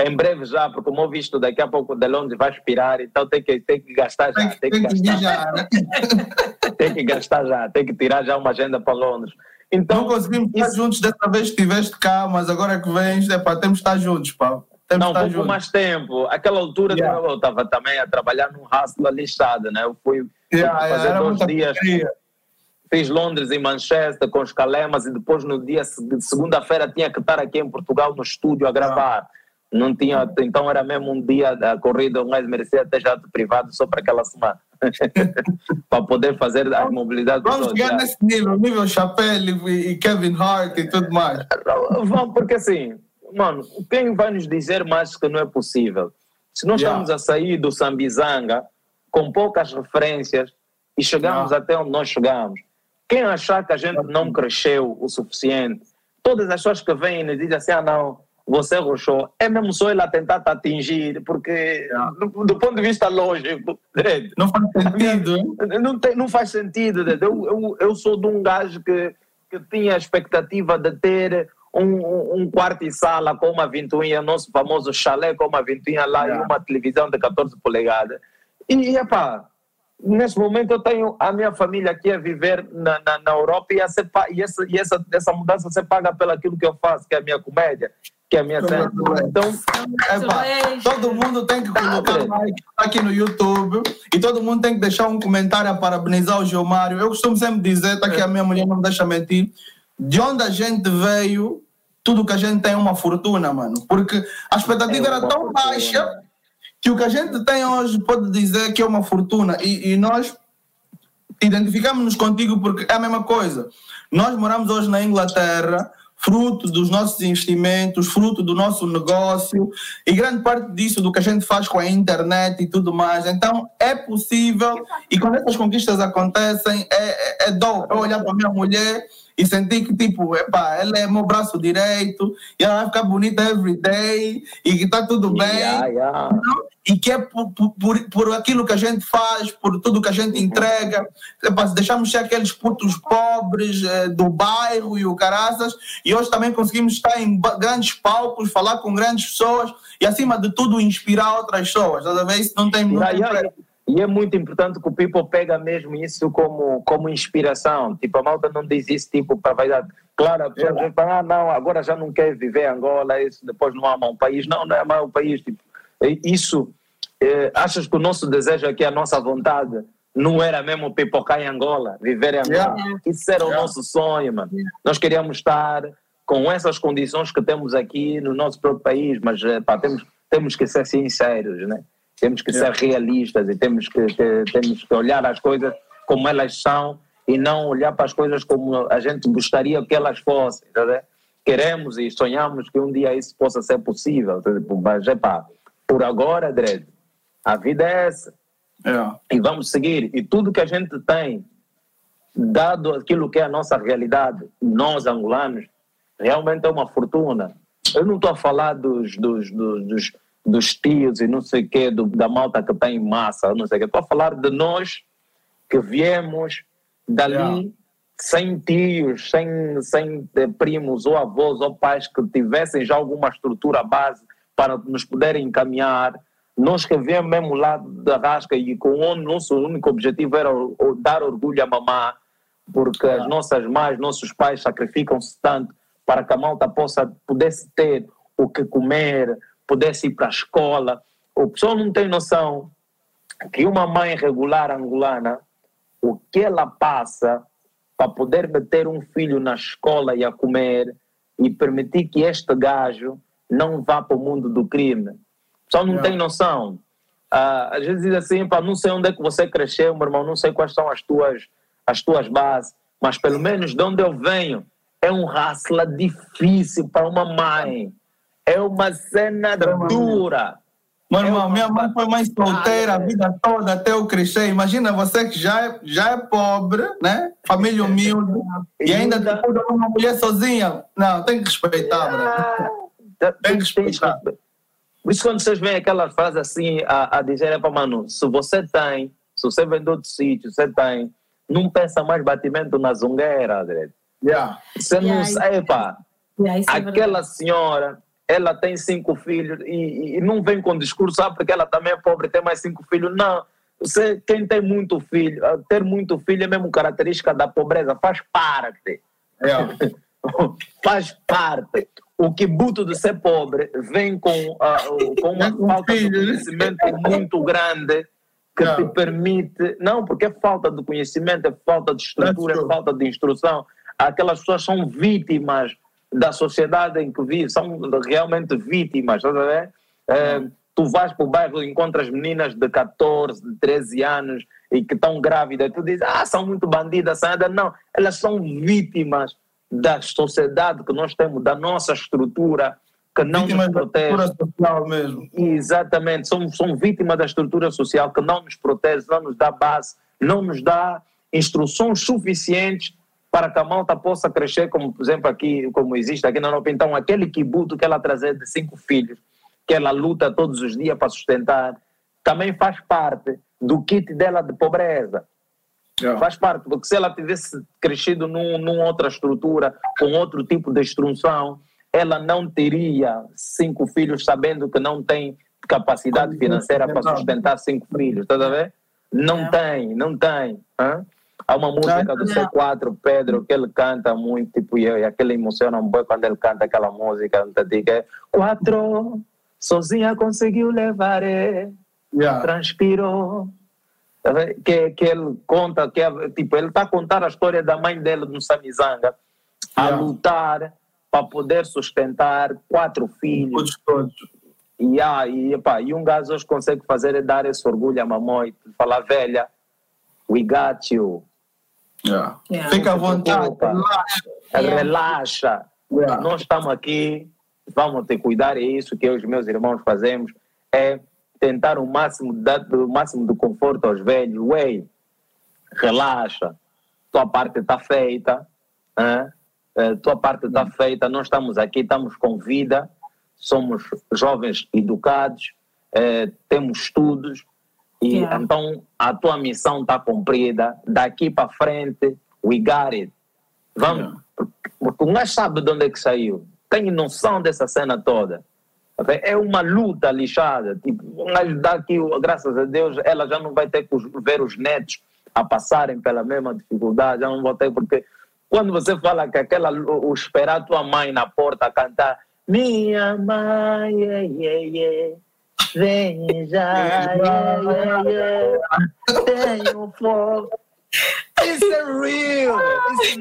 Em breve já, porque o meu visto daqui a pouco de Londres vai expirar, então tem que, tem que gastar já. Tem, tem que, que gastar já. Né? tem que gastar já, tem que tirar já uma agenda para Londres. Então, não conseguimos estar juntos dessa vez que estiveste cá, mas agora que vens, é pá, temos que estar juntos, pá. Temos não, vou por mais tempo. Aquela altura yeah. eu estava também a trabalhar num hustle lixado, né? Eu fui, yeah, fazer yeah, dois dias. Fiz Londres e Manchester com os Calemas e depois no dia de segunda-feira tinha que estar aqui em Portugal no estúdio a gravar. Não tinha, então era mesmo um dia da corrida, mais merecia até jato privado só para aquela semana. para poder fazer a mobilidade Vamos chegar já. nesse nível, nível Chapelle e Kevin Hart e tudo mais. Vamos, porque assim, mano, quem vai nos dizer mais que não é possível? Se nós yeah. estamos a sair do Sambizanga com poucas referências e chegamos yeah. até onde nós chegamos, quem achar que a gente não cresceu o suficiente, todas as pessoas que vêm e dizem assim, ah não, você roxou, é mesmo só ele a tentar te atingir, porque do, do, ponto de vista lógico, não faz sentido. Não, tem, não faz sentido. Eu, eu, eu sou de um gajo que, que tinha a expectativa de ter um, um quarto e sala com uma ventoinha, nosso famoso chalé com uma ventoinha lá e uma televisão de 14 polegadas. E, epá, nesse momento eu tenho a minha família aqui a viver na, na, na Europa e, a ser, e, essa, e essa, essa mudança você paga pelo aquilo que eu faço, que é a minha comédia que é a minha cena. Então, epa, todo mundo tem que colocar like aqui no YouTube e todo mundo tem que deixar um comentário a parabenizar o Gilmário. Eu costumo sempre dizer, tá aqui a minha mulher não me deixa mentir, de onde a gente veio, tudo que a gente tem é uma fortuna, mano. Porque a expectativa é era tão fortuna. baixa que o que a gente tem hoje pode dizer que é uma fortuna. E, e nós identificamos-nos contigo porque é a mesma coisa. Nós moramos hoje na Inglaterra fruto dos nossos investimentos, fruto do nosso negócio e grande parte disso do que a gente faz com a internet e tudo mais. Então é possível e quando essas conquistas acontecem é, é, é dó. Eu olhar para a minha mulher e sentir que, tipo, epá, ela é meu braço direito e ela vai ficar bonita every day e que está tudo bem. Yeah, yeah. E que é por, por, por, aquilo que a gente faz, por tudo que a gente entrega. Epá, deixamos ser aqueles putos pobres eh, do bairro e o caraças e hoje também conseguimos estar em grandes palcos, falar com grandes pessoas e, acima de tudo, inspirar outras pessoas. Toda vez isso não tem muito. Yeah, e é muito importante que o people pega mesmo isso como, como inspiração. Tipo, a malta não diz isso tipo para vaidade. Claro, a pessoa é. fala, ah, não, agora já não quer viver Angola, isso depois não ama um país. Não, não é amar um país. Tipo, isso, eh, achas que o nosso desejo aqui, a nossa vontade, não era mesmo pipocar em Angola, viver em Angola? Yeah. Isso era yeah. o nosso sonho, mano. Yeah. Nós queríamos estar com essas condições que temos aqui no nosso próprio país, mas eh, pá, temos, temos que ser sinceros, né? Temos que ser realistas e temos que, que, temos que olhar as coisas como elas são e não olhar para as coisas como a gente gostaria que elas fossem. Tá Queremos e sonhamos que um dia isso possa ser possível, tá mas epá, por agora, Dredd, a vida é essa. É. E vamos seguir. E tudo que a gente tem, dado aquilo que é a nossa realidade, nós angolanos, realmente é uma fortuna. Eu não estou a falar dos, dos, dos, dos, dos tios e não sei o quê, do, da malta que tem massa, não sei o quê. Estou a falar de nós que viemos dali yeah. sem tios, sem, sem eh, primos ou avós ou pais que tivessem já alguma estrutura base para nos poderem encaminhar nós que viemos mesmo lá da Rasca e com o nosso único objetivo era dar orgulho à mamá, porque as nossas mães, nossos pais sacrificam-se tanto para que a malta possa, pudesse ter o que comer, pudesse ir para a escola. O pessoal não tem noção que uma mãe regular angolana, o que ela passa para poder meter um filho na escola e a comer e permitir que este gajo não vá para o mundo do crime só não yeah. tem noção. Uh, às vezes diz assim, pá, não sei onde é que você cresceu, meu irmão, não sei quais são as tuas, as tuas bases, mas pelo menos de onde eu venho é um raçla difícil para uma mãe. É uma cena dura. Meu é irmão, minha mãe foi mãe solteira a vida toda até eu crescer. Imagina você que já é, já é pobre, né? Família humilde, e ainda depois de uma mulher sozinha. Não, tem que respeitar, ah, Tem que respeitar. Por isso, quando vocês veem aquela frase assim a, a dizer, é para Manu, se você tem, se você vem de outro sítio, você tem, não pensa mais batimento na zungueira, André. Yeah. Você yeah, não sabe. Yeah, é aquela senhora, ela tem cinco filhos e, e, não vem com discurso, ah, porque ela também é pobre, tem mais cinco filhos. Não. Você, quem tem muito filho, ah, ter muito filho é mesmo característica da pobreza, faz parte. Yeah. faz parte o quibuto de ser pobre vem com, uh, com uma falta de né? conhecimento muito grande que não. te permite. Não, porque é falta de conhecimento, é falta de estrutura, é falta de instrução. Aquelas pessoas são vítimas da sociedade em que vivem, são realmente vítimas, estás a ver? É, tu vais para o bairro e encontras meninas de 14, de 13 anos e que estão grávidas, tu dizes, ah, são muito bandidas, são... não, elas são vítimas da sociedade que nós temos, da nossa estrutura que não vítimas nos protege. Da estrutura social mesmo. Exatamente, somos, somos vítimas da estrutura social que não nos protege, não nos dá base, não nos dá instruções suficientes para que a malta possa crescer, como por exemplo aqui, como existe aqui na Europa. Então, aquele kibuto que ela trazer de cinco filhos, que ela luta todos os dias para sustentar, também faz parte do kit dela de pobreza. Yeah. Faz parte, porque se ela tivesse crescido num, numa outra estrutura, com outro tipo de instrução, ela não teria cinco filhos sabendo que não tem capacidade financeira para sustentar cinco filhos, está a ver? Não yeah. tem, não tem. Hã? Há uma música do C4, Pedro, que ele canta muito, tipo, e, e aquele emociona um boi quando ele canta aquela música, que é quatro, sozinha conseguiu levar, é, yeah. transpirou, Tá que, que ele conta, que é, tipo, ele está a contar a história da mãe dele no Samizanga, a yeah. lutar para poder sustentar quatro filhos. Todos, E, ah, e, epá, e um gajo hoje consegue fazer é dar esse orgulho à mamãe, falar, velha, we got you. Yeah. Yeah. Fica à vontade, relaxa. relaxa. Nós estamos aqui, vamos ter cuidar, é isso que eu e os meus irmãos fazemos, é tentar o máximo, dar o máximo de conforto aos velhos. Ué, relaxa, tua parte está feita? Uh, tua parte está feita, nós estamos aqui, estamos com vida, somos jovens educados, uh, temos estudos, e yeah. então a tua missão está cumprida. Daqui para frente, we got it. Vamos, yeah. porque o gajo sabe de onde é que saiu, tem noção dessa cena toda. É uma luta lixada. Tipo, mas daqui, graças a Deus, ela já não vai ter que ver os netos a passarem pela mesma dificuldade, já não vou ter, porque quando você fala que aquela, o esperar tua mãe na porta cantar Minha mãe, yeah, yeah, yeah. Vem já, yeah, yeah, yeah. Tenho fogo. Isso é real. Isso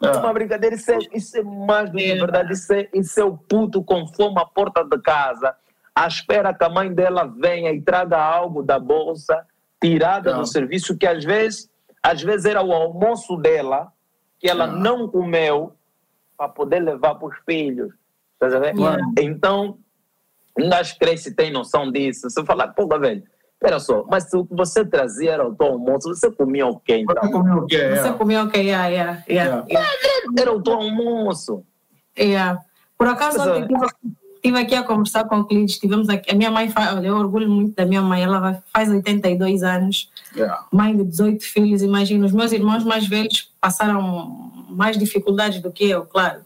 não é uma brincadeira. Isso é, isso é mais do que verdade. Isso é, isso é o puto com fome à porta de casa, à espera que a mãe dela venha e traga algo da bolsa, tirada do serviço, que às vezes, às vezes era o almoço dela, que ela não comeu, para poder levar para os filhos. Estás a ver? Então, cresce e tem noção disso. Você fala, pô, velho, espera só, mas se o que você trazia era o teu almoço, você comia o quê então? Você comeu o quê? Você Yeah. comeu o que? Yeah, yeah, yeah, yeah. Era o teu almoço. Yeah. Por acaso, Mas, ontem estive aqui a conversar com clientes, tivemos aqui, a minha mãe, faz, olha, eu orgulho muito da minha mãe, ela faz 82 anos, Yeah. mãe de 18 filhos, imagina, os meus irmãos mais velhos passaram mais dificuldades do que eu, claro.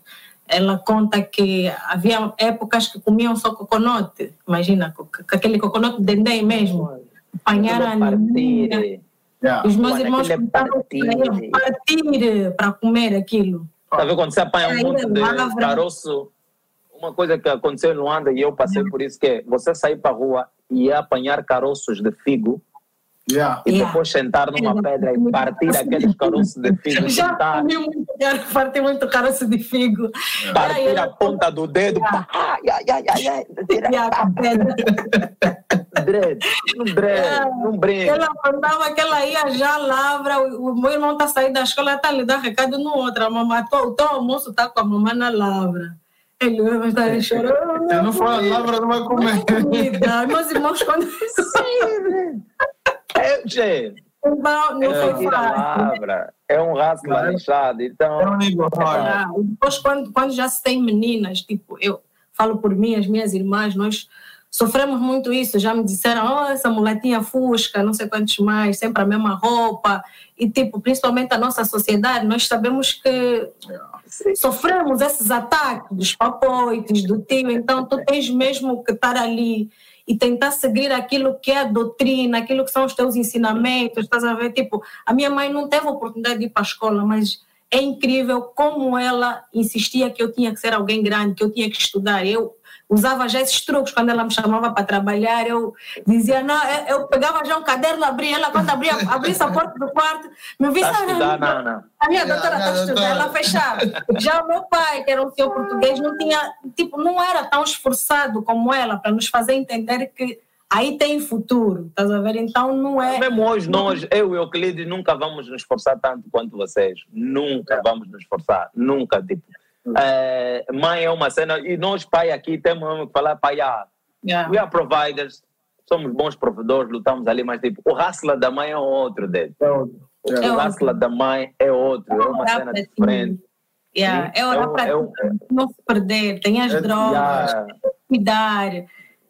Ela conta que havia épocas que comiam só coconote, imagina, co- co- aquele coconote de dendê mesmo. Apanharam a anemia. Yeah. Os meus irmãos é contavam partir. partir para comer aquilo. Tá vendo quando você apanha um monte de lavra. caroço? Uma coisa que aconteceu em Luanda e eu passei por isso que é você sair para a rua e apanhar caroços de figo Yeah. e Yeah. depois sentar numa pedra e partir aqueles caroços de figo, Já sentar, comi muito, já parti muito caroço de figo. partir Aí a ponta do dedo, pá, ai, ai, ai, ai, ai, tira, Yeah, com a pedra. dread, não dread, brinca. Ela mandava que ela ia já lavra, o, meu irmão está saindo da escola, está lhe dar recado no outro. A mamãe, o teu almoço está com a mamãe na lavra. Ele vai estar chorando. Se não for a lavra, não vai comer. Comida. Meus irmãos, quando É, gente, não, não é, foi tira a fácil. lavra, é um rasgo Claro. lixado, É então... um hard. Ah, depois, quando, quando já se tem meninas, tipo, eu falo por mim, as minhas irmãs, nós sofremos muito isso. Já me disseram, oh, essa muletinha fusca, não sei quantos mais, sempre a mesma roupa. E, tipo, principalmente a nossa sociedade, nós sabemos que sofremos esses ataques dos papoites, do tio. Então, tu tens mesmo que estar ali e tentar seguir aquilo que é a doutrina, aquilo que são os teus ensinamentos, estás a ver? Tipo, a minha mãe não teve oportunidade de ir para a escola, mas é incrível como ela insistia que eu tinha que ser alguém grande, que eu tinha que estudar. Eu usava já esses truques quando ela me chamava para trabalhar. Eu dizia, não, eu, eu pegava já um caderno, abria. Ela, quando abria, abria a porta do quarto, me a estudar, "Ah, não, não. a minha doutora está estudar, ela fechava. Já o meu pai, que era um senhor português, não tinha, tipo, não era tão esforçado como ela para nos fazer entender que aí tem futuro, estás a ver? Então não é. Mesmo hoje, nós, eu e o Euclides, nunca vamos nos esforçar tanto quanto vocês. Nunca vamos nos esforçar. Nunca, tipo. É, mãe é uma cena, e nós, pai, aqui, temos que falar, pai, ah, Yeah. we are providers, somos bons provedores, lutamos ali, mas tipo, o hustler da mãe é outro dele. É outro. O. É hustler da mãe é outro, é uma Orar cena ti. diferente. Yeah. É orar É um- para é não se perder, tem as É- drogas, Yeah. cuidar,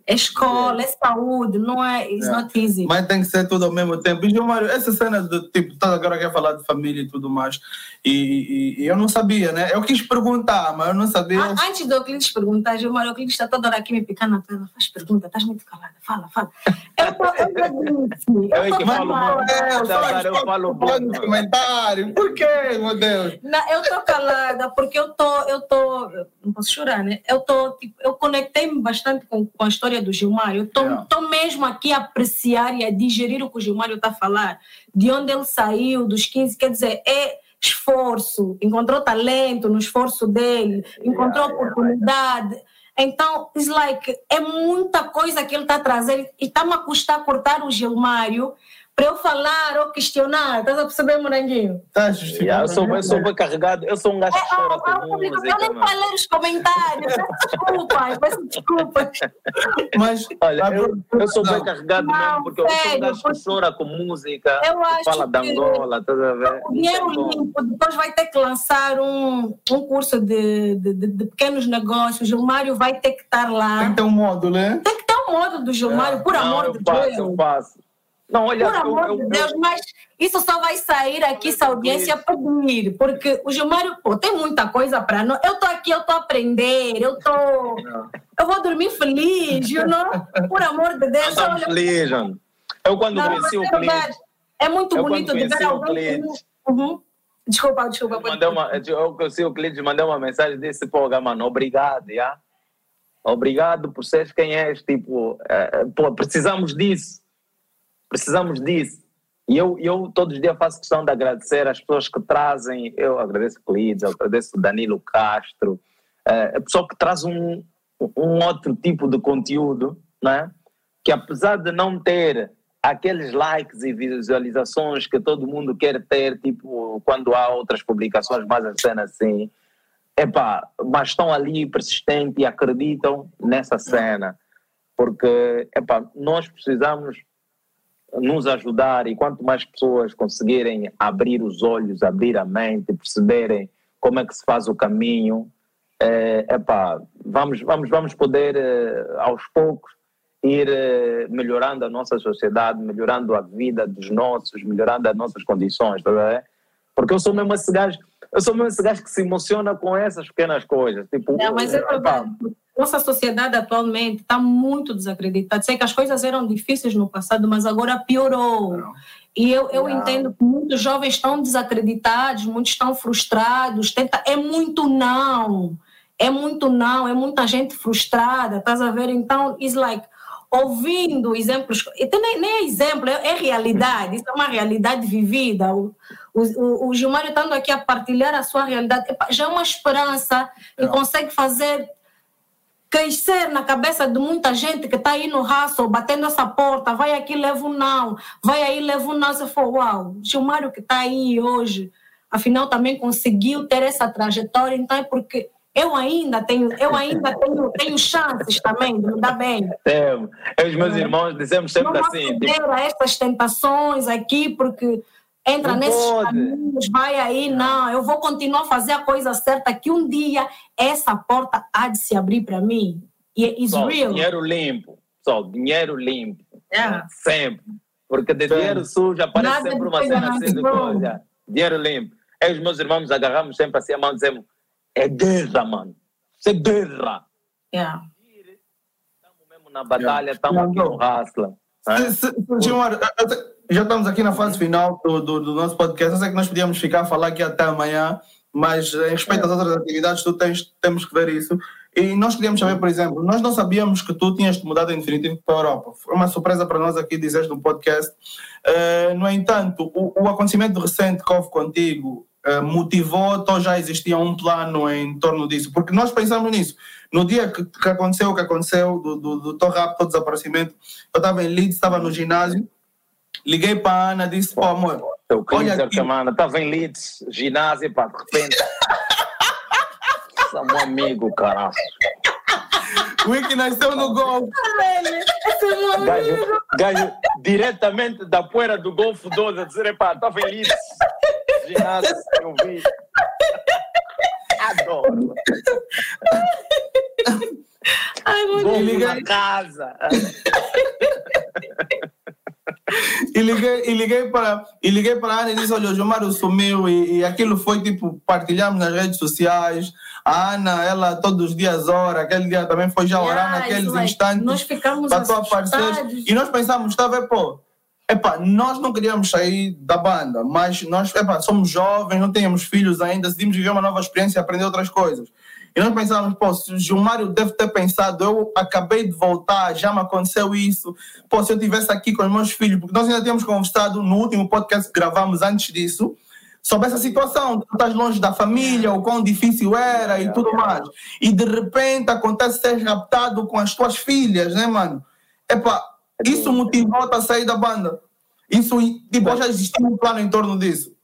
é escola, é saúde, não é, it's Yeah. not easy. Mas tem que ser tudo ao mesmo tempo. E, Gilmário, essa cena do tipo, tá agora quer falar de família e tudo mais. E, e- e eu não sabia, né? Eu quis perguntar, mas eu não sabia. Ah, Antes do Euclides perguntar, Gilmar, o Euclides está toda hora aqui me picando na tela. Faz pergunta, estás muito calada. Fala, fala. Eu tô, eu disse. Eu é que falo. É, eu estou falo comentário. Por quê, meu Deus? Não, eu tô calada porque eu tô, eu tô, não posso chorar, né? Eu tô, tipo, eu conectei-me bastante com, com a história do Gilmário. Eu tô, Yeah. tô mesmo aqui a apreciar e a digerir o que o Gilmário está a falar, de onde ele saiu, dos 15, quer dizer, é esforço, encontrou talento no esforço dele, encontrou oportunidade. Então, it's like, é muita coisa que ele está trazendo e está-me a custar cortar o Gilmário para eu falar ou questionar. Estás a perceber, Moranguinho? Tá Yeah, justificado. eu, sou, eu sou bem carregado, eu sou um gajo que chora Ah, com público, música. eu nem para ler os comentários. Peço desculpas, peço desculpas. Mas, Olha, eu, eu sou bem não. carregado Não, mesmo, porque eu sou um sério, gajo que chora com música, Eu acho fala que Angola, estás a ver? o dinheiro Então, limpo depois vai ter que lançar um, um curso de, de, de- de pequenos negócios. O Gilmário vai ter que estar Tem lá. que ter um modo, né? Tem que ter um modo do Gilmário, por não, amor eu de faço, Deus. eu faço. Não, olha, Por eu, amor eu, de eu- Deus, mas isso só vai sair aqui se a audiência pedir, porque o Gilmário, pô, tem muita coisa para nós. Eu tô aqui, eu tô a aprender, eu tô. Eu vou dormir feliz, you know? Por amor de Deus. Estamos olha, felizes, mano. Eu quando Não, conheci o é cliente, É muito Eu bonito de ver alguém. Uhum. Desculpa, desculpa. eu mandei uma, eu conheci o cliente, mandei uma mensagem desse pô, mano, obrigado, já. obrigado por seres quem és, tipo, uh, pô, precisamos disso, precisamos disso. E eu, eu todos os dias faço questão de agradecer as pessoas que trazem, eu agradeço o Clides, agradeço o Danilo Castro, uh, a pessoa que traz um, um outro tipo de conteúdo, né? que apesar de não ter aqueles likes e visualizações que todo mundo quer ter, tipo quando há outras publicações mais cena assim, epá, mas estão ali persistentes e acreditam nessa cena, porque epá, nós precisamos nos ajudar e quanto mais pessoas conseguirem abrir os olhos, abrir a mente, perceberem como é que se faz o caminho, é, epá, vamos, vamos, vamos poder eh, aos poucos ir eh, melhorando a nossa sociedade, melhorando a vida dos nossos, melhorando as nossas condições, tá Porque eu sou mesmo esse gajo, eu sou mesmo esse gajo que se emociona com essas pequenas coisas. Tipo, é, mas é verdade. Nossa sociedade atualmente está muito desacreditada. Sei que as coisas eram difíceis no passado, mas agora piorou. Não. E eu, eu entendo que muitos jovens estão desacreditados, muitos estão frustrados. Tenta, é muito não. É muito não, é muita gente frustrada, estás a ver? Então, it's like, ouvindo exemplos, então nem, nem é exemplo, é, é, realidade, isso é uma realidade vivida. O, o, o Gilmário estando aqui a partilhar a sua realidade, já é uma esperança que consegue fazer crescer na cabeça de muita gente que está aí no raço, batendo essa porta, vai aqui, leva um não, vai aí, leva um não. Você falou, uau, Gilmário que está aí hoje, afinal também conseguiu ter essa trajetória, então é porque eu ainda tenho, eu ainda tenho, tenho chances também de mudar bem. Temos. Eu e os meus é. irmãos dizemos sempre não assim. Não tipo... a estas tentações aqui, porque entra não nesses pode. caminhos, vai aí, não, eu vou continuar a fazer a coisa certa, que um dia essa porta há de se abrir para mim. E é real. Dinheiro limpo, só dinheiro limpo. É. Sempre. Porque de Sim. dinheiro sujo aparece Nada sempre uma cena assim de coisa. Dinheiro limpo. Eu e os meus irmãos agarramos sempre assim a mão e dizemos é guerra, mano. Isso é guerra. Yeah. Estamos mesmo na batalha, estamos yeah. aqui no Rasla. Gilmar, já estamos aqui na fase final do, do, do, nosso podcast. Eu sei que nós podíamos ficar a falar aqui até amanhã, mas em respeito às outras atividades, tu tens, temos que ver isso. E nós queríamos saber, por exemplo, nós não sabíamos que tu tinhas mudado em definitivo para a Europa. Foi uma surpresa para nós aqui dizeres no podcast. Uh, no entanto, o, o acontecimento recente que houve contigo eh, motivou, então já existia um plano em torno disso, porque nós pensamos nisso. No dia que, que aconteceu o que aconteceu, do, do, do tão rápido desaparecimento, eu estava em Leeds, estava no ginásio, liguei para a Ana, disse: pô, amor. Teu olha aqui. semana, estava em Leeds, ginásio, pá, de repente. Sou meu amigo, caralho. O Wiki nasceu no Golfo. Gajo, gajo diretamente da poeira do Golfo 12 a dizer: pá, estava em Leeds ginásio, eu vi. Adoro. Ai, Vou ligar casa. e liguei, e liguei para e liguei para a Ana e disse: Olha, o Gilmar sumiu. E, e aquilo foi tipo: partilhamos nas redes sociais. A Ana, ela todos os dias ora. Aquele dia também foi já orar yeah, naqueles instantes. Nós ficamos para. E nós pensamos: está a ver, pô Epá, nós não queríamos sair da banda, mas nós epá, somos jovens, não tínhamos filhos ainda, decidimos viver uma nova experiência e aprender outras coisas. E nós pensávamos, pô, se o Gilmário deve ter pensado, eu acabei de voltar, já me aconteceu isso, pô, se eu estivesse aqui com os meus filhos, porque nós ainda tínhamos conversado no último podcast que gravamos antes disso, sobre essa situação, tu estás longe da família, o quão difícil era e tudo mais. E de repente acontece ser raptado com as tuas filhas, né, mano? Epá, isso motivou-te a sair da banda? Isso, tipo, já existia um plano em torno disso?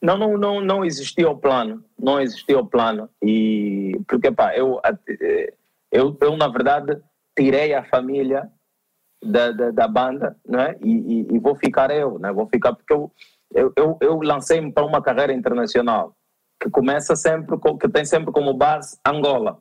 Não, não, não, não existia o plano. Não existia o plano. E, porque, pá, eu, eu, eu na verdade, tirei a família da, da, da banda, né? E, e, e, vou ficar eu, né? Vou ficar porque eu, eu, eu, eu lancei-me para uma carreira internacional que começa sempre, com, que tem sempre como base Angola.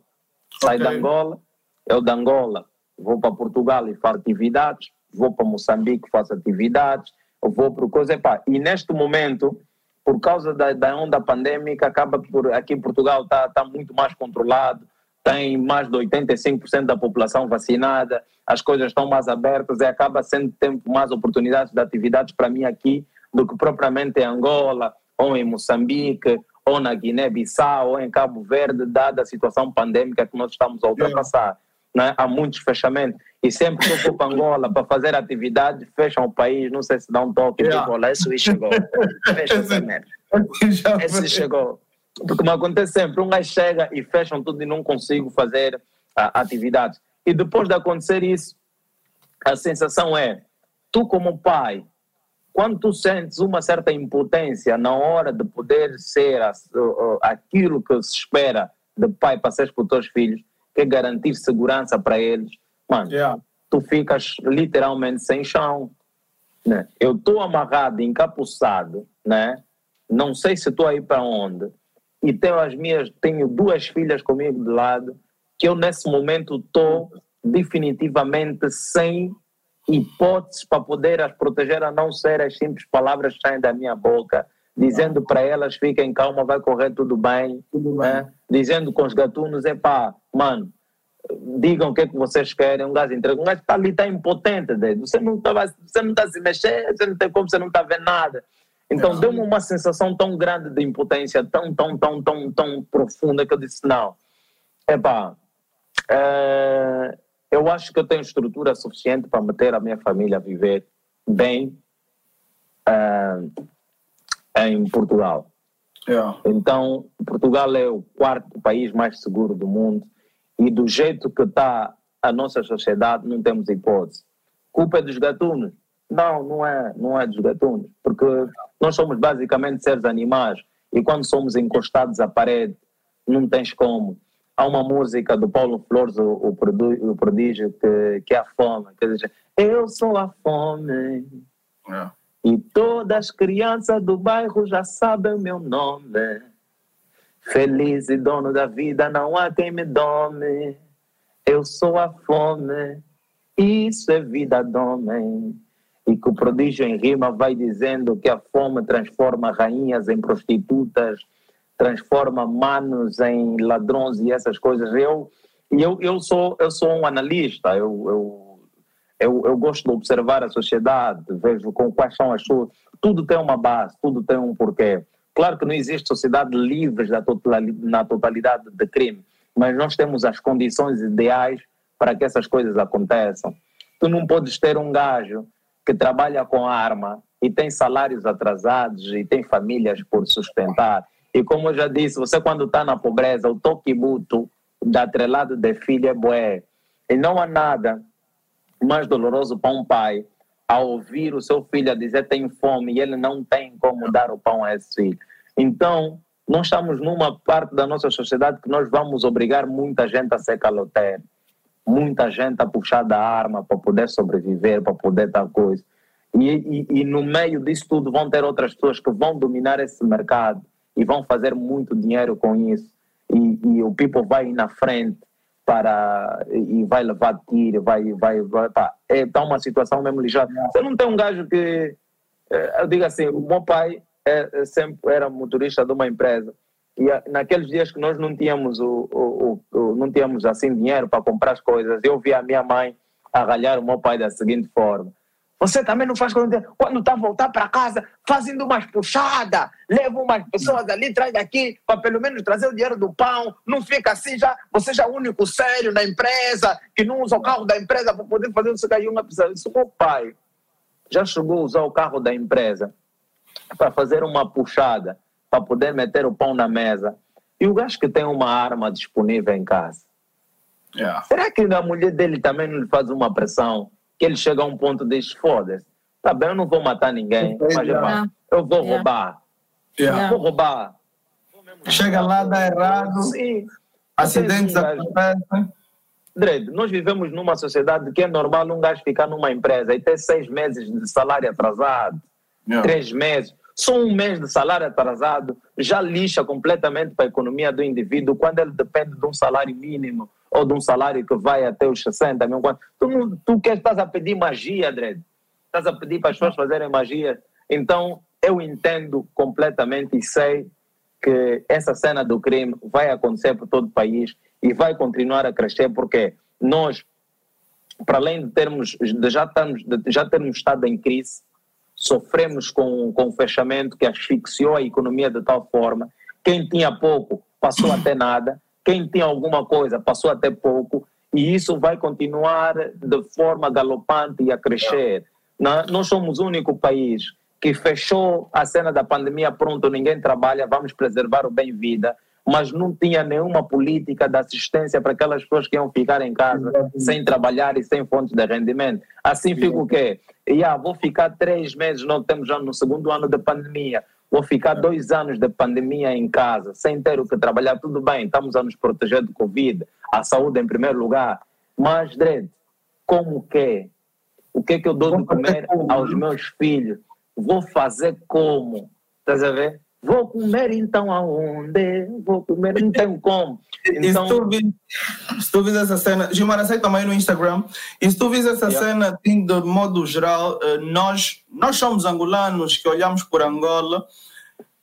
Sai okay. da Angola, eu da Angola vou para Portugal e faço atividades, vou para Moçambique, faço atividades, vou para coisa. Epá, e neste momento, por causa da, da onda pandêmica, acaba por aqui em Portugal está tá muito mais controlado, tem mais de 85% da população vacinada, as coisas estão mais abertas e acaba sendo tempo mais oportunidades de atividades para mim aqui do que propriamente em Angola ou em Moçambique ou na Guiné-Bissau, ou em Cabo Verde, dada a situação pandêmica que nós estamos a ultrapassar. Né? Há muitos fechamentos. E sempre que eu vou para Angola para fazer atividade, fecham o país, não sei se dá um toque, yeah. olha, esse chegou. Fecha essa merda. Esse chegou. Porque me acontece sempre, um gajo chega e fecham tudo e não consigo fazer a, atividades. E depois de acontecer isso, a sensação é, tu como pai, quando tu sentes uma certa impotência na hora de poder ser aquilo que se espera de pai para ser para os teus filhos, que é garantir segurança para eles, mano, yeah. tu ficas literalmente sem chão. Né? Eu estou amarrado, encapuçado, né? não sei se estou aí para onde, e tenho as minhas, tenho duas filhas comigo de lado, que eu nesse momento estou definitivamente sem hipóteses para poder as proteger a não ser as simples palavras que saem da minha boca, dizendo para elas fiquem calma, vai correr tudo bem, tudo bem. Né? dizendo com os gatunos, é pá, mano, digam o que é que vocês querem, um gajo entrega, um gajo está ali, está impotente, você não está você não tá se mexendo, você não tem como, você não está vendo nada. Então deu-me uma sensação tão grande de impotência, tão, tão, tão, tão, tão profunda que eu disse, não, é pá, é, eu acho que eu tenho estrutura suficiente para meter a minha família a viver bem uh, em Portugal. Yeah. Então, Portugal é o quarto país mais seguro do mundo e do jeito que está a nossa sociedade não temos hipótese. Culpa é dos gatunos? Não, não é, não é dos gatunos, porque nós somos basicamente seres animais e quando somos encostados à parede não tens como há uma música do Paulo Flores, o, o, o prodígio, que, que é a fome. Que diz, eu sou a fome. É. E todas as crianças do bairro já sabem meu nome. Feliz e dono da vida, não há quem me dome. Eu sou a fome, isso é vida do homem. E que o prodígio em rima vai dizendo que a fome transforma rainhas em prostitutas, transforma manos em ladrões e essas coisas. Eu eu, eu sou eu sou um analista. Eu, eu eu, eu gosto de observar a sociedade, vejo com quais são as suas. Tudo tem uma base, tudo tem um porquê. Claro que não existe sociedade livre na totalidade de crime, mas nós temos as condições ideais para que essas coisas aconteçam. Tu não podes ter um gajo que trabalha com arma e tem salários atrasados e tem famílias por sustentar e como eu já disse, você quando está na pobreza, o toque mútuo da atrelado de filho é bué. E não há nada mais doloroso para um pai ao ouvir o seu filho a dizer tem fome e ele não tem como dar o pão a esse filho. Então, nós estamos numa parte da nossa sociedade que nós vamos obrigar muita gente a ser caloteiro, muita gente a puxar da arma para poder sobreviver, para poder tal coisa. E, e, e no meio disso tudo vão ter outras pessoas que vão dominar esse mercado e vão fazer muito dinheiro com isso. E, e o people vai na frente para e vai levar tiro, vai, vai, vai pá. É tá uma situação mesmo ligeira. Você não tem um gajo que eh, eu digo assim, o meu pai é, é, sempre era motorista de uma empresa e naqueles dias que nós não tínhamos o, o, o não tínhamos assim dinheiro para comprar as coisas, eu vi a minha mãe arralhar o meu pai da seguinte forma: você também não faz quando, quando tá voltar para casa, fazendo umas puxadas, leva umas pessoas ali, traz daqui, para pelo menos trazer o dinheiro do pão. Não fica assim já, você já é o único sério na empresa, que não usa o carro da empresa para poder fazer isso aí uma pessoa. Isso meu pai já chegou a usar o carro da empresa para fazer uma puxada, para poder meter o pão na mesa. E o gajo que tem uma arma disponível em casa. Yeah. Será que a mulher dele também não lhe faz uma pressão? Que ele chega a um ponto de foda-se, tá bem, eu não vou matar ninguém, mas yeah. eu vou yeah. roubar. Yeah. Vou roubar. Chega lá, dá errado. Sim. Acidentes acontecem. Dredd, nós vivemos numa sociedade que é normal um gajo ficar numa empresa e ter seis meses de salário atrasado, yeah. três meses. Só um mês de salário atrasado já lixa completamente para a economia do indivíduo quando ele depende de um salário mínimo ou de um salário que vai até os 60 mil. Tu, tu queres, estás a pedir magia, Dredd. Estás a pedir para as pessoas fazerem magia. Então, eu entendo completamente e sei que essa cena do crime vai acontecer por todo o país e vai continuar a crescer porque nós, para além de termos, de já, estamos, de já termos estado em crise, sofremos com, com o fechamento que asfixiou a economia de tal forma. Quem tinha pouco passou a ter nada, quem tinha alguma coisa passou a ter pouco, e isso vai continuar de forma galopante e a crescer. Nós somos o único país que fechou a cena da pandemia, pronto, ninguém trabalha, vamos preservar o bem-vida, mas não tinha nenhuma política de assistência para aquelas pessoas que iam ficar em casa Exatamente. sem trabalhar e sem fontes de rendimento. Assim fica o quê? Yeah, vou ficar três meses, não temos já no segundo ano da pandemia, vou ficar dois anos de pandemia em casa, sem ter o que trabalhar, tudo bem, estamos a nos proteger do Covid, a saúde em primeiro lugar, mas, Dredd, como que? O que é que eu dou de comer aos meus filhos? Vou fazer como? Estás a ver? Vou comer então aonde? Vou comer, tenho como. Então... Se tu vis essa cena, Gilmar, aceita também no Instagram, e se tu vis essa yeah. cena, assim, de modo geral, eh, nós, nós somos angolanos que olhamos por Angola,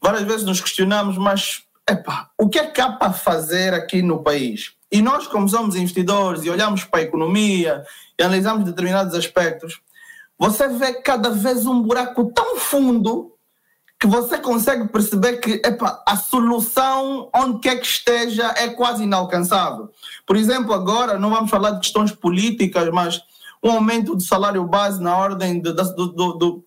várias vezes nos questionamos, mas epa, o que é que há para fazer aqui no país? E nós, como somos investidores e olhamos para a economia e analisamos determinados aspectos, você vê cada vez um buraco tão fundo que você consegue perceber que epa, a solução, onde quer que esteja, é quase inalcançável. Por exemplo, agora, não vamos falar de questões políticas, mas um aumento do salário base na ordem de, do, do, do,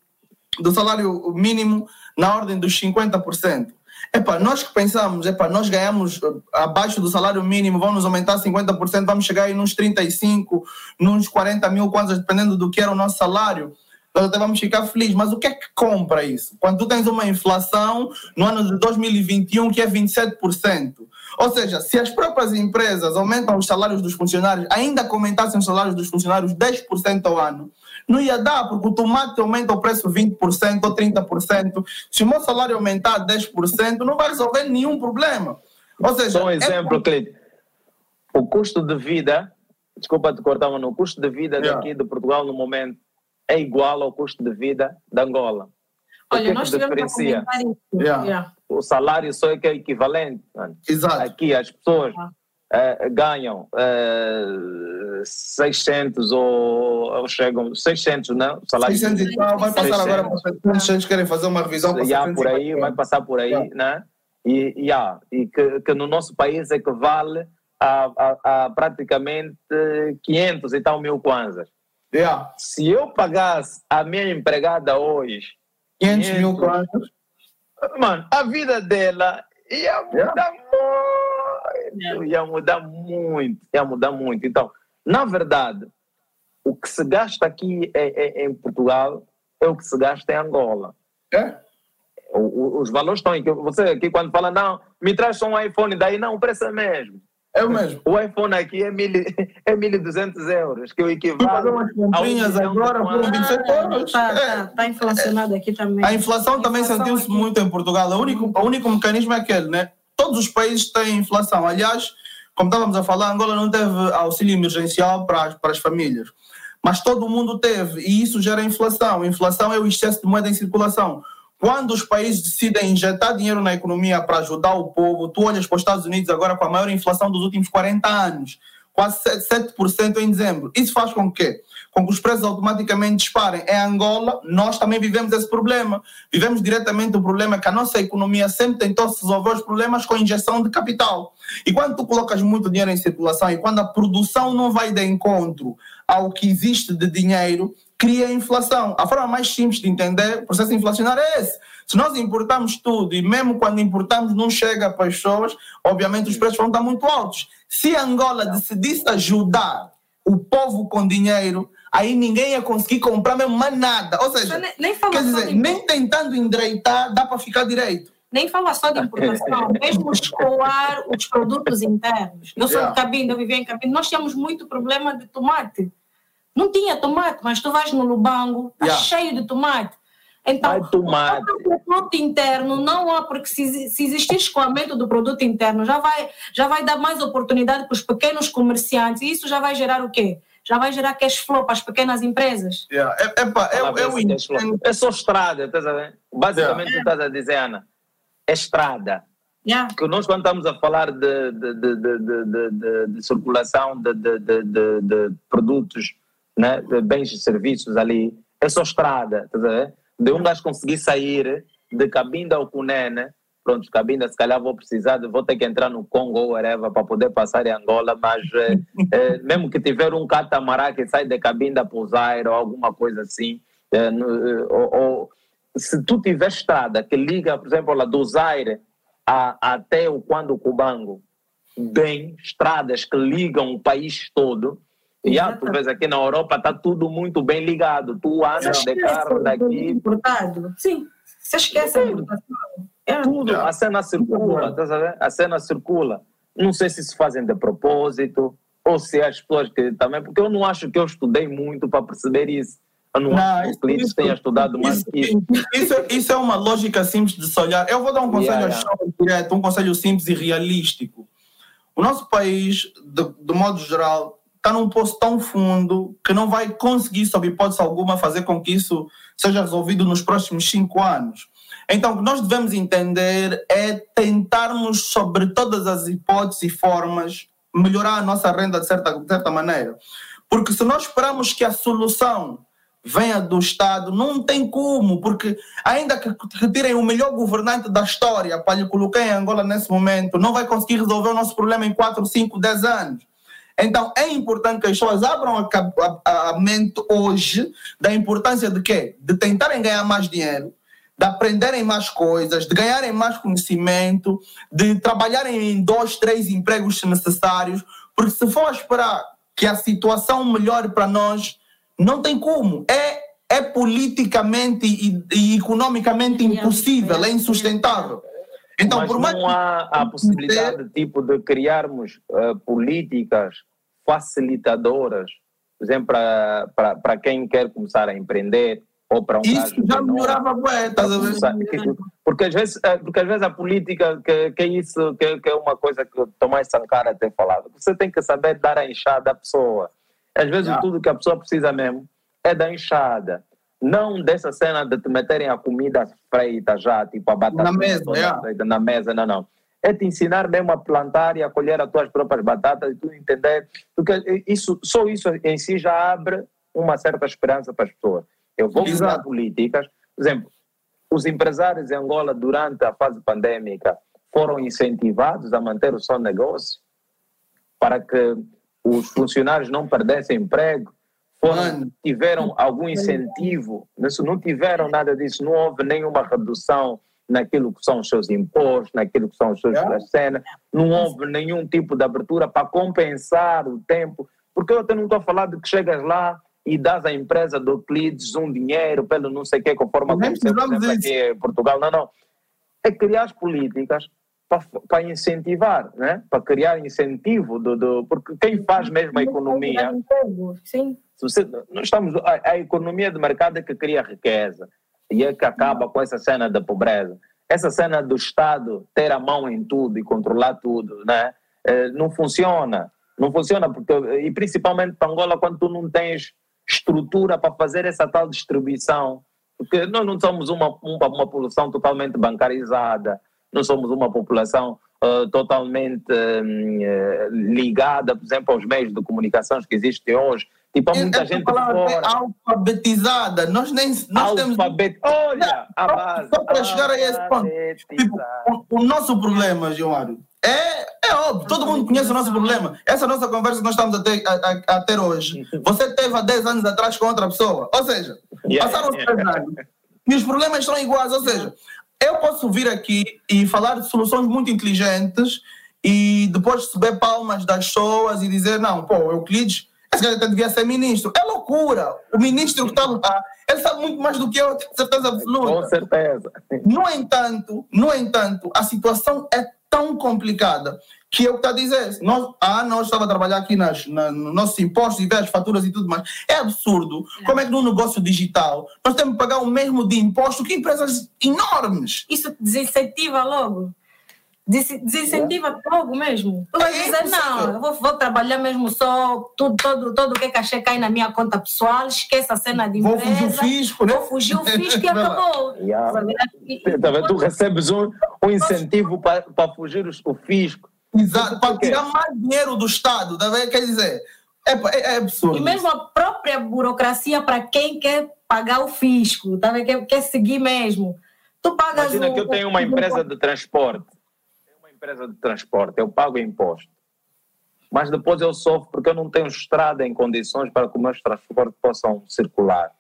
do salário mínimo na ordem dos 50%. Epa, nós que pensamos, epa, nós ganhamos eh, abaixo do salário mínimo, vamos aumentar 50%, vamos chegar aí nos 35, nos 40 mil kwanzas, dependendo do que era o nosso salário nós até vamos ficar felizes. Mas o que é que compra isso? Quando tu tens uma inflação no ano de 2021 que é 27%. Ou seja, se as próprias empresas aumentam os salários dos funcionários, ainda aumentassem os salários dos funcionários 10% ao ano, não ia dar, porque o tomate aumenta o preço 20% ou 30%. Se o meu salário aumentar 10%, não vai resolver nenhum problema. Ou seja, Só um é exemplo, é... Cleide. O custo de vida, desculpa te cortar, mas o custo de vida yeah. daqui de Portugal no momento é igual ao custo de vida da Angola. Olha, nós que diferencia? Yeah. Yeah. O salário só é que é equivalente. Mano. Exato. Aqui as pessoas uh, ganham uh, 600 ou, ou, chegam 600, não? O salário 600 e tal, vai passar 600. agora para 600 querem fazer uma revisão para yeah, por aí, vai passar por aí, yeah. né? E, yeah, e que, que no nosso país equivale a, a, a praticamente 500 e tal mil kwanzas. Yeah. Se eu pagasse a minha empregada hoje 500 mil kwanzas, mano, a vida dela ia mudar yeah. muito. Ia mudar muito. Ia mudar muito. Então, na verdade, o que se gasta aqui é, é, em Portugal é o que se gasta em Angola. É? O, os valores estão aqui. Você aqui quando fala, não, me traz só um iPhone, daí não, o preço é mesmo. É o mesmo. O iPhone aqui é 1.200 é 1.200 euros, que eu equivale. fazer umas comprinhas agora por 27 euros. Está tá, tá inflacionado aqui também. A inflação também sentiu-se muito em Portugal. O único, o único mecanismo é aquele, né? Todos os países têm inflação. Aliás, como estávamos a falar, Angola não teve auxílio emergencial para as, para as famílias. Mas todo mundo teve, e isso gera inflação. Inflação é o excesso de moeda em circulação. Quando os países decidem injetar dinheiro na economia para ajudar o povo, tu olhas para os Estados Unidos agora com a maior inflação dos últimos 40 anos, quase 7% em dezembro. Isso faz com que, com que os preços automaticamente disparem. Em Angola, nós também vivemos esse problema. Vivemos diretamente o problema que a nossa economia sempre tentou resolver os problemas com injeção de capital. E quando tu colocas muito dinheiro em circulação e quando a produção não vai de encontro ao que existe de dinheiro, cria inflação. A forma mais simples de entender o processo inflacionário é esse. Se nós importamos tudo e mesmo quando importamos não chega para as pessoas, obviamente os preços vão estar muito altos. Se Angola decidisse ajudar o povo com dinheiro, aí ninguém ia conseguir comprar mesmo mais nada. Ou seja, nem, nem quer dizer, de... nem tentando endireitar dá para ficar direito. Nem fala só de importação, mesmo escoar os produtos internos. Eu sou yeah. de Cabinda, eu vivia em Cabinda, nós tínhamos muito problema de tomate. Não tinha tomate, mas tu vais no Lubango, está yeah. cheio de tomate. Então, tomate. o produto interno não há, porque se, se existir escoamento do produto interno, já vai, já vai dar mais oportunidade para os pequenos comerciantes e isso já vai gerar o quê? Já vai gerar cash flow para as pequenas empresas. Yeah. É, é, é, é, só estrada, estás a ver? Basicamente, yeah. tu estás a dizer, Ana, é estrada. Yeah. Que nós, quando estamos a falar de, de, de, de, de circulação de, de produtos né, bens e serviços ali, é só estrada, tá De um gajo conseguir sair? De Cabinda ao Cunene pronto, Cabinda, se calhar vou precisar, vou ter que entrar no Congo ou whatever para poder passar em Angola, mas é, é, mesmo que tiver um catamarã que sai de Cabinda para o Zaire ou alguma coisa assim, é, no, ou, ou, se tu tiver estrada que liga, por exemplo, lá do Zaire a, até o Quando Cubango, bem, estradas que ligam o país todo, e ah, tu vês aqui na Europa está tudo muito bem ligado. Tu andas de carro daqui. Importado. Sim, você esquece a importação. É. Tudo, a cena circula, tá sabendo? A cena circula. Não sei se se fazem de propósito ou se as pessoas que também, porque eu não acho que eu estudei muito para perceber isso. Eu não, não acho que o cliente tenha estudado mais isso, que isso. Isso, isso é uma lógica simples de se olhar. Eu vou dar um conselho yeah, yeah. direto, um conselho simples e realístico. O nosso país, de, de modo geral, está num poço tão fundo que não vai conseguir, sob hipótese alguma, fazer com que isso seja resolvido nos próximos cinco anos. Então, o que nós devemos entender é tentarmos, sobre todas as hipóteses e formas, melhorar a nossa renda de certa, de certa maneira. Porque se nós esperamos que a solução venha do Estado, não tem como, porque ainda que retirem o melhor governante da história para lhe colocar em Angola nesse momento, não vai conseguir resolver o nosso problema em 4, 5, 10 anos. Então é importante que as pessoas abram a, a, a mente hoje da importância de quê? De tentarem ganhar mais dinheiro, de aprenderem mais coisas, de ganharem mais conhecimento, de trabalharem em dois, três empregos necessários, porque se for esperar que a situação melhore para nós, não tem como. É, é politicamente e, e economicamente impossível, é insustentável. Então, Mas por mais não há a possibilidade ter... tipo, de criarmos uh, políticas facilitadoras, por exemplo, para quem quer começar a empreender, ou para um Isso já melhorava bué, estás a ver? Porque às vezes, eh, porque às vezes a política, que, que é isso, que, que é uma coisa que o Tomás Sankara tem falado, você tem que saber dar a enxada à pessoa. Às vezes yeah. tudo que a pessoa precisa mesmo é da enxada. Não dessa cena de te meterem a comida freita já, tipo a batata na mesa, freita, na mesa, não, não. É te ensinar mesmo a plantar e a colher as tuas próprias batatas e tu entender. Porque isso, só isso em si já abre uma certa esperança para as pessoas. Eu vou usar políticas, por exemplo, os empresários em Angola durante a fase pandêmica foram incentivados a manter o seu negócio para que os funcionários não perdessem emprego, foram, tiveram algum incentivo, não tiveram nada disso, não houve nenhuma redução naquilo que são os seus impostos, naquilo que são os seus cenas, não houve nenhum tipo de abertura para compensar o tempo, porque eu até não estou a falar de que chegas lá e dás à empresa do Euclides um dinheiro pelo não sei o que, conforme aconteceu aqui em Portugal. Não, não. É criar as políticas para, para incentivar, né? para criar incentivo, do, do, porque quem faz mesmo a economia. Sim. Você, nós estamos, a, a economia de mercado é que cria riqueza e é que acaba com essa cena da pobreza. Essa cena do Estado ter a mão em tudo e controlar tudo, né? É, não funciona. Não funciona, porque, e principalmente para Angola, quando tu não tens estrutura para fazer essa tal distribuição, porque nós não somos uma, uma, uma população totalmente bancarizada, não somos uma população uh, totalmente uh, ligada, por exemplo, aos meios de comunicação que existem hoje. Tipo, há muita gente fora. alfabetizada. Nós nem nós Alfabet... temos. Olha, a base. Só para chegar a esse ponto. Tipo, o, o nosso problema, Gilmário, é, é óbvio, todo mundo conhece o nosso problema. Essa nossa conversa que nós estamos a ter, a, a, ter hoje, você teve há 10 anos atrás com outra pessoa. Ou seja, yeah, passaram os yeah. anos e os problemas são iguais. Ou seja, eu posso vir aqui e falar de soluções muito inteligentes e depois receber palmas das pessoas e dizer: não, pô, Euclides, esse cara devia ser ministro. É loucura. O ministro que está lá, ele sabe muito mais do que eu, tenho certeza absoluta. Com certeza. No entanto, no entanto, a situação é tão complicada que é o que está a dizer. Nós, a nós estava a trabalhar aqui nas, na, nos nossos impostos e ver as faturas e tudo mais. É absurdo. É. Como é que num negócio digital nós temos que pagar o mesmo de imposto que empresas enormes? Isso desincentiva logo. Desincentiva é. logo mesmo. Tu vai é, dizer, não, eu vou, vou, trabalhar mesmo só, tudo, todo, todo o que cachê cai na minha conta pessoal, esqueça a cena de empresa. Vou fugir o fisco, né? Vou fugir o fisco e acabou. Yeah. Tá tu recebes um, um incentivo para, para fugir o fisco. Exato, para tirar mais dinheiro do Estado, tá vendo? quer dizer, é, é, é, absurdo. E mesmo a própria burocracia para quem quer pagar o fisco, tá vendo? Quer, quer seguir mesmo Tu pagas Imagina o, que eu tenho uma empresa de transporte. Empresa de transporte, eu pago imposto. Mas depois eu sofro porque eu não tenho estrada em condições para que os meus transportes possam circular.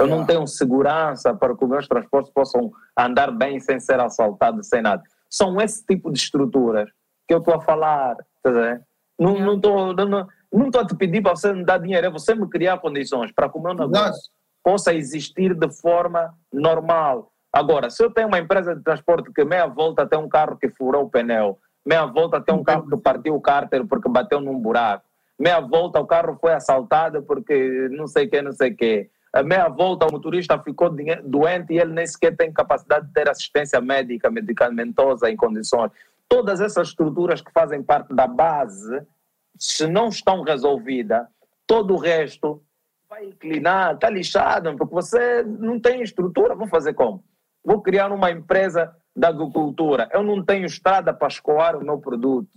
Eu não tenho segurança para que os meus transportes possam andar bem sem ser assaltados, sem nada. São esse tipo de estruturas que eu estou a falar. Tá vendo? Não estou não não, não estou a te pedir para você me dar dinheiro, é você me criar condições para que o meu negócio possa existir de forma normal. Agora, se eu tenho uma empresa de transporte que meia volta tem um carro que furou o pneu, meia volta tem um carro que partiu o cárter porque bateu num buraco, meia volta o carro foi assaltado porque não sei que, não sei que. Meia volta o motorista ficou doente e ele nem sequer tem capacidade de ter assistência médica, medicamentosa em condições. Todas essas estruturas que fazem parte da base, se não estão resolvidas, todo o resto vai inclinar, está lixado, porque você não tem estrutura, vou fazer como? Vou criar uma empresa da agricultura, eu não tenho estrada para escoar o meu produto.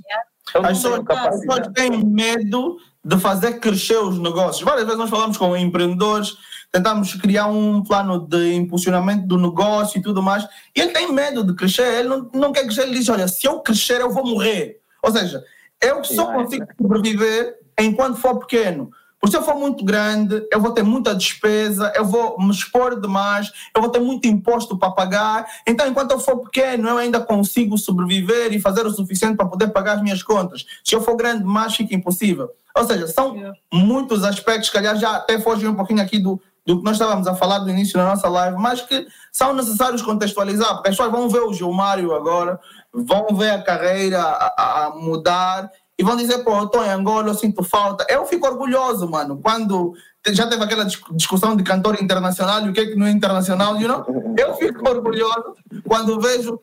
Eu As pessoas têm medo de fazer crescer os negócios. Várias vezes nós falamos com empreendedores, tentamos criar um plano de impulsionamento do negócio e tudo mais, e ele tem medo de crescer, ele não, não quer crescer, ele diz, olha, se eu crescer eu vou morrer. Ou seja, eu só consigo sobreviver enquanto for pequeno. Porque se eu for muito grande, eu vou ter muita despesa, eu vou me expor demais, eu vou ter muito imposto para pagar. Então, enquanto eu for pequeno, eu ainda consigo sobreviver e fazer o suficiente para poder pagar as minhas contas. Se eu for grande demais, fica impossível. Ou seja, são yeah. muitos aspectos que, aliás, já até fogem um pouquinho aqui do, do que nós estávamos a falar do início da nossa live, mas que são necessários contextualizar, porque as pessoas vão ver o Gilmário agora, vão ver a carreira a, a mudar e vão dizer, pô, eu estou em Angola, eu sinto falta. Eu fico orgulhoso, mano, quando já teve aquela discussão de cantor internacional e o que é que não é internacional, you know? Eu fico orgulhoso quando vejo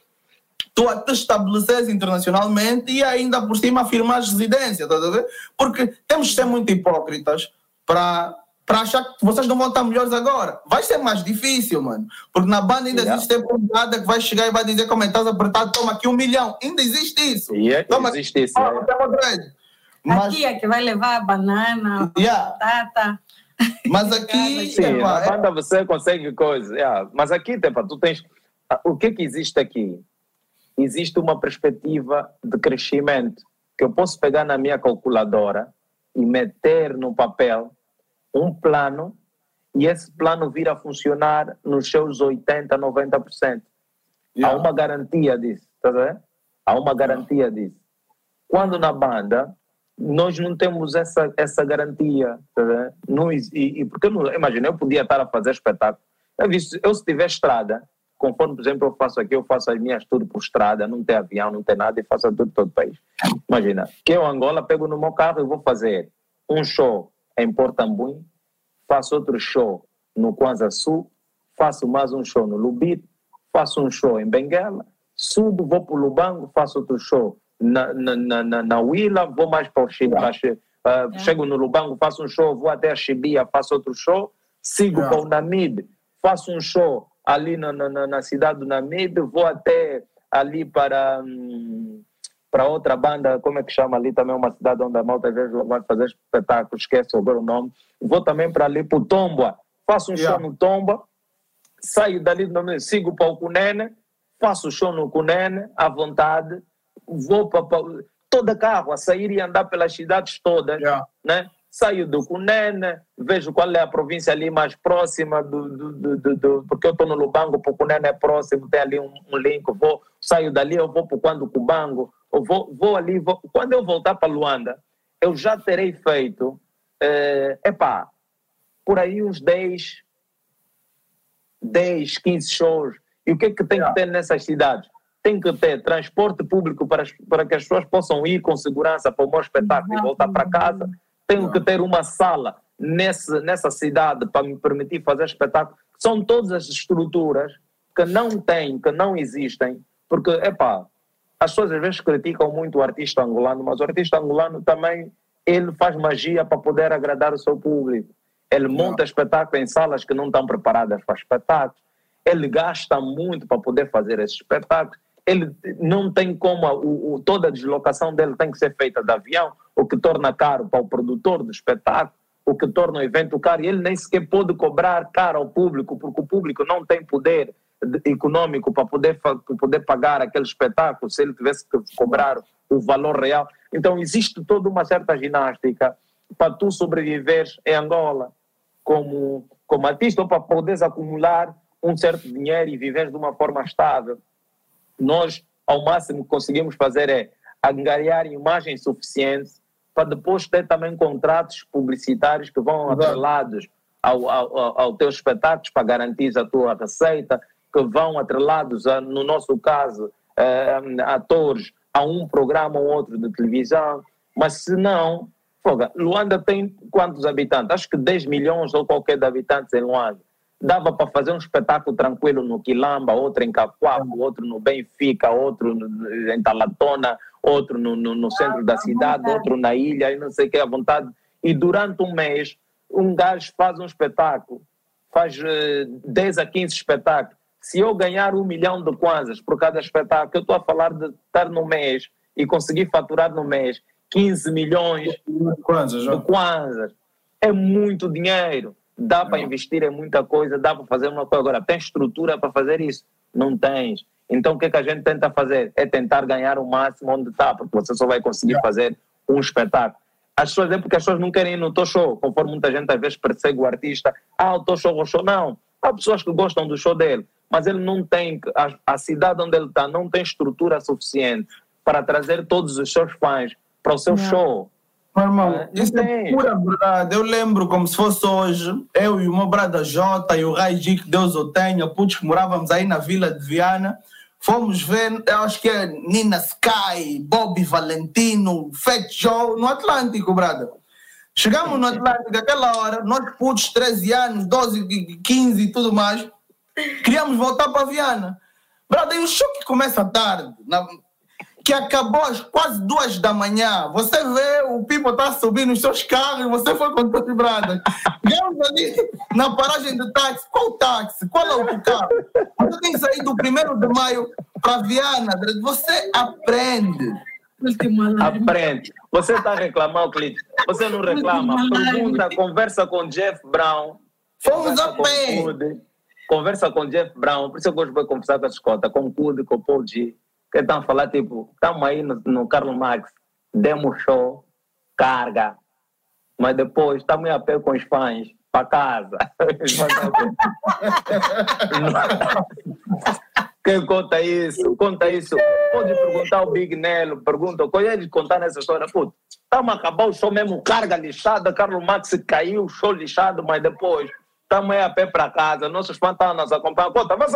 tu a te estabeleceres internacionalmente e ainda por cima afirmar residência, tá a ver? Porque temos que ser muito hipócritas para para achar que vocês não vão estar melhores agora. Vai ser mais difícil, mano. Porque na banda ainda yeah. existe temporada que vai chegar e vai dizer como é que estás apertado, toma aqui um milhão. Ainda existe isso. Yeah, toma existe isso. Oh, yeah. Mas... Aqui é que vai levar a banana, yeah. a batata. Mas aqui. Sim, na é... banda você consegue coisa. Yeah. Mas aqui, tepa, tu tens. O que que existe aqui? Existe uma perspectiva de crescimento que eu posso pegar na minha calculadora e meter no papel um plano e esse plano vir a funcionar nos seus 80%, 90%. Yeah. Há uma garantia disso, tá vendo? Há uma garantia disso. Quando na banda, nós não temos essa, essa garantia, tá vendo? Não, e, e porque, não, imagina, eu podia estar a fazer espetáculo. Eu, eu se tiver estrada, conforme, por exemplo, eu faço aqui, eu faço as minhas tudo por estrada, não tem avião, não tem nada, e faço tudo todo o país. Imagina, que eu, Angola, pego no meu carro e vou fazer um show em Portambuim, faço outro show no Kwanza Sul, faço mais um show no Lubito, faço um show em Benguela, subo, vou para o Lubango, faço outro show na, na, na, na Willa, vou mais para o Chile, yeah. uh, chego no Lubango, faço um show, vou até a Chibia, faço outro show, sigo para o Namib, faço um show ali na, na, na cidade do Namib, vou até ali para... Hum, para outra banda, como é que chama ali também, uma cidade onde a malta às vezes vai fazer espetáculo, esquece agora o nome. Vou também para ali para o Tomba, faço um yeah. show no Tomba, saio dali, sigo para o Cunene, faço show no Cunene, à vontade, vou para, para toda carro, a sair e andar pelas cidades todas, yeah. né? Saio do Cunene, vejo qual é a província ali mais próxima, do, do, do, do porque eu estou no Lubango, para o Cunene é próximo, tem ali um, um, link, vou, saio dali, eu vou para o Quando Cubango, eu vou, vou ali, vou, quando eu voltar para Luanda, eu já terei feito, é, epá, por aí uns 10, 10, 15 shows. E o que é que tem que ter nessas cidades? Tem que ter transporte público para, para que as pessoas possam ir com segurança para o meu espetáculo e voltar para casa. Tenho que ter uma sala nesse, nessa cidade para me permitir fazer espetáculo. São todas as estruturas que não têm, que não existem, porque, epá, as pessoas às vezes criticam muito o artista angolano, mas o artista angolano também ele faz magia para poder agradar o seu público. Ele monta espetáculos em salas que não estão preparadas para espetáculos. Ele gasta muito para poder fazer esses espetáculos. Ele não tem como, o, o, toda a deslocação dele tem que ser feita de avião, o que torna caro para o produtor do espetáculo, o que torna o evento caro. E ele nem sequer pode cobrar caro ao público, porque o público não tem poder econômico para poder, para poder pagar aquele espetáculo, se ele tivesse que cobrar o valor real. Então existe toda uma certa ginástica para tu sobreviveres em Angola como, como artista ou para poderes acumular um certo dinheiro e viveres de uma forma estável. Nós, ao máximo que conseguimos fazer é angariar imagens suficientes para depois ter também contratos publicitários que vão atrelados ao, ao, ao teu espetáculo para garantir a tua receita, que vão atrelados, a, no nosso caso, eh, atores a um programa ou outro de televisão, mas se não, foga, Luanda tem quantos habitantes? Acho que 10 milhões ou qualquer de habitantes em Luanda. Dava para fazer um espetáculo tranquilo no Quilamba, outro em Capuapo, outro no Benfica, outro em Talatona, outro no, no, no centro da cidade, outro na ilha, e não sei o que, à vontade. E durante um mês, um gajo faz um espetáculo, faz uh, eh, 10 a 15 espetáculos. Se eu ganhar um milhão de kwanzas por cada espetáculo, eu estou a falar de estar no mês e conseguir faturar no mês 15 milhões de kwanzas. De kwanzas. É muito dinheiro. Dá para investir em muita coisa, dá para fazer uma coisa. Agora, tem estrutura para fazer isso? Não tens. Então, o que, é que a gente tenta fazer? É tentar ganhar o máximo onde está, porque você só vai conseguir fazer um espetáculo. As pessoas, é porque as pessoas não querem ir no teu show, conforme muita gente às vezes persegue o artista. Ah, o teu show, o show. Não. Há pessoas que gostam do show dele, mas ele não tem, a, a cidade onde ele está não tem estrutura suficiente para trazer todos os seus fãs para o seu não. show. Meu irmão, é, isso é pura verdade. Eu lembro como se fosse hoje, eu e o meu brother Jota e o Raiji, que Deus o tenha, putz, que morávamos aí na vila de Viana. Fomos ver, eu acho que é Nina Sky, Bobby Valentino, Fat Joe, no Atlântico, brother. Chegamos no Atlântico, aquela hora, nós putos, 13 anos, 12, 15 e tudo mais, queríamos voltar para Viana. Brother, e o choque começa tarde. Na, que acabou às quase duas da manhã. Você vê o Pipo tá subindo os seus carros e você foi com todos bradas. Chegamos ali na paragem de táxi. Qual táxi? Qual é o carro? Você tem que sair do primeiro de maio para Viana. Você aprende. Aprende. Você está a reclamar, Clique. Você não reclama. Pergunta, conversa com Jeff Brown. Fomos a pé. Conversa com Jeff Brown. Por isso eu gosto de conversar com a Escota, com o Cude, com o Paul G que estão a falar, tipo, estamos aí no, no Carlos Max, demos show, carga, mas depois estamos a pé com os fãs para casa. Quem conta isso? Conta isso. Pode perguntar ao Big Nelo, pergunta, qual é de contar nessa história? Putz, estamos a acabar o show mesmo, carga lixada, Carlos Max caiu, show lixado, mas depois estamos aí a pé para casa, nossos fãs estão nos acompanhando. Conta, mas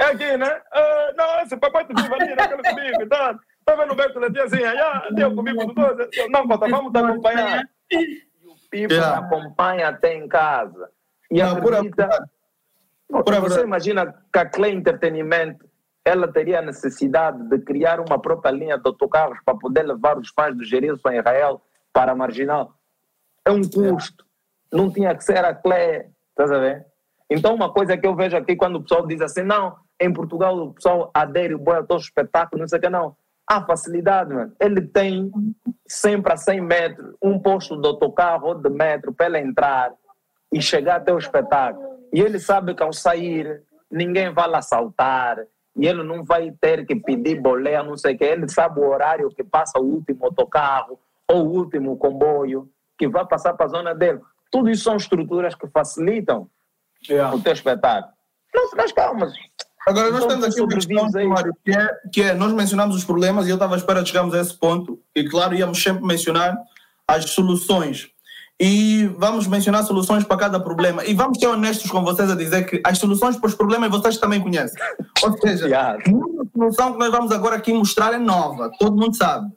é aqui, né? Uh, não, esse papai te vive ali, naquele comigo, tá? Tá vendo o Beto ali assim, ah, deu comigo do dois. Não, conta, vamos te acompanhar. E o Pipo yeah. acompanha até em casa. E não, acredita... Pura, pura, você imagina que a Clay Entertainment ela teria a necessidade de criar uma própria linha de autocarros para poder levar os fãs do Gerilson em Israel para a Marginal. É um custo. Não tinha que ser a Clay, estás a ver? Então, uma coisa que eu vejo aqui quando o pessoal diz assim, não, em Portugal o pessoal adere o boi a todo espetáculo, não sei o que, não. Há facilidade, mano. Ele tem sempre a 100 metros um posto de autocarro ou de metro para ele entrar e chegar até o espetáculo. E ele sabe que ao sair, ninguém vai lá assaltar, e ele não vai ter que pedir boleia, não sei o que. Ele sabe o horário que passa o último autocarro ou o último comboio que vai passar para a zona dele. Tudo isso são estruturas que facilitam yeah. o teu espetáculo. Não, mas calma. Agora, nós então, temos aqui uma questão, Mário, que é, que é, nós mencionamos os problemas e eu estava à espera de chegarmos a esse ponto, e claro, íamos sempre mencionar as soluções. E vamos mencionar soluções para cada problema. E vamos ser honestos com vocês a dizer que as soluções para os problemas vocês também conhecem. Ou seja, yeah. a solução que nós vamos agora aqui mostrar é nova, todo mundo sabe.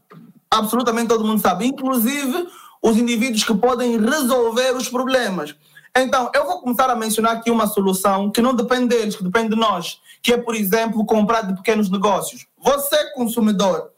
Absolutamente todo mundo sabe. Inclusive os indivíduos que podem resolver os problemas. Então, eu vou começar a mencionar aqui uma solução que não depende deles, que depende de nós, que é, por exemplo, comprar de pequenos negócios. Você, consumidor,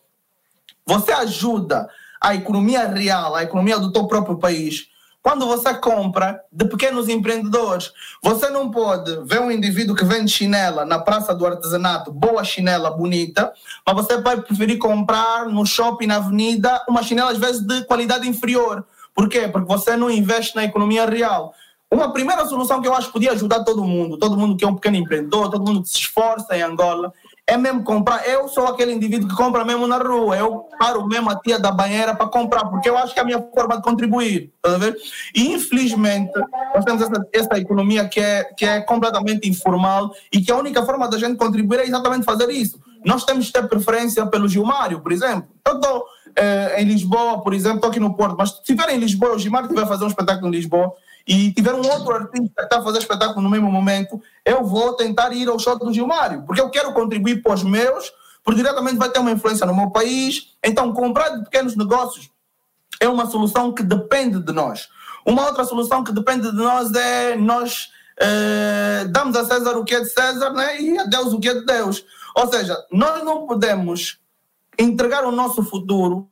você ajuda a economia real, a economia do teu próprio país, quando você compra de pequenos empreendedores. Você não pode ver um indivíduo que vende chinela na praça do artesanato, boa chinela, bonita, mas você vai preferir comprar no shopping, na avenida, uma chinela às vezes de qualidade inferior. Por quê? Porque você não investe na economia real Uma primeira solução que eu acho que podia ajudar todo mundo, todo mundo que é um pequeno empreendedor, todo mundo que se esforça em Angola, é mesmo comprar. Eu sou aquele indivíduo que compra mesmo na rua. Eu paro mesmo a tia da banheira para comprar, porque eu acho que é a minha forma de contribuir. Tá? E infelizmente, nós temos essa, essa economia que é, que é completamente informal e que a única forma da gente contribuir é exatamente fazer isso. Nós temos que ter preferência pelo Gilmário, por exemplo. Eu estou eh, em Lisboa, por exemplo, estou aqui no Porto, mas se estiver em Lisboa, o Gilmário vai fazer um espetáculo em Lisboa, e tiver um outro artista que está a fazer espetáculo no mesmo momento, eu vou tentar ir ao show do Gilmário, porque eu quero contribuir para os meus, porque diretamente vai ter uma influência no meu país. Então, comprar de pequenos negócios é uma solução que depende de nós. Uma outra solução que depende de nós é nós eh, damos a César o que é de César né, e a Deus o que é de Deus. Ou seja, nós não podemos entregar o nosso futuro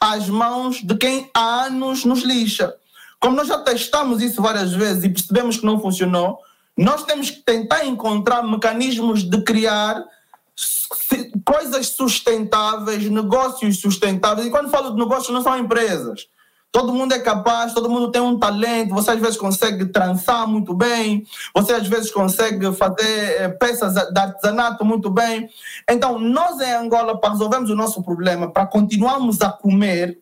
às mãos de quem há anos nos lixa. Como nós já testamos isso várias vezes e percebemos que não funcionou, nós temos que tentar encontrar mecanismos de criar coisas sustentáveis, negócios sustentáveis. E quando falo de negócios, não são empresas. Todo mundo é capaz, todo mundo tem um talento. Você às vezes consegue trançar muito bem, você às vezes consegue fazer eh, peças de artesanato muito bem. Então, nós em Angola, para resolvermos o nosso problema, para continuarmos a comer,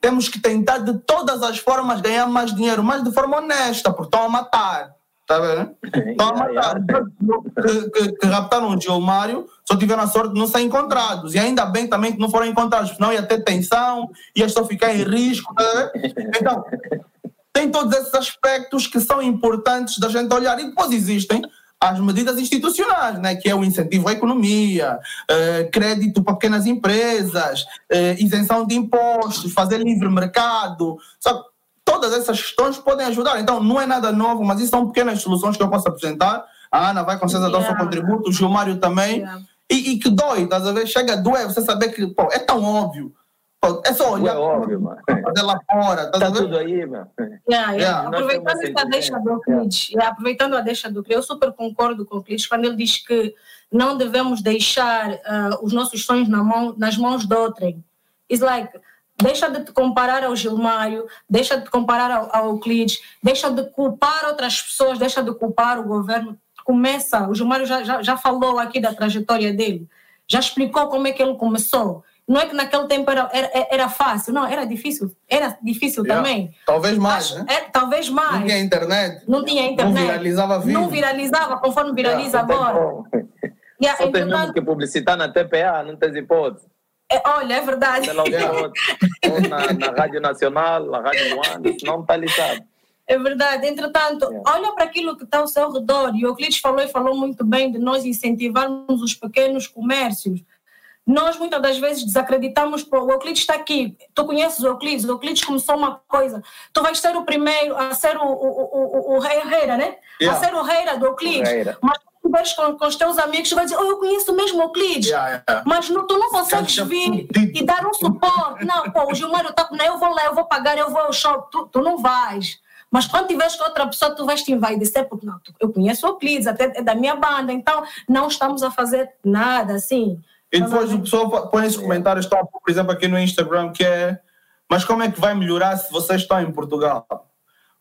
temos que tentar de todas as formas ganhar mais dinheiro, mas de forma honesta, porque estão a matar. Está vendo? Estão a matar. Que, que, que raptaram o Gilmário só tiveram a sorte de não ser encontrados. E ainda bem também que não foram encontrados, senão ia ter tensão, ia só ficar em risco. Tá então, tem todos esses aspectos que são importantes da gente olhar. E depois existem as medidas institucionais, né, que é o incentivo à economia, eh, crédito para pequenas empresas, eh, isenção de impostos, fazer livre mercado, sabe? Todas essas questões podem ajudar. Então, não é nada novo, mas isso são pequenas soluções que eu posso apresentar. A Ana vai com certeza yeah. dar o seu contributo, o Gilmário também. Yeah. E, e, que dói, a ver? Chega a doer você saber que pô, é tão óbvio é só olhar. É óbvio, mano. Lá fora. Tá, tá tudo aí, mano. Yeah, yeah. Aproveitando essa deixa do aproveitando a deixa do eu super concordo com o Euclides quando ele diz que não devemos deixar uh, os nossos sonhos na mão, nas mãos de outrem. It's like, deixa de te comparar ao Gilmário, deixa de te comparar ao, ao Euclides, deixa de culpar outras pessoas, deixa de culpar o governo. Começa, o Gilmário já, já, já falou aqui da trajetória dele, já explicou como é que ele começou não é que naquele tempo era, era, era fácil, não, era difícil. Era difícil yeah. também. Talvez mais, Mas, né? É, talvez mais. Não tinha internet. Não tinha internet. Não viralizava vídeo. Não viralizava, conforme viraliza yeah, agora. Yeah, Só tem mesmo que publicitar na TPA, não tens hipótese. É, olha, é verdade. Ou na, na Rádio Nacional, na Rádio One, não está lixado. É verdade. Entretanto, yeah. olha para aquilo que está ao seu redor. E o Euclides falou e falou muito bem de nós incentivarmos os pequenos comércios nós muitas das vezes desacreditamos, pô, o Euclides está aqui, tu conheces o Euclides, o Euclides começou uma coisa, tu vais ser o primeiro a ser o, o, o, o rei Reira, né? Yeah. A ser o Reira do Euclides. Mas tu vais com, com os teus amigos, tu vais dizer, oh, eu conheço mesmo o Euclides, yeah, yeah. mas não, tu não consegues vir e dar um suporte. Não, pô, o Gilmário está, não, eu vou lá, eu vou pagar, eu vou ao show, tu, tu não vais. Mas quando tiveres com outra pessoa, tu vais te invadir, porque não, eu conheço o Euclides, até é da minha banda, então não estamos a fazer nada assim. E depois o pessoal põe esses comentários, estão, por exemplo, aqui no Instagram, que é mas como é que vai melhorar se vocês estão em Portugal?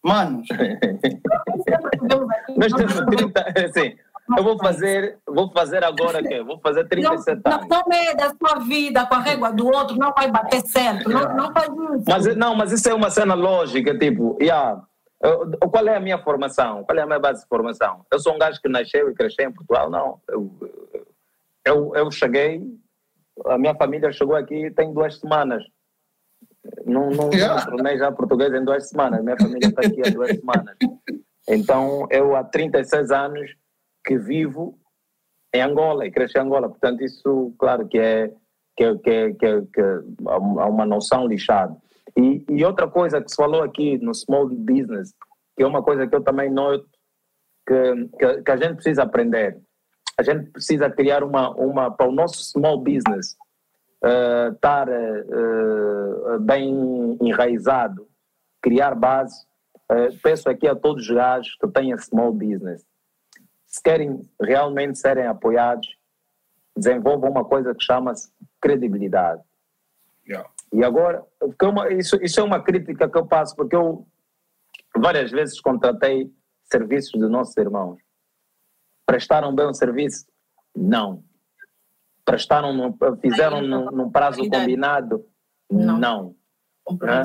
Manos. Nós temos 30, assim, eu vou fazer, vou fazer agora que vou fazer 37 não, anos. Não, é da sua vida com a régua do outro, não vai bater certo, não, não faz isso. Mas, não, mas isso é uma cena lógica, tipo, yeah, qual é a minha formação? Qual é a minha base de formação? Eu sou um gajo que nasceu e cresceu em Portugal? Não, eu, eu, eu cheguei, a minha família chegou aqui tem duas semanas. Não, não, yeah. não tornei já português em duas semanas. Minha família está aqui há duas semanas. Então, eu há 36 anos que vivo em Angola e cresci em Angola. Portanto, isso, claro, que é, que, que, que, que há uma noção lixada. E, e outra coisa que se falou aqui no small business, que é uma coisa que eu também noto que, que, que a gente precisa aprender a gente precisa criar uma, uma para o nosso small business uh, estar uh, bem enraizado, criar base. Uh, peço aqui a todos os gajos que têm small business, se querem realmente serem apoiados, desenvolvam uma coisa que chama-se credibilidade. Yeah. E agora, uma, isso, isso é uma crítica que eu passo, porque eu, várias vezes contratei serviços de nossos irmãos. Prestaram bem o serviço? Não. Prestaram, no, fizeram no, no prazo combinado? Não. não. Né?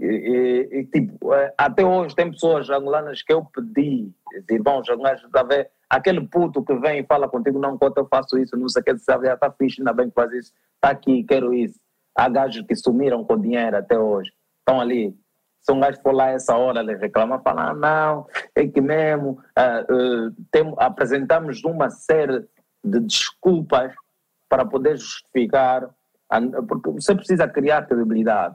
E, e, tipo, é, até hoje tem pessoas angolanas que eu pedi, irmãos angolanos, está a ver? Aquele puto que vem e fala contigo, não, quanto eu faço isso, não sei o que, sabe, já está fixe, ainda bem que faz isso, está aqui, quero isso. Há gajos que sumiram com dinheiro até hoje, estão ali. Se um gajo for lá essa hora, ele reclama, fala, ah, não, é que mesmo, uh, tem, apresentamos uma série de desculpas para poder justificar, porque você precisa criar credibilidade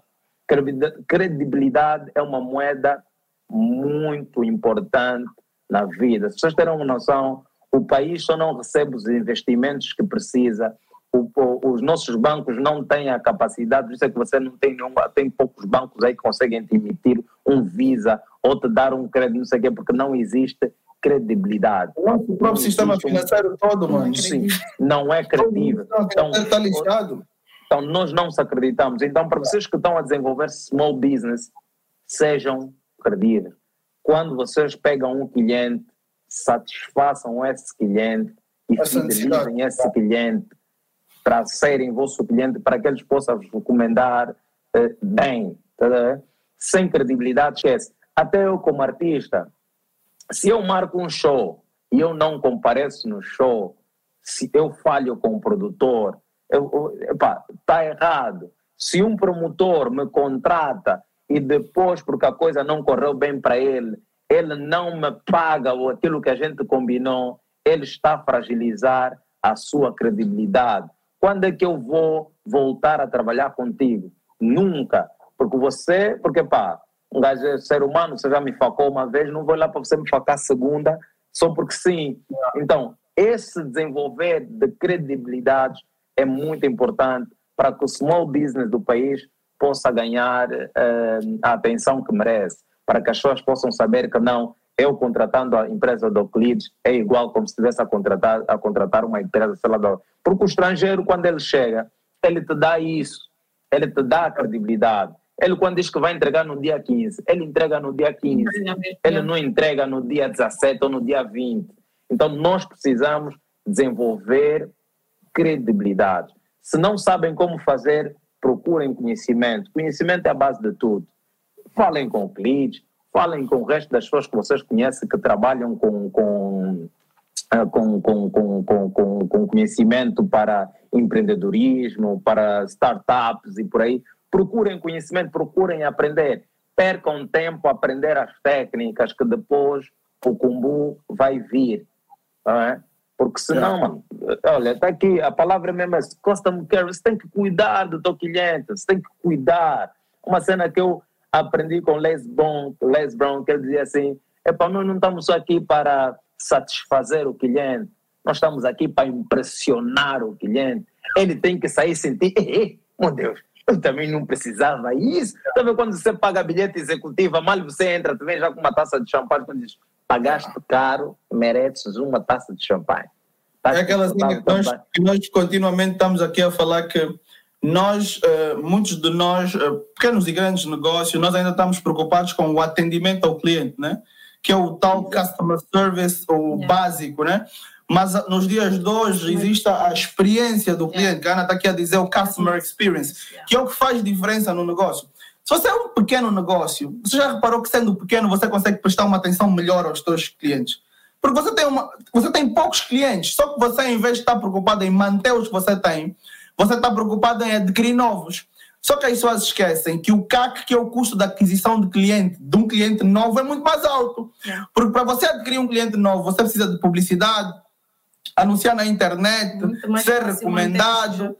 credibilidade é uma moeda muito importante na vida. Se vocês terem uma noção, o país só não recebe os investimentos que precisa, o, o, os nossos bancos não têm a capacidade, por isso é que você não tem nenhum, tem poucos bancos aí que conseguem te emitir um Visa ou te dar um crédito, não sei o quê, porque não existe credibilidade. O nosso próprio sistema financeiro todo, mano. Sim, não é credível. Então, está lixado. Então, nós não se acreditamos. Então, para vocês que estão a desenvolver small business, sejam credíveis. Quando vocês pegam um cliente, satisfaçam esse cliente e fidelizem esse cliente para serem vosso cliente, para que eles possam vos recomendar eh, bem. Tá? Sem credibilidade, esquece. Até eu, como artista, se eu marco um show e eu não compareço no show, se eu falho com o produtor, está errado. Se um promotor me contrata e depois, porque a coisa não correu bem para ele, ele não me paga aquilo que a gente combinou, ele está a fragilizar a sua credibilidade. Quando é que eu vou voltar a trabalhar contigo? Nunca. Porque você, porque pá, um gajo é ser humano, você já me facou uma vez, não vou lá para você me facar segunda, só porque sim. Então, esse desenvolver de credibilidade é muito importante para que o small business do país possa ganhar uh, a atenção que merece, para que as pessoas possam saber que não, eu contratando a empresa do Euclides é igual como se estivesse a contratar, a contratar uma empresa, sei lá, do... porque o estrangeiro, quando ele chega, ele te dá isso, ele te dá a credibilidade. Ele, quando diz que vai entregar no dia 15, ele entrega no dia 15, ele não entrega no dia 17 ou no dia 20. Então, nós precisamos desenvolver credibilidade. Se não sabem como fazer, procurem conhecimento. Conhecimento é a base de tudo. Falem com o cliente, falem com o resto das pessoas que vocês conhecem que trabalham com, com, com, com, com, com, com conhecimento para empreendedorismo, para startups e por aí. Procurem conhecimento, procurem aprender. Percam tempo a aprender as técnicas que depois o kumbu vai vir. É? Porque senão, é. mano, olha, está aqui, a palavra mesmo é custom care, você tem que cuidar do teu cliente, você tem que cuidar. Uma cena que eu aprendi com Les Brown, Les Brown que ele dizia assim, é para nós não estamos só aqui para satisfazer o cliente, nós estamos aqui para impressionar o cliente. Ele tem que sair sentir, meu Deus, eu também não precisava isso. Sabe quando você paga bilhete executivo, mal você entra, tu vem já com uma taça de champanhe, quando diz, pagaste caro, mereces uma taça de champanhe. Tá é aquela assim que nós, que nós continuamente estamos aqui a falar que nós, uh, muitos de nós, uh, pequenos e grandes negócios, nós ainda estamos preocupados com o atendimento ao cliente, né? que é o tal customer service, o yeah. básico, né? Mas uh, nos dias de hoje existe a experiência do cliente, yeah. que a Ana está aqui a dizer o customer experience, yeah. que é o que faz diferença no negócio. Se você é um pequeno negócio, você já reparou que sendo pequeno você consegue prestar uma atenção melhor aos seus clientes? Porque você tem, uma, você tem poucos clientes, só que você, em vez de estar preocupado em manter os que você tem, você está preocupado em adquirir novos. Só que as pessoas esquecem que o CAC, que é o custo da aquisição de cliente, de um cliente novo, é muito mais alto. É. Porque para você adquirir um cliente novo, você precisa de publicidade, anunciar na internet, ser recomendado,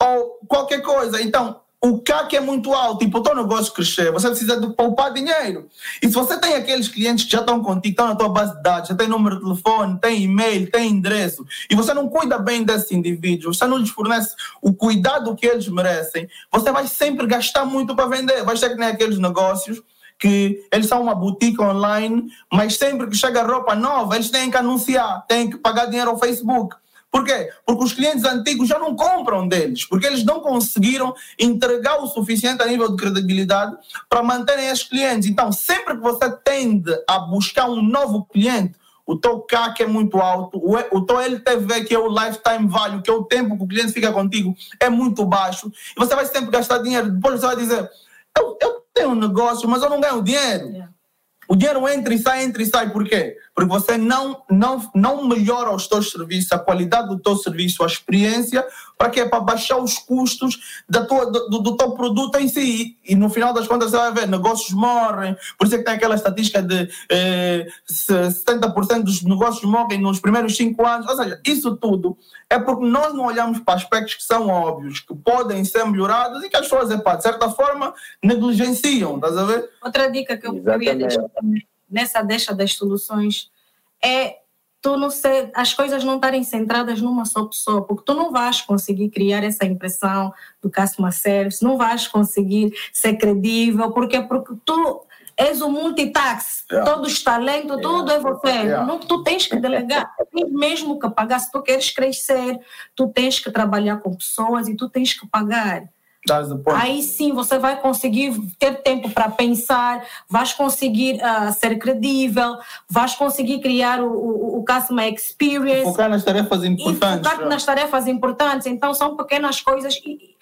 ou qualquer coisa. Então, o CAC é muito alto e para o teu negócio crescer, você precisa de poupar dinheiro. E se você tem aqueles clientes que já estão contigo, estão na tua base de dados, já tem número de telefone, tem e-mail, tem endereço, e você não cuida bem desses indivíduos, você não lhes fornece o cuidado que eles merecem, você vai sempre gastar muito para vender. Vai ser que nem aqueles negócios que eles são uma boutique online, mas sempre que chega roupa nova, eles têm que anunciar, têm que pagar dinheiro ao Facebook Por quê? Porque os clientes antigos já não compram deles, porque eles não conseguiram entregar o suficiente a nível de credibilidade para manterem esses clientes. Então, sempre que você tende a buscar um novo cliente, o teu CAC é muito alto, o, teu LTV, que é o lifetime value, que é o tempo que o cliente fica contigo, é muito baixo, e você vai sempre gastar dinheiro. Depois você vai dizer: Eu, eu tenho um negócio, mas eu não ganho dinheiro. Yeah. O dinheiro entra e sai, entra e sai, por quê? Porque você não, não, não melhora os teus serviços, a qualidade do teu serviço, a experiência, para quê? Para baixar os custos da tua, do, do teu produto em si. E, no final das contas você vai ver, negócios morrem, por isso é que tem aquela estatística de eh, 70% dos negócios morrem nos primeiros 5 anos. Ou seja, isso tudo é porque nós não olhamos para aspectos que são óbvios, que podem ser melhorados e que as pessoas, de certa forma, negligenciam, estás a ver? Outra dica que eu, eu ia deixar nessa deixa das soluções é tu não ser, as coisas não estarem centradas numa só pessoa, porque tu não vais conseguir criar essa impressão do customer service, não vais conseguir ser credível, porque porque tu és o multitax, yeah. todos os talentos, yeah. tudo é você. Yeah. Não, tu tens que delegar, tens mesmo que pagar. Se tu queres crescer, tu tens que trabalhar com pessoas e tu tens que pagar. Aí sim você vai conseguir ter tempo para pensar, vais conseguir uh, ser credível, vais conseguir criar o, o, o customer experience. Focar nas tarefas importantes. Focar nas tarefas importantes. Então são pequenas coisas. E,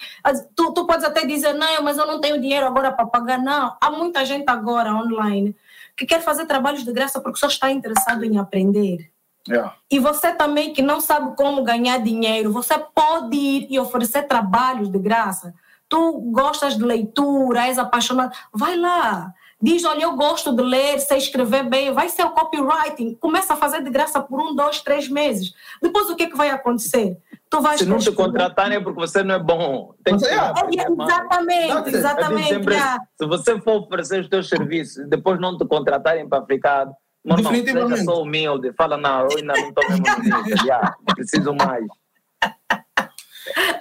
tu, tu podes até dizer, não, mas eu não tenho dinheiro agora para pagar. Não, há muita gente agora online que quer fazer trabalhos de graça porque só está interessado em aprender. Yeah. E você também que não sabe como ganhar dinheiro, você pode ir e oferecer trabalhos de graça tu gostas de leitura, és apaixonado, vai lá. Diz, olha, eu gosto de ler, sei escrever bem, vai ser o copywriting. Começa a fazer de graça por um, dois, três meses. Depois o que, é que vai acontecer? Tu vais Se não te contratarem é porque você não é bom. Tem que é, exatamente, exatamente. Sempre, Se você for oferecer os teus serviços depois não te contratarem para ficar Normal, seja só humilde, fala, não, eu ainda não estou mesmo já, preciso mais.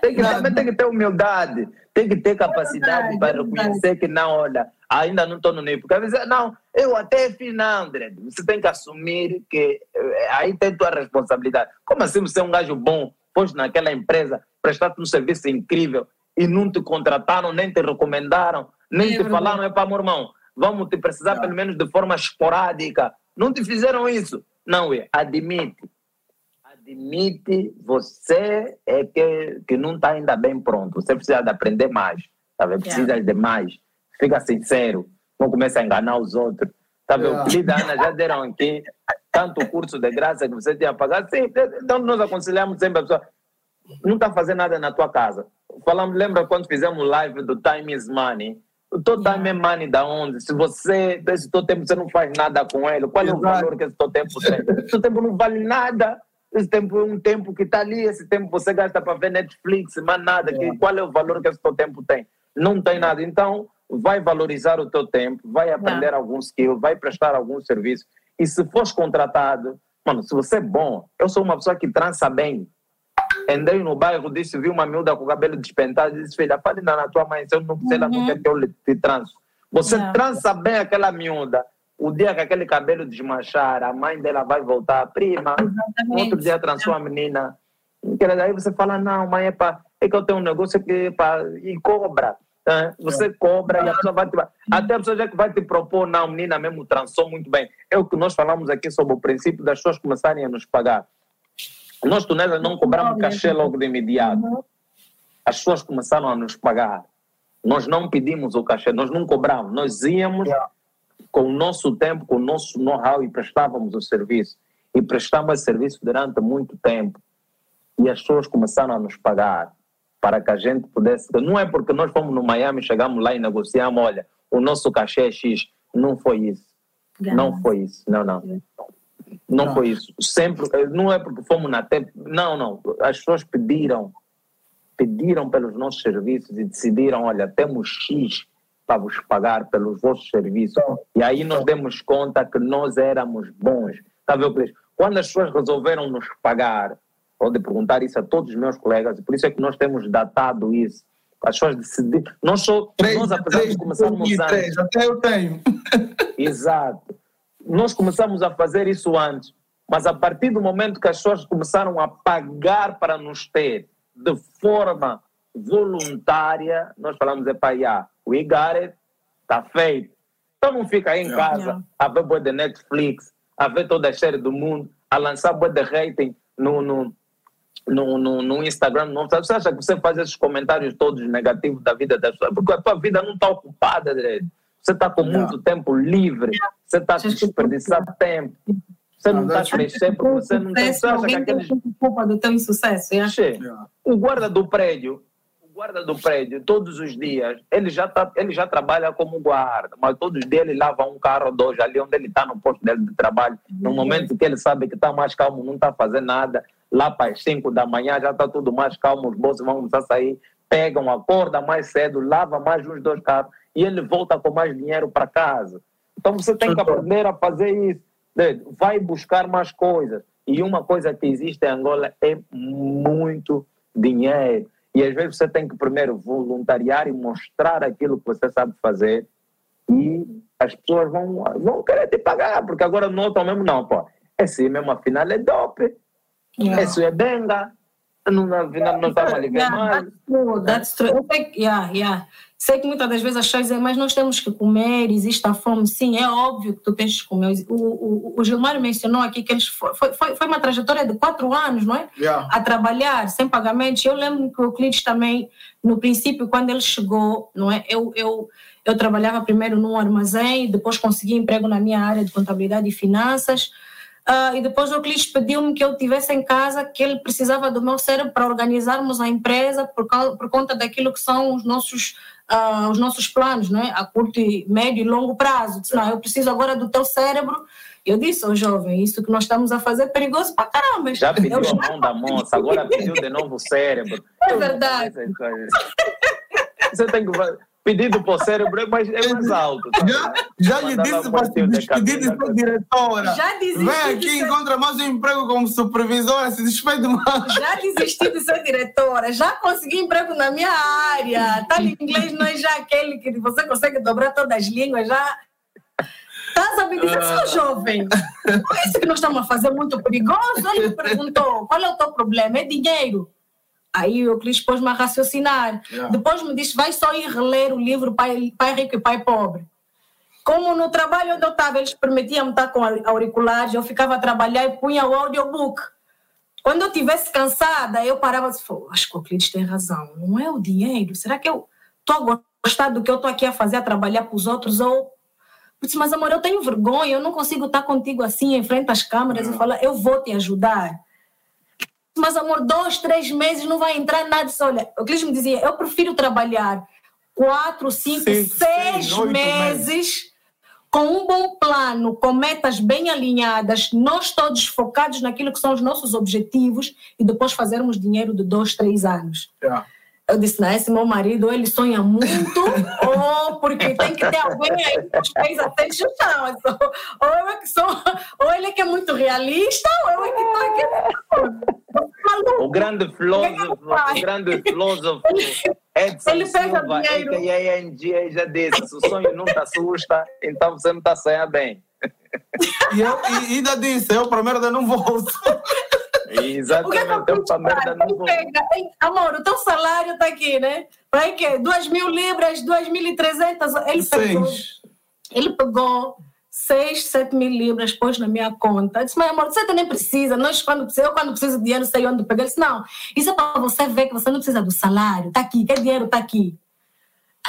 Tem que, também tem que ter humildade tem que ter capacidade é para reconhecer que não, olha, ainda não estou no nível. Porque às vezes, não, eu até fiz, não, André. Você tem que assumir que eh, aí tem tua responsabilidade. Como assim você é um gajo bom, pois naquela empresa, prestaste um serviço incrível e não te contrataram, nem te recomendaram, nem é te falaram, é para meu irmão, vamos te precisar pelo menos de forma esporádica. Não te fizeram isso. Não, é, admite admite você é que, que não está ainda bem pronto. Você precisa de aprender mais, tá vendo? Precisa yeah. de mais. Fica sincero, não começa a enganar os outros. Tá vendo? Yeah. Lida, Ana, já deram aqui tanto curso de graça que você tinha pagado. Sim, então nós aconselhamos sempre a pessoa, não está fazendo nada na tua casa. Falamos, lembra quando fizemos live do Time is Money? O teu time é money da onde? Se você, esse teu tempo, você não faz nada com ele, qual é o valor que esse teu tempo tem? Esse tempo não vale nada. Esse tempo é um tempo que está ali, esse tempo você gasta para ver Netflix, mas nada. É. Que, qual é o valor que esse teu tempo tem? Não tem nada. Então, vai valorizar o teu tempo, vai aprender Não. algum skill, vai prestar algum serviço. E se fores contratado, mano, se você é bom, eu sou uma pessoa que trança bem. Entrei no bairro, disse, vi uma miúda com o cabelo despentado, disse, filha, fale na tua mãe, se eu não, sei, uhum. ela não quer que eu te tranço. Você Não. trança bem aquela miúda o dia que aquele cabelo desmanchar, a mãe dela vai voltar, prima, Exatamente. outro dia transou a menina. Aí você fala, não, mãe, é, pra, é que eu tenho um negócio que pra, e cobra. Né? Você cobra e a pessoa vai te. Até a pessoa já que vai te propor, não, menina mesmo transou muito bem. É o que nós falamos aqui sobre o princípio das pessoas começarem a nos pagar. Nós, tunelas, não cobramos cachê logo de imediato. Uhum. As pessoas começaram a nos pagar. Nós não pedimos o cachê, nós não cobramos. Nós íamos, com o nosso tempo, com o nosso know-how e prestávamos o serviço. E prestamos esse serviço durante muito tempo. E as pessoas começaram a nos pagar para que a gente pudesse. Não é porque nós fomos no Miami, chegamos lá e negociamos, olha, o nosso cachê é X. Não foi isso. Não foi isso. Não, não. Não, não foi isso. Sempre, não é porque fomos na tempo. Não, não. As pessoas pediram, pediram pelos nossos serviços e decidiram, olha, temos X para vos pagar pelos vossos serviços. E aí nós demos conta que nós éramos bons. Está vendo, Quando as pessoas resolveram nos pagar, pode perguntar isso a todos os meus colegas, e por isso é que nós temos datado isso. As pessoas decidiram. Nós, só, três, nós apesar três, de começarmos antes. Até eu tenho. Exato. Nós começamos a fazer isso antes. Mas a partir do momento que as pessoas começaram a pagar para nos ter de forma voluntária, nós falamos, é para já, we got it, está feito. Então não fica aí em Yeah. casa Yeah. a ver boa de Netflix, a ver toda a série do mundo, a lançar boa de rating no, no, no, no, no Instagram. Não, você acha que você faz esses comentários todos negativos da vida das pessoas? Porque a tua vida não está ocupada, direito. Você está com Yeah. muito tempo livre, você está desperdiçar tempo. Você não está a crescer porque você não tem. Sucesso, Você acha que aqueles culpa do teu insucesso. é? Yeah. o guarda do prédio, guarda do prédio, todos os dias, ele já, tá, ele já trabalha como guarda, mas todos os dias ele lava um carro ou dois ali onde ele está no posto dele de trabalho. No Uhum. momento que ele sabe que está mais calmo, não está fazendo nada, lá para as 5 da manhã já está tudo mais calmo, os bolsos vão começar a sair, pegam, acorda mais cedo, lava mais uns dois carros e ele volta com mais dinheiro para casa. Então você tem que aprender a fazer isso. né? Vai buscar mais coisas. E uma coisa que existe em Angola é muito dinheiro. E às vezes você tem que primeiro voluntariar e mostrar aquilo que você sabe fazer. E as pessoas vão, vão querer te pagar, porque agora não estão mesmo, não, pô. Esse mesmo afinal é dope, Yeah. esse é benga. Não, afinal não estava a ligar Yeah, mais. that's true, that's true. Yeah, yeah. Sei que muitas das vezes as pessoas dizem, mas nós temos que comer, existe a fome. Sim, é óbvio que tu tens que comer. O, o, o Gilmar mencionou aqui que eles foi, foi, foi uma trajetória de quatro anos, não é? Yeah. a trabalhar sem pagamentos. Eu lembro que o Euclides também, no princípio, quando ele chegou, não é? Eu, eu, eu trabalhava primeiro num armazém, depois consegui emprego na minha área de contabilidade e finanças. Ah, e depois o Euclides pediu-me que eu tivesse em casa, que ele precisava do meu cérebro para organizarmos a empresa por, cau- por conta daquilo que são os nossos, ah, os nossos planos, não é? a curto, e médio e longo prazo. Disse, não, eu preciso agora do teu cérebro. Eu disse, ô jovem, isso que nós estamos a fazer é perigoso para caramba. Já pediu Eu a mão da moça, agora pediu de novo o cérebro. É verdade. Você tem que pedido para o cérebro é mais, é mais alto. tá? Já, já lhe disse para se despedir de sua diretora. Já desisti Vem aqui de e ser- encontra mais um emprego como supervisora, se despede mais. Já desisti de ser diretora, já consegui emprego na minha área. Tal inglês não é já aquele que você consegue dobrar todas as línguas, já. Estás a me dizer, Ah. seu jovem, é isso que nós estamos a fazer muito perigoso? Ele me perguntou, qual é o teu problema? É dinheiro. Aí o Euclides pôs-me a raciocinar. Yeah. Depois me disse, vai só ir reler o livro Pai, Pai Rico e Pai Pobre. Como no trabalho onde eu estava, eles permitiam estar com auriculares, eu ficava a trabalhar e punha o audiobook. Quando eu estivesse cansada, eu parava e "Pô, acho que o Euclides tem razão, não é o dinheiro. Será que eu estou a gostar do que eu estou aqui a fazer, a trabalhar para os outros? Ou... Eu disse, mas amor, eu tenho vergonha, eu não consigo estar contigo assim, em frente às câmeras e falar, eu vou te ajudar. Mas amor, dois, três meses não vai entrar nada. Disse, Olha, o Euclides me dizia, eu prefiro trabalhar quatro, cinco, seis seis, meses meses. com um bom plano, com metas bem alinhadas, nós todos focados naquilo que são os nossos objetivos e depois fazermos dinheiro de dois, três anos. Yeah. Eu disse, não, esse meu marido, ou ele sonha muito, ou porque tem que ter alguém aí com os pés até de chão. Ou eu é que sou, ou ele é que é muito realista, ou eu é que estou aqui. Maluco. O grande filósofo, o grande filósofo Edson Ele pega Silva, dinheiro. a.k.a. NG, já disse, se o sonho não te assusta, então você não está sonhando bem. E eu e ainda disse, eu para merda não volto. O que é que eu Exatamente, para merda não pega, Ei, Amor, o teu salário está aqui, né? Vai que 2 mil libras, 2.300. Ele pegou, Seis. ele pegou 6, 7 mil libras, pôs na minha conta. Eu disse, mas amor, você nem precisa. Nós, quando, eu, quando preciso de dinheiro, sei onde pegar. Ele disse, não, isso é para você ver que você não precisa do salário. Está aqui, quer dinheiro, está aqui.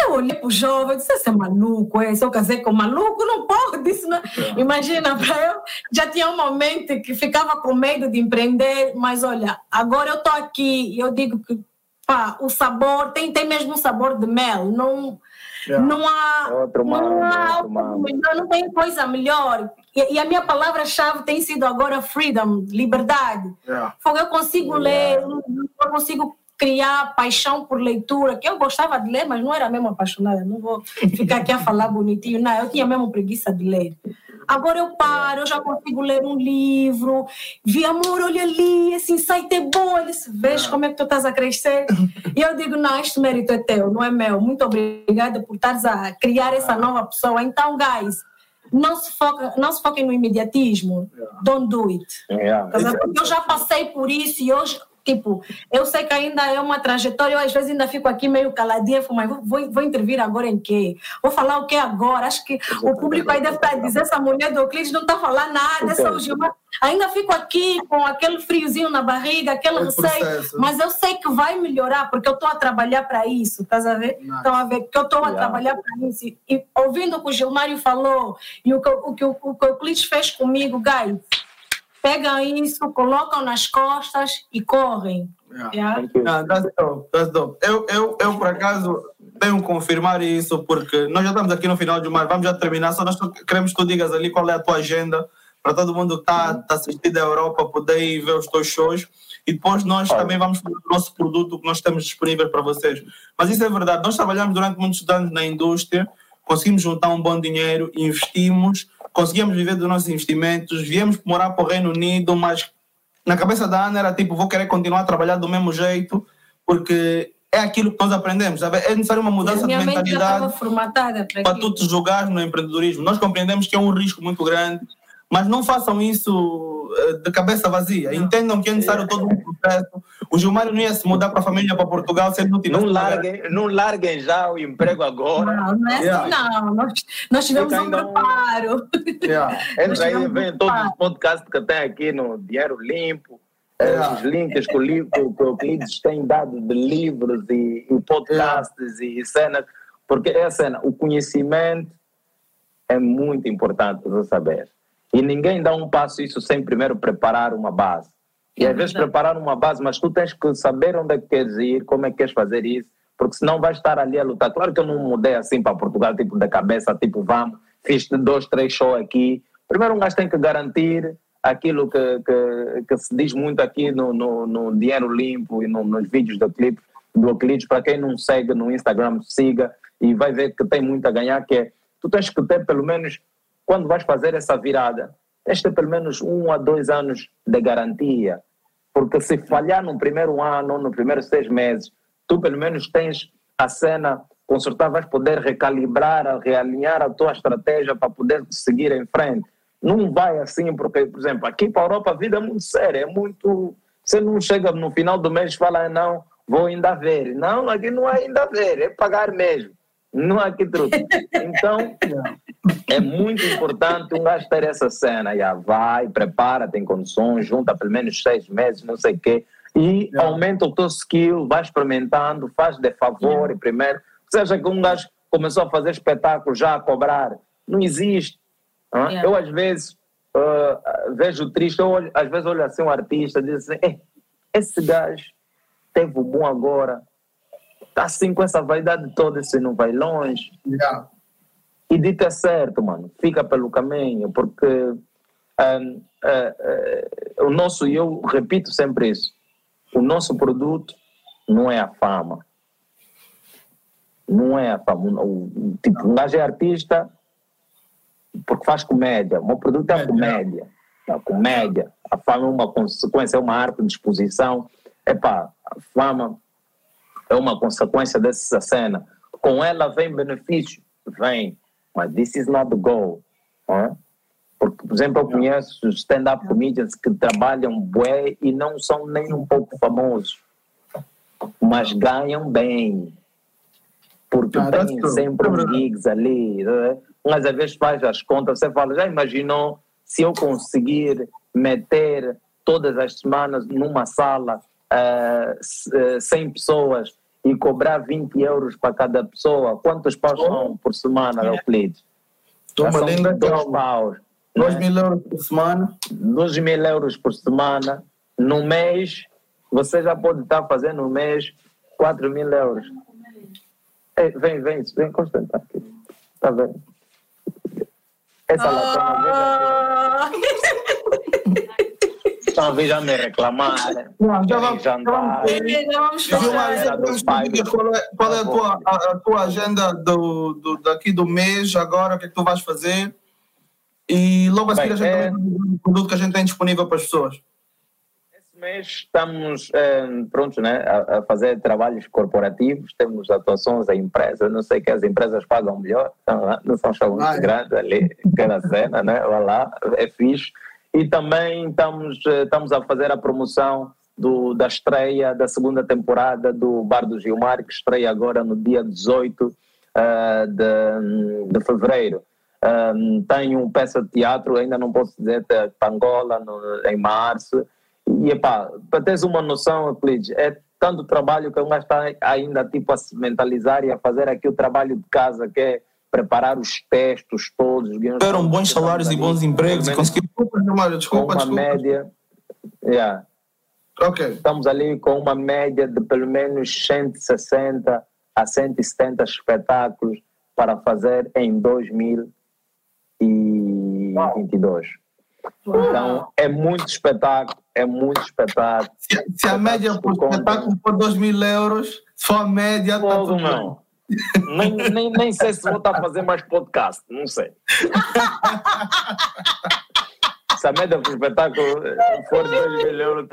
Eu olhei para o jovem, disse, esse é maluco, é? se eu casei com maluco, não pode. Isso não... Imagina, para eu, já tinha um momento que ficava com medo de empreender, mas olha, agora eu estou aqui e eu digo que pá, o sabor, tem, tem mesmo um sabor de mel, não, Yeah. não há, É outro não, há outro melhor, não tem coisa melhor. E, e a minha palavra-chave tem sido agora freedom, liberdade. Fogo, eu consigo ler, eu consigo criar paixão por leitura, que eu gostava de ler, mas não era mesmo apaixonada. Não vou ficar aqui a falar bonitinho, não, eu tinha mesmo preguiça de ler. Agora eu paro, eu já consigo ler um livro. Vi, amor, olha ali, esse insight é bom. Ele disse, veja como é que tu estás a crescer. E eu digo, não, este mérito é teu, não é meu. Muito obrigada por estares a criar essa nova pessoa. Então, guys, não se, foca, não se foquem no imediatismo. Yeah. Don't do it. Yeah. Eu já passei por isso e hoje Tipo, eu sei que ainda é uma trajetória, eu às vezes ainda fico aqui meio caladinha, mas vou, vou, vou intervir agora em quê? Vou falar o que agora? Acho que o público aí deve estar dizendo, essa mulher do Euclides não está falando nada, essa o Gilmar. Ainda fico aqui com aquele friozinho na barriga, aquele é receio, mas eu sei que vai melhorar, porque eu estou a trabalhar para isso, estás a ver? Estão a ver que eu estou a trabalhar para isso. E, ouvindo o que o Gilmário falou e o que o, que o, o, que o Euclides fez comigo, guys, pegam isso, colocam nas costas e correm. Yeah. Yeah. that's dope, that's dope. Eu, eu, eu, por acaso, tenho que confirmar isso, porque nós já estamos aqui no final de maio, vamos já terminar, só nós queremos que tu digas ali qual é a tua agenda, para todo mundo que está tá assistindo à Europa poder ir ver os teus shows. E depois nós também vamos fazer o nosso produto que nós temos disponível para vocês. Mas isso é verdade, nós trabalhamos durante muitos anos na indústria, conseguimos juntar um bom dinheiro, investimos, conseguimos viver dos nossos investimentos, viemos morar para o Reino Unido, mas na cabeça da Ana era tipo, vou querer continuar a trabalhar do mesmo jeito, porque é aquilo que nós aprendemos. Sabe? É necessário uma mudança de mentalidade para, para tu te jogar no empreendedorismo. Nós compreendemos que é um risco muito grande, mas não façam isso eh, de cabeça vazia. Entendam que é necessário todo um processo. O Gilmário não ia se mudar para a família para Portugal se ele não tivesse. Não larguem, não larguem já o emprego agora. Não, não é assim, yeah. assim, não. Nós, nós tivemos um preparo. Yeah. Entra aí, vem todos os podcasts que tem aqui no Dinheiro Limpo. Eh, yeah. Os links que o, que o Clides tem dado de livros e, e podcasts e cenas, porque é a cena, o conhecimento é muito importante para saber. E ninguém dá um passo isso sem primeiro preparar uma base. E às vezes preparar uma base, mas tu tens que saber onde é que queres ir, como é que queres fazer isso, porque senão vais estar ali a lutar. Claro que eu não mudei assim para Portugal, tipo da cabeça, tipo vamos, fiz dois, três shows aqui. Primeiro um gajo tem que garantir aquilo que, que, que se diz muito aqui no, no, no Dinheiro Limpo e no, nos vídeos do clipe, do Euclides. Para quem não segue no Instagram, siga e vai ver que tem muito a ganhar, que é, tu tens que ter pelo menos quando vais fazer essa virada, de ter pelo menos um a dois anos de garantia. Porque se falhar no primeiro ano, no primeiro seis meses, tu pelo menos tens a cena consertar, vais poder recalibrar, realinhar a tua estratégia para poder seguir em frente. Não vai assim, porque, por exemplo, aqui para a Europa a vida é muito séria, é muito. Você não chega no final do mês e fala, não, vou ainda ver. Não, aqui não é ainda ver, é pagar mesmo. Não há que truque. Então, é muito importante um gajo ter essa cena. Já vai, prepara, tem condições, junta pelo menos seis meses, não sei o quê, e aumenta o teu skill, vai experimentando, faz de favor e primeiro. Seja que um gajo começou a fazer espetáculo já a cobrar. Não existe. Eu, às vezes, uh, vejo triste, eu olho, às vezes olho assim um artista e digo assim: esse gajo teve o bom agora Tá assim com essa vaidade toda, você não vai longe. Yeah. E dito é certo, mano, fica pelo caminho, porque um, uh, uh, o nosso, e eu repito sempre isso, o nosso produto não é a fama. Não é a fama. O, tipo, um gajo é artista porque faz comédia. O meu produto é a comédia. A comédia. A fama é uma consequência, é uma arte de exposição. Epá, a fama é uma consequência dessa cena. Com ela vem benefício? Vem. Mas this is not the goal. É? Porque, por exemplo, eu conheço stand-up comedians que trabalham bué e não são nem um pouco famosos. Mas ganham bem. Porque ah, tem sempre uns gigs ali. Né? Mas às vezes faz as contas, você fala, já imaginou se eu conseguir meter todas as semanas numa sala uh, eh, 100 pessoas e cobrar 20 euros para cada pessoa, quantos paus são por semana, Euclides? Uma linda dois paus. 2 né? mil euros por semana? 2 mil euros por semana. No mês, você já pode estar fazendo no mês 4 mil euros. Ei, vem, vem, vem, Constantino. Está vendo? Essa oh. latona, talvez já me reclamar. Não, já vamos, jantar, qual é, qual é a, tua, a, a tua agenda do, do, daqui do mês, agora, o que é que tu vais fazer? E logo a seguir a gente é... o produto que a gente tem disponível para as pessoas. Esse mês estamos eh, prontos né, a, a, fazer trabalhos corporativos, temos atuações a empresas, não sei que as empresas pagam melhor, não são shows ah, é. grandes ali, cada cena, né, vai lá, é fixe. E também estamos, eh, estamos a fazer a promoção do, da estreia da segunda temporada do Bar do Gilmar, que estreia agora no dia 18 uh, eh, de, de fevereiro. Um, tenho peça de teatro, ainda não posso dizer, de Angola, no, em março. E, epá, para teres uma noção, Euclides, é tanto trabalho que eu gajo está ainda tipo a se mentalizar e a fazer aqui o trabalho de casa, que é preparar os textos todos. Eram bons salários e bons empregos e conseguir... Desculpa, desculpa, uma desculpa. média... Yeah. Okay. Estamos ali com uma média de pelo menos 160 a 170 espetáculos para fazer em 2000 2022. Então é muito espetáculo, é muito espetáculo. Se, se a média por espetáculo for 2 mil euros, só a média está tudo não. Nem, nem, nem sei se vou estar a fazer mais podcast, não sei. se a média por espetáculo for 2 mil euros.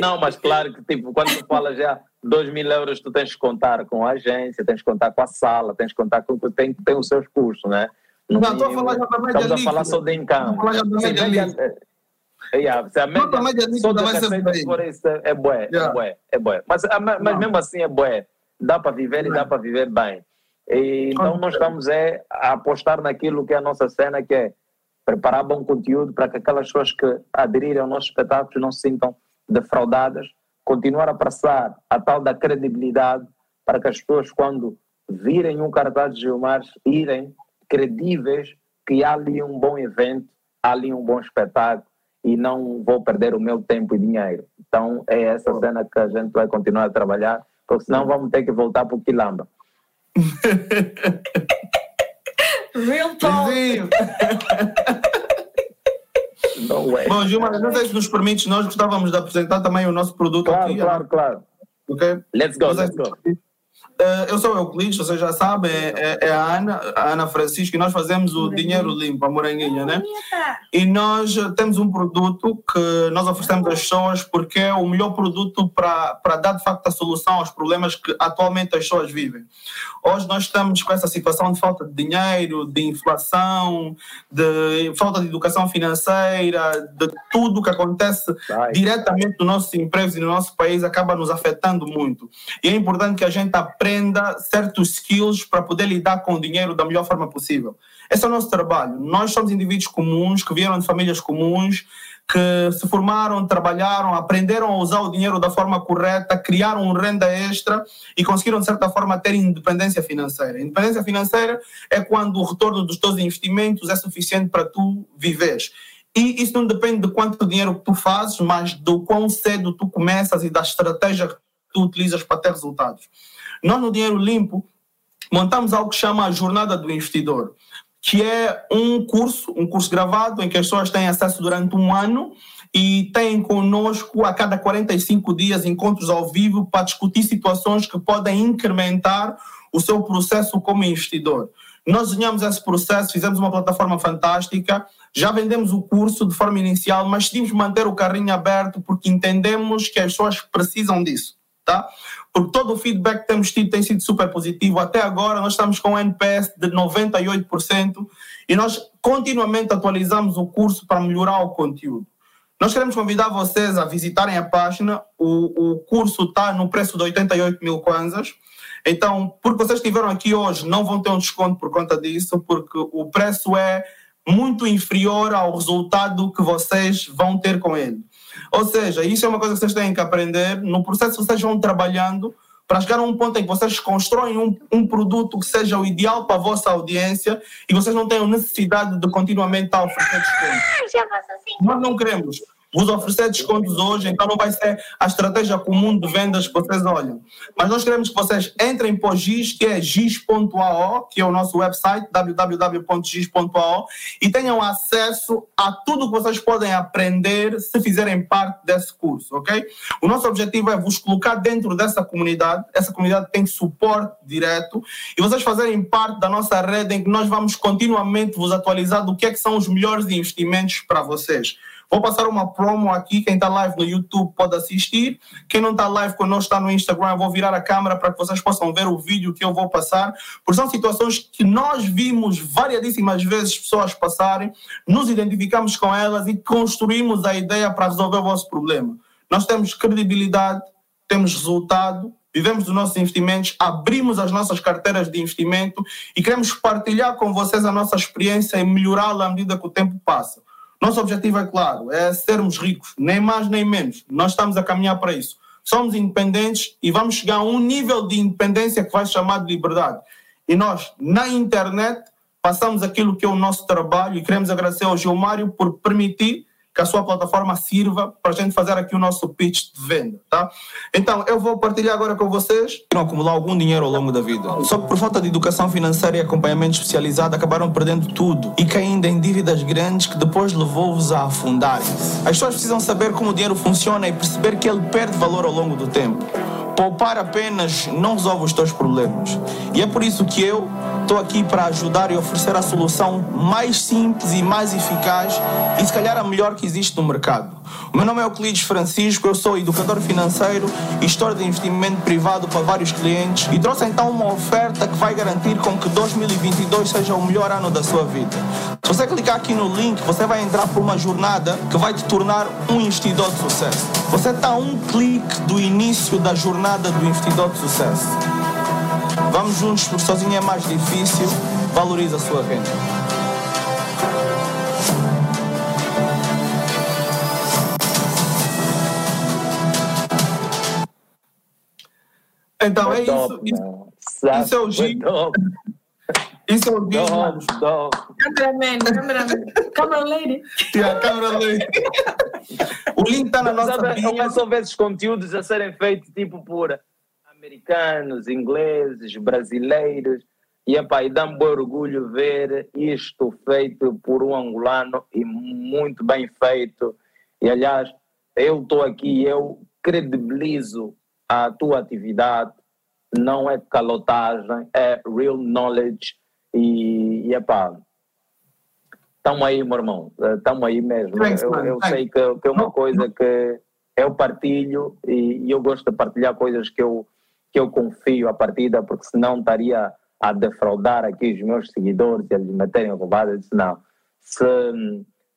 Não, mas claro que tipo, quando tu fala já 2 mil euros, tu tens que contar com a agência, tens que contar com a sala, tens que contar com. Tem, tem os seus custos, né? No não, estou a falar já da média Estamos a falar só de income. Estou a falar da média líquida. Yeah, se a média, a média for isso, é bué, é yeah. é bué, é bué. Mas, mas mesmo assim é bué. Dá para viver e dá para viver bem. E, então nós estamos é, a apostar naquilo que é a nossa cena, que é preparar bom conteúdo para que aquelas pessoas que aderirem ao nosso espetáculo não se sintam defraudadas, continuar a passar a tal da credibilidade para que as pessoas quando virem um cartaz de Gilmar irem credíveis que há ali um bom evento, há ali um bom espetáculo e não vou perder o meu tempo e dinheiro. Então é essa cena que a gente vai continuar a trabalhar, senão vamos ter que voltar para o Quilamba. Real talk. Não é. Bom, Gilmar, não sei se nos permites, nós gostávamos de apresentar também o nosso produto claro, aqui. Claro, claro, Ok? Let's go, let's go. Eh, eu sou o Euclides, vocês já sabem, é, é, é, a Ana, a Ana Francisco, e nós fazemos o Dinheiro Limpo, a Moranguinha, né? E nós temos um produto que nós oferecemos às pessoas porque é o melhor produto para, para dar de facto a solução aos problemas que atualmente as pessoas vivem. Hoje nós estamos com essa situação de falta de dinheiro, de inflação, de falta de educação financeira, de tudo que acontece Vai. diretamente nos nossos empregos e no nosso país acaba nos afetando muito. E é importante que a gente aprenda certos skills para poder lidar com o dinheiro da melhor forma possível. Esse é o nosso trabalho. Nós somos indivíduos comuns que vieram de famílias comuns que se formaram, trabalharam, aprenderam a usar o dinheiro da forma correta, criaram renda extra e conseguiram, de certa forma, ter independência financeira. Independência financeira é quando o retorno dos teus investimentos é suficiente para tu viveres. E isso não depende de quanto dinheiro tu fazes, mas do quão cedo tu começas e da estratégia que tu utilizas para ter resultados. Nós, no Dinheiro Limpo, montamos algo que chama a Jornada do Investidor que é um curso, um curso gravado em que as pessoas têm acesso durante um ano e têm conosco a cada 45 dias encontros ao vivo para discutir situações que podem incrementar o seu processo como investidor. Nós desenhamos esse processo, fizemos uma plataforma fantástica, já vendemos o curso de forma inicial, mas decidimos manter o carrinho aberto porque entendemos que as pessoas precisam disso. Tá? Porque todo o feedback que temos tido tem sido super positivo. Até agora, nós estamos com um NPS de 98% e nós continuamente atualizamos o curso para melhorar o conteúdo. Nós queremos convidar vocês a visitarem a página. O, o curso está no preço de 88 mil kwanzas. Então, porque vocês estiveram aqui hoje, não vão ter um desconto por conta disso, porque o preço é muito inferior ao resultado que vocês vão ter com ele. Ou seja, isso é uma coisa que vocês têm que aprender. No processo, vocês vão trabalhando para chegar a um ponto em que vocês constroem um, um produto que seja o ideal para a vossa audiência e vocês não tenham necessidade de continuamente estar a oferecer desconto. Ah, assim. Nós não queremos vos oferecer descontos hoje, então não vai ser a estratégia comum de vendas que vocês olham. Mas nós queremos que vocês entrem para o GIS, que é gis.ao, que é o nosso website, www.gis.ao, e tenham acesso a tudo que vocês podem aprender se fizerem parte desse curso, ok? O nosso objetivo é vos colocar dentro dessa comunidade, essa comunidade tem suporte direto, e vocês fazerem parte da nossa rede em que nós vamos continuamente vos atualizar do que é que são os melhores investimentos para vocês. Vou passar uma promo aqui, quem está live no YouTube pode assistir. Quem não está live conosco está no Instagram, vou virar a câmera para que vocês possam ver o vídeo que eu vou passar, porque são situações que nós vimos variadíssimas vezes pessoas passarem, nos identificamos com elas e construímos a ideia para resolver o vosso problema. Nós temos credibilidade, temos resultado, vivemos dos nossos investimentos, abrimos as nossas carteiras de investimento e queremos partilhar com vocês a nossa experiência e melhorá-la à medida que o tempo passa. Nosso objetivo é claro, é sermos ricos, nem mais nem menos. Nós estamos a caminhar para isso. Somos independentes e vamos chegar a um nível de independência que vai chamar de liberdade. E nós, na internet, passamos aquilo que é o nosso trabalho e queremos agradecer ao Gilmário por permitir que a sua plataforma sirva para a gente fazer aqui o nosso pitch de venda, tá? Então, eu vou partilhar agora com vocês. Acumular algum dinheiro ao longo da vida. Só que por falta de educação financeira e acompanhamento especializado acabaram perdendo tudo e caindo em dívidas grandes que depois levou-vos a afundarem-se. As pessoas precisam saber como o dinheiro funciona e perceber que ele perde valor ao longo do tempo. Poupar apenas não resolve os teus problemas. E é por isso que eu estou aqui para ajudar e oferecer a solução mais simples e mais eficaz e se calhar a melhor que existe no mercado. O meu nome é Euclides Francisco, eu sou educador financeiro e gestor de investimento privado para vários clientes e trouxe então uma oferta que vai garantir com que 2022 seja o melhor ano da sua vida. Se você clicar aqui no link, você vai entrar por uma jornada que vai te tornar um investidor de sucesso. Você está a um clique do início da jornada do investidor de sucesso. Vamos juntos, porque sozinho é mais difícil. Valorize a sua renda. Então é isso. Isso, isso é o G. Isso é o G. Cameraman, cameraman. Camera lady. Yeah, camera lady. o link está na nossa Sabe, bio. eu só vejo esses conteúdos a serem feitos tipo por americanos, ingleses, brasileiros. E, epá, e dá-me bom orgulho ver isto feito por um angolano e muito bem feito. E, aliás, eu estou aqui, eu credibilizo a tua atividade. Não é calotagem, é real knowledge. E, e epá, estamos aí, meu irmão. Estamos aí mesmo. Eu eu sei que, que é uma coisa que eu partilho e, e eu gosto de partilhar coisas que eu, que eu confio à partida, porque senão estaria a defraudar aqui os meus seguidores e eles me terem roubado. Eu disse, não. Se,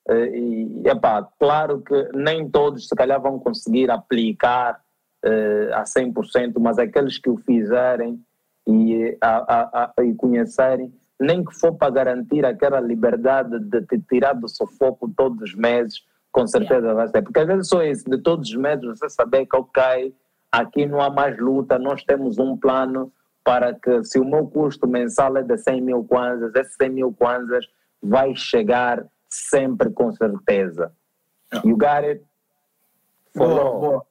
eh, e, epá, claro que nem todos se calhar vão conseguir aplicar eh, a 100%, mas aqueles que o fizerem e, a, a, a, e conhecerem, nem que for para garantir aquela liberdade de te tirar do sufoco todos os meses, com certeza vai ser. Porque às vezes só isso, de todos os meses você saber que, ok, aqui não há mais luta, nós temos um plano para que se o meu custo mensal é de 100 mil kwanzas, esses 100 mil kwanzas vai chegar sempre com certeza. You got it? Boa, boa.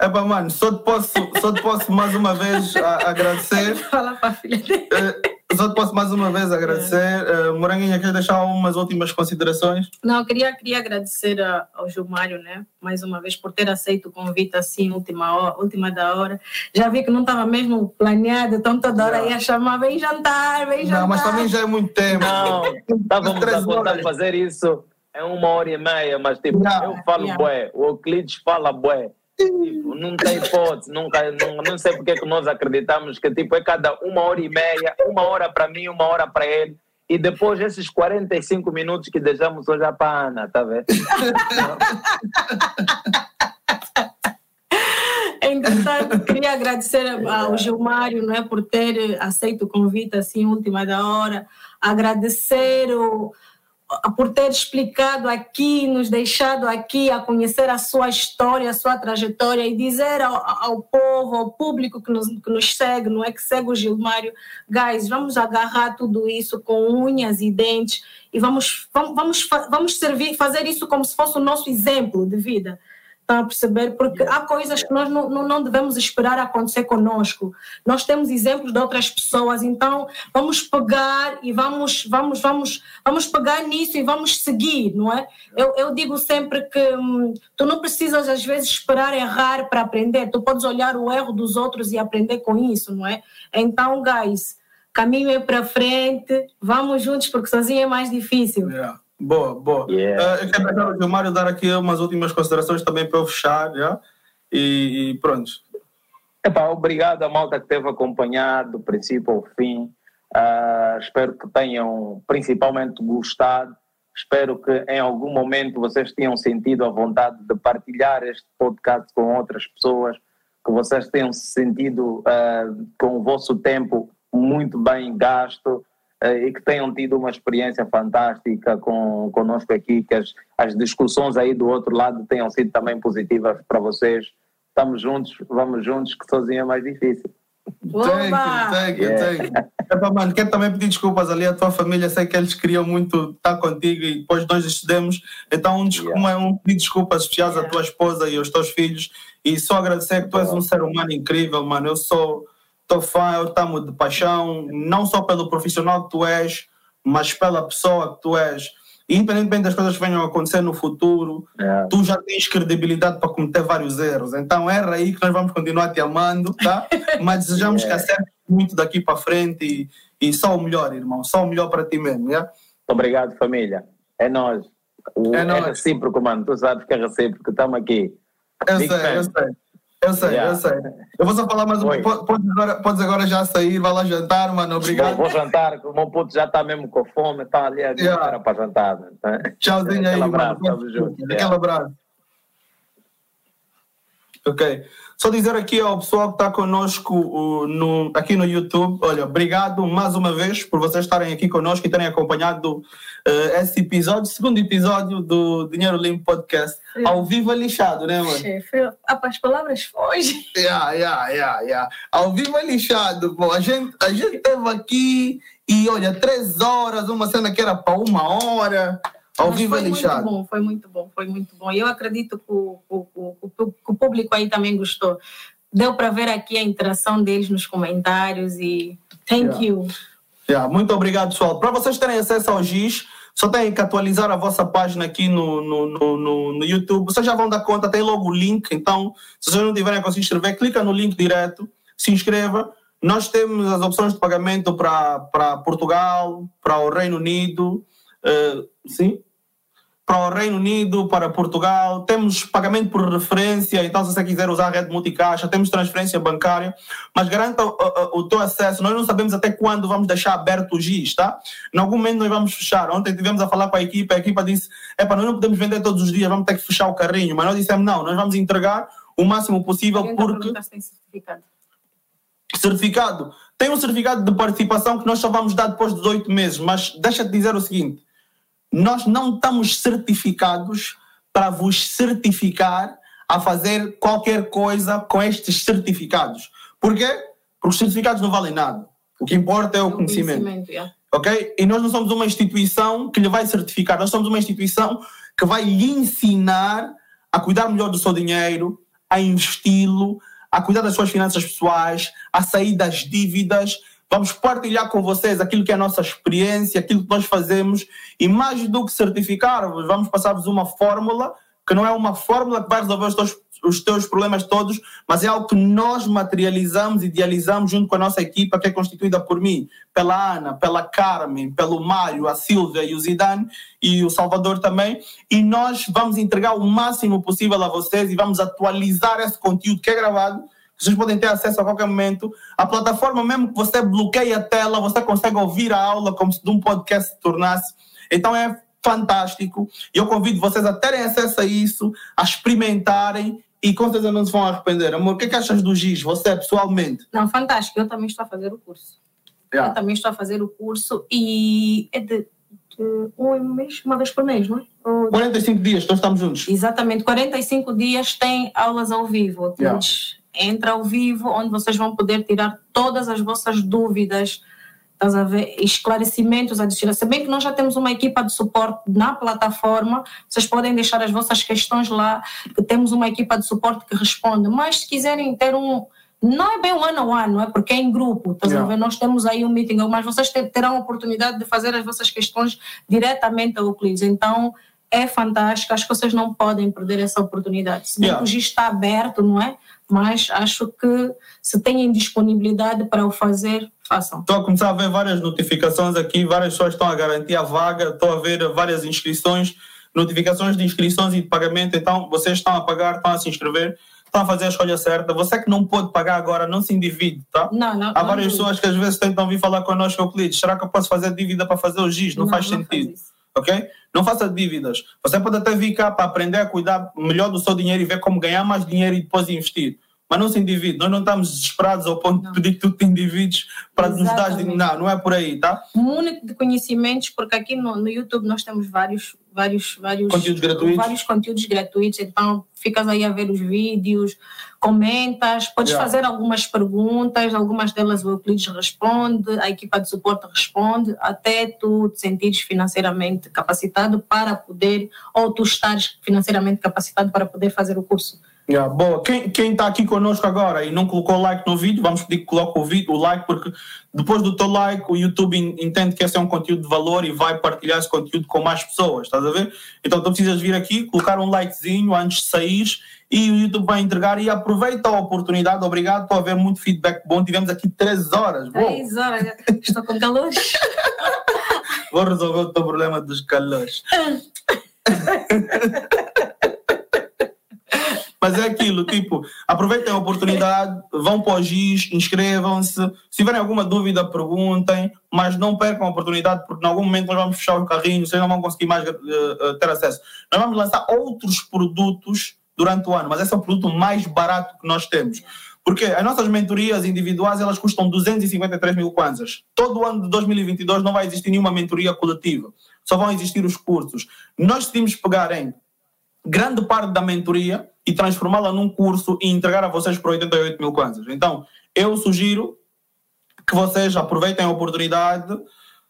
Epá, mano, só te posso, só te posso mais uma vez a- agradecer. Fala para a filha dele. Só te posso mais uma vez agradecer. Eh, Moranguinha, quer deixar umas últimas considerações? Não, eu queria, queria agradecer a- ao Gilmário, né, mais uma vez, por ter aceito o convite assim, última, hora, última da hora. Já vi que não estava mesmo planeado, então toda hora ia chamar, vem jantar, vem jantar. Não, mas também já é muito tempo. Não, estávamos a contar fazer isso em uma hora e meia, mas tipo, Yeah. eu falo Yeah. bué, o Euclides fala bué. Tipo, não tem hipótese, nunca, não, não sei porque é que nós acreditamos que tipo, é cada uma hora e meia, uma hora para mim, uma hora para ele. E depois esses 45 minutos que deixamos hoje a Ana, tá vendo? Entretanto, queria agradecer ao Gilmário não é, por ter aceito o convite assim, última da hora. Agradecer o, por ter explicado aqui, nos deixado aqui a conhecer a sua história, a sua trajetória e dizer ao, ao povo, ao público que nos, que nos segue, não é que segue o Gilmário, guys, vamos agarrar tudo isso com unhas e dentes e vamos, vamos, vamos, vamos servir, fazer isso como se fosse o nosso exemplo de vida. Estão a perceber? Porque há coisas que nós não, não, não devemos esperar acontecer conosco. Nós temos exemplos de outras pessoas, então vamos pegar e vamos, vamos, vamos, vamos pegar nisso e vamos seguir, não é? Eu, eu digo sempre que hum, tu não precisas às vezes esperar errar para aprender, tu podes olhar o erro dos outros e aprender com isso, não é? Então, guys, caminho é para frente, vamos juntos porque sozinho é mais difícil. Yeah. Boa, boa. Yeah. Uh, eu quero deixar o Gilmário dar aqui umas últimas considerações também para eu fechar, já? E, e pronto. Epá, obrigado a malta que teve acompanhado do princípio ao fim. Uh, espero que tenham principalmente gostado. Espero que em algum momento vocês tenham sentido a vontade de partilhar este podcast com outras pessoas, que vocês tenham sentido uh, com o vosso tempo muito bem gasto e que tenham tido uma experiência fantástica com conosco aqui, que as, as discussões aí do outro lado tenham sido também positivas para vocês. Estamos juntos, vamos juntos, que sozinho é mais difícil. Thank you, thank you, thank you. Epa, mano, quero também pedir desculpas ali à tua família, sei que eles queriam muito estar contigo e depois nós decidimos. Então, um, yeah. um, um pedir desculpas especiais yeah. à tua esposa e aos teus filhos e só agradecer que tu és um ser humano incrível, mano. Eu sou teu fã, eu estamos de paixão, não só pelo profissional que tu és, mas pela pessoa que tu és independentemente das coisas que venham a acontecer no futuro, é. tu já tens credibilidade para cometer vários erros. Então erra aí que nós vamos continuar te amando, tá? Mas desejamos que acertes muito daqui para frente e, e, só o melhor, irmão, só o melhor para ti mesmo, yeah? Obrigado, família. É nós. É, é recíproco, mano. Tu sabes que é recíproco, estamos aqui. Eu Big sei, fan. eu sei. Eu sei, yeah. eu sei. Eu vou só falar mais um pouco. Podes agora, podes agora já sair, vai lá jantar, mano. Obrigado. Vou, vou jantar, o meu puto já está mesmo com fome, está ali a yeah. para jantar. Tá? Tchauzinho aí, abraço, mano. Aquele abraço. Ok. Só dizer aqui ao pessoal que está conosco uh, no, aqui no YouTube, olha, obrigado mais uma vez por vocês estarem aqui conosco e terem acompanhado uh, esse episódio, segundo episódio do Dinheiro Limpo Podcast, Sim. ao vivo é lixado, né, mano? Chefe, as palavras fogem. Yeah, yeah, yeah, yeah. Ao vivo é lixado. A gente, a gente teve aqui e, olha, três horas, uma cena que era para uma hora. Ao vivo foi é lixado. Muito bom, foi muito bom, foi muito bom. E eu acredito que o, o, o, o público aí também gostou. Deu para ver aqui a interação deles nos comentários e thank yeah. you. Yeah, muito obrigado, pessoal. Para vocês terem acesso ao GIS, só têm que atualizar a vossa página aqui no, no, no, no, no YouTube. Vocês já vão dar conta, tem logo o link. Então, se vocês não tiverem a se inscrever, clica no link direto, se inscreva. Nós temos as opções de pagamento para Portugal, para o Reino Unido, uh, sim, para o Reino Unido, para Portugal, temos pagamento por referência, então se você quiser usar a rede multicaixa, temos transferência bancária, mas garanta o, o, o, teu acesso. Nós não sabemos até quando vamos deixar aberto o GIS, tá? Em algum momento nós vamos fechar. Ontem tivemos a falar com a equipa, a equipa disse, é para nós não podemos vender todos os dias, vamos ter que fechar o carrinho, mas nós dissemos, não, nós vamos entregar o máximo possível porque... certificado. Certificado. Tem um certificado de participação que nós só vamos dar depois dos oito meses, mas deixa-te dizer o seguinte, nós não estamos certificados para vos certificar a fazer qualquer coisa com estes certificados. Por quê? Porque os certificados não valem nada. O que importa é o, o conhecimento. conhecimento yeah. Ok? E nós não somos uma instituição que lhe vai certificar, nós somos uma instituição que vai lhe ensinar a cuidar melhor do seu dinheiro, a investi-lo, a cuidar das suas finanças pessoais, a sair das dívidas Vamos partilhar com vocês aquilo que é a nossa experiência, aquilo que nós fazemos e mais do que certificar-vos, vamos passar-vos uma fórmula que não é uma fórmula que vai resolver os teus, os teus problemas todos, mas é algo que nós materializamos, idealizamos junto com a nossa equipa, que é constituída por mim, pela Ana, pela Carmen, pelo Mário, a Silvia e o Zidane e o Salvador também, e nós vamos entregar o máximo possível a vocês e vamos atualizar esse conteúdo que é gravado vocês podem ter acesso a qualquer momento. A plataforma, mesmo que você bloqueie a tela, você consegue ouvir a aula como se de um podcast se tornasse. Então é fantástico. E eu convido vocês a terem acesso a isso, a experimentarem e com certeza não se vão arrepender. Amor, o que, é que achas do GIS, você pessoalmente? Não, fantástico. Eu também estou a fazer o curso. Yeah. Eu também estou a fazer o curso e é de, de um mês, uma vez por mês, não é? Ou 45 dias, nós estamos juntos. Exatamente, 45 dias tem aulas ao vivo. Yeah entra ao vivo, onde vocês vão poder tirar todas as vossas dúvidas, estás a ver, esclarecimentos adicionais. Se bem que nós já temos uma equipa de suporte na plataforma, vocês podem deixar as vossas questões lá, que temos uma equipa de suporte que responde. Mas se quiserem ter um. Não é bem um ano a ano, não é? Porque é em grupo, estás yeah. a ver? Nós temos aí um meeting, mas vocês terão a oportunidade de fazer as vossas questões diretamente ao Euclides. Então, é fantástico, acho que vocês não podem perder essa oportunidade. Se bem Yeah. que o GIS está aberto, não é? Mas acho que se têm disponibilidade para o fazer, façam. Estou a começar a ver várias notificações aqui, várias pessoas estão a garantir a vaga, estou a ver várias inscrições, notificações de inscrições e de pagamento, então vocês estão a pagar, estão a se inscrever, estão a fazer a escolha certa. Você que não pode pagar agora, não se endivide, tá? Não, não. Há não várias dúvida. pessoas que às vezes tentam vir falar connosco, Euclides, será que eu posso fazer dívida para fazer o GIS? Não, faz sentido. isso. Ok? Não faça dívidas. Você pode até vir cá para aprender a cuidar melhor do seu dinheiro e ver como ganhar mais dinheiro e depois investir. Mas não se endivide. Nós não estamos desesperados ao ponto Não. de pedir que tu te endivides para nos dar Exatamente. Não, não é por aí, tá? Muito de conhecimentos, porque aqui no, no YouTube nós temos vários, vários, vários Conteúdos gratuitos. vários conteúdos gratuitos. Então ficas aí a ver os vídeos, comentas, podes Yeah. fazer algumas perguntas, algumas delas o Euclides responde, a equipa de suporte responde, até tu te sentires financeiramente capacitado para poder, ou tu estares financeiramente capacitado para poder fazer o curso. Yeah, boa. Quem, quem está aqui conosco agora e não colocou like no vídeo, vamos pedir que coloque o, vídeo, o like, porque depois do teu like, o YouTube en- entende que esse é um conteúdo de valor e vai partilhar esse conteúdo com mais pessoas, estás a ver? Então tu precisas vir aqui, colocar um likezinho antes de sair e o YouTube vai entregar e aproveita a oportunidade. Obrigado por haver muito feedback bom. Tivemos aqui três horas. Três horas, estou com calor. Vou resolver o teu problema dos calores. Mas é aquilo, tipo, aproveitem a oportunidade, vão para o GIS, inscrevam-se. Se tiverem alguma dúvida, perguntem, mas não percam a oportunidade, porque em algum momento nós vamos fechar o carrinho, vocês não vão conseguir mais eh, ter acesso. Nós vamos lançar outros produtos durante o ano, mas esse é o produto mais barato que nós temos. Porque as nossas mentorias individuais elas custam 253 mil kwanzas. Todo ano de 2022 não vai existir nenhuma mentoria coletiva. Só vão existir os cursos. Nós decidimos pegar em grande parte da mentoria e transformá-la num curso e entregar a vocês por 88 mil kwanzas. Então, eu sugiro que vocês aproveitem a oportunidade,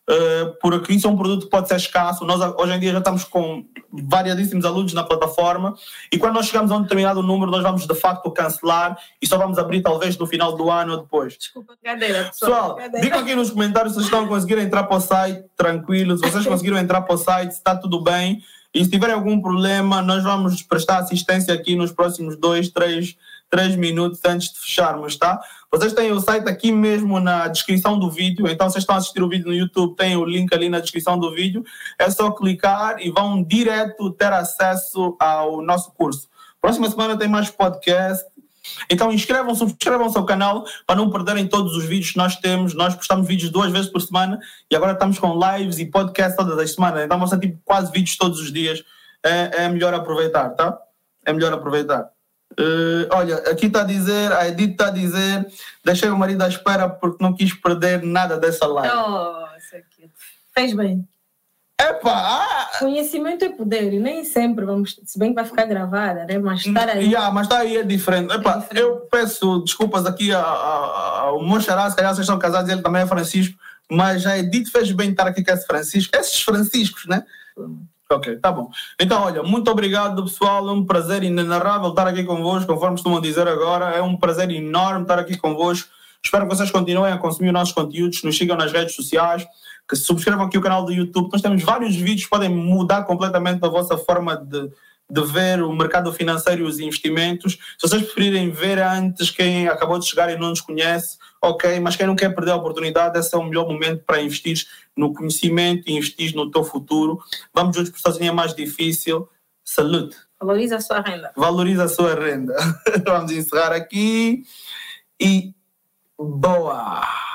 eh, porque isso é um produto que pode ser escasso. Nós hoje em dia já estamos com variadíssimos alunos na plataforma e quando nós chegamos a um determinado número, nós vamos de facto cancelar e só vamos abrir talvez no final do ano ou depois. Desculpa, brincadeira, pessoal. Pessoal, digam aqui nos comentários se vocês estão a conseguir entrar para o site tranquilos, se vocês conseguiram entrar para o site, se está tudo bem. E se tiverem algum problema, nós vamos prestar assistência aqui nos próximos dois, três, três minutos antes de fecharmos, tá? Vocês têm o site aqui mesmo na descrição do vídeo, então vocês estão a assistir o vídeo no YouTube, tem o link ali na descrição do vídeo. É só clicar e vão direto ter acesso ao nosso curso. Próxima semana tem mais podcast. Então inscrevam-se, subscrevam-se ao canal para não perderem todos os vídeos que nós temos. Nós postamos vídeos duas vezes por semana e agora estamos com lives e podcasts todas as semanas. Então vão ser tipo quase vídeos todos os dias. É, é melhor aproveitar, tá? É melhor aproveitar. Eh, olha, aqui está a dizer, a Edith está a dizer, deixei o marido à espera porque não quis perder nada dessa live. Nossa, que- fez bem. Epá, ah, Conhecimento é poder e nem sempre vamos, se bem que vai ficar gravada, né? Mas estar aí. Yeah, mas está aí é diferente. Epá, É diferente. Eu peço desculpas aqui ao meu xará, se calhar vocês estão casados, ele também é Francisco, mas a Edith fez bem estar aqui com esse Francisco. Esses Franciscos, né? Ok, tá bom. Então, olha, muito obrigado, pessoal. É um prazer inenarrável estar aqui convosco, conforme costumam dizer agora. É um prazer enorme estar aqui convosco. Espero que vocês continuem a consumir os nossos conteúdos, nos sigam nas redes sociais, que se subscrevam aqui o canal do YouTube. Nós temos vários vídeos que podem mudar completamente a vossa forma de, de ver o mercado financeiro e os investimentos. Se vocês preferirem ver antes quem acabou de chegar e não nos conhece, ok, mas quem não quer perder a oportunidade, esse é o melhor momento para investir no conhecimento e investir no teu futuro. Vamos juntos, porque sozinho é mais difícil. Saúde! Valoriza a sua renda. Valoriza a sua renda. Vamos encerrar aqui e boa!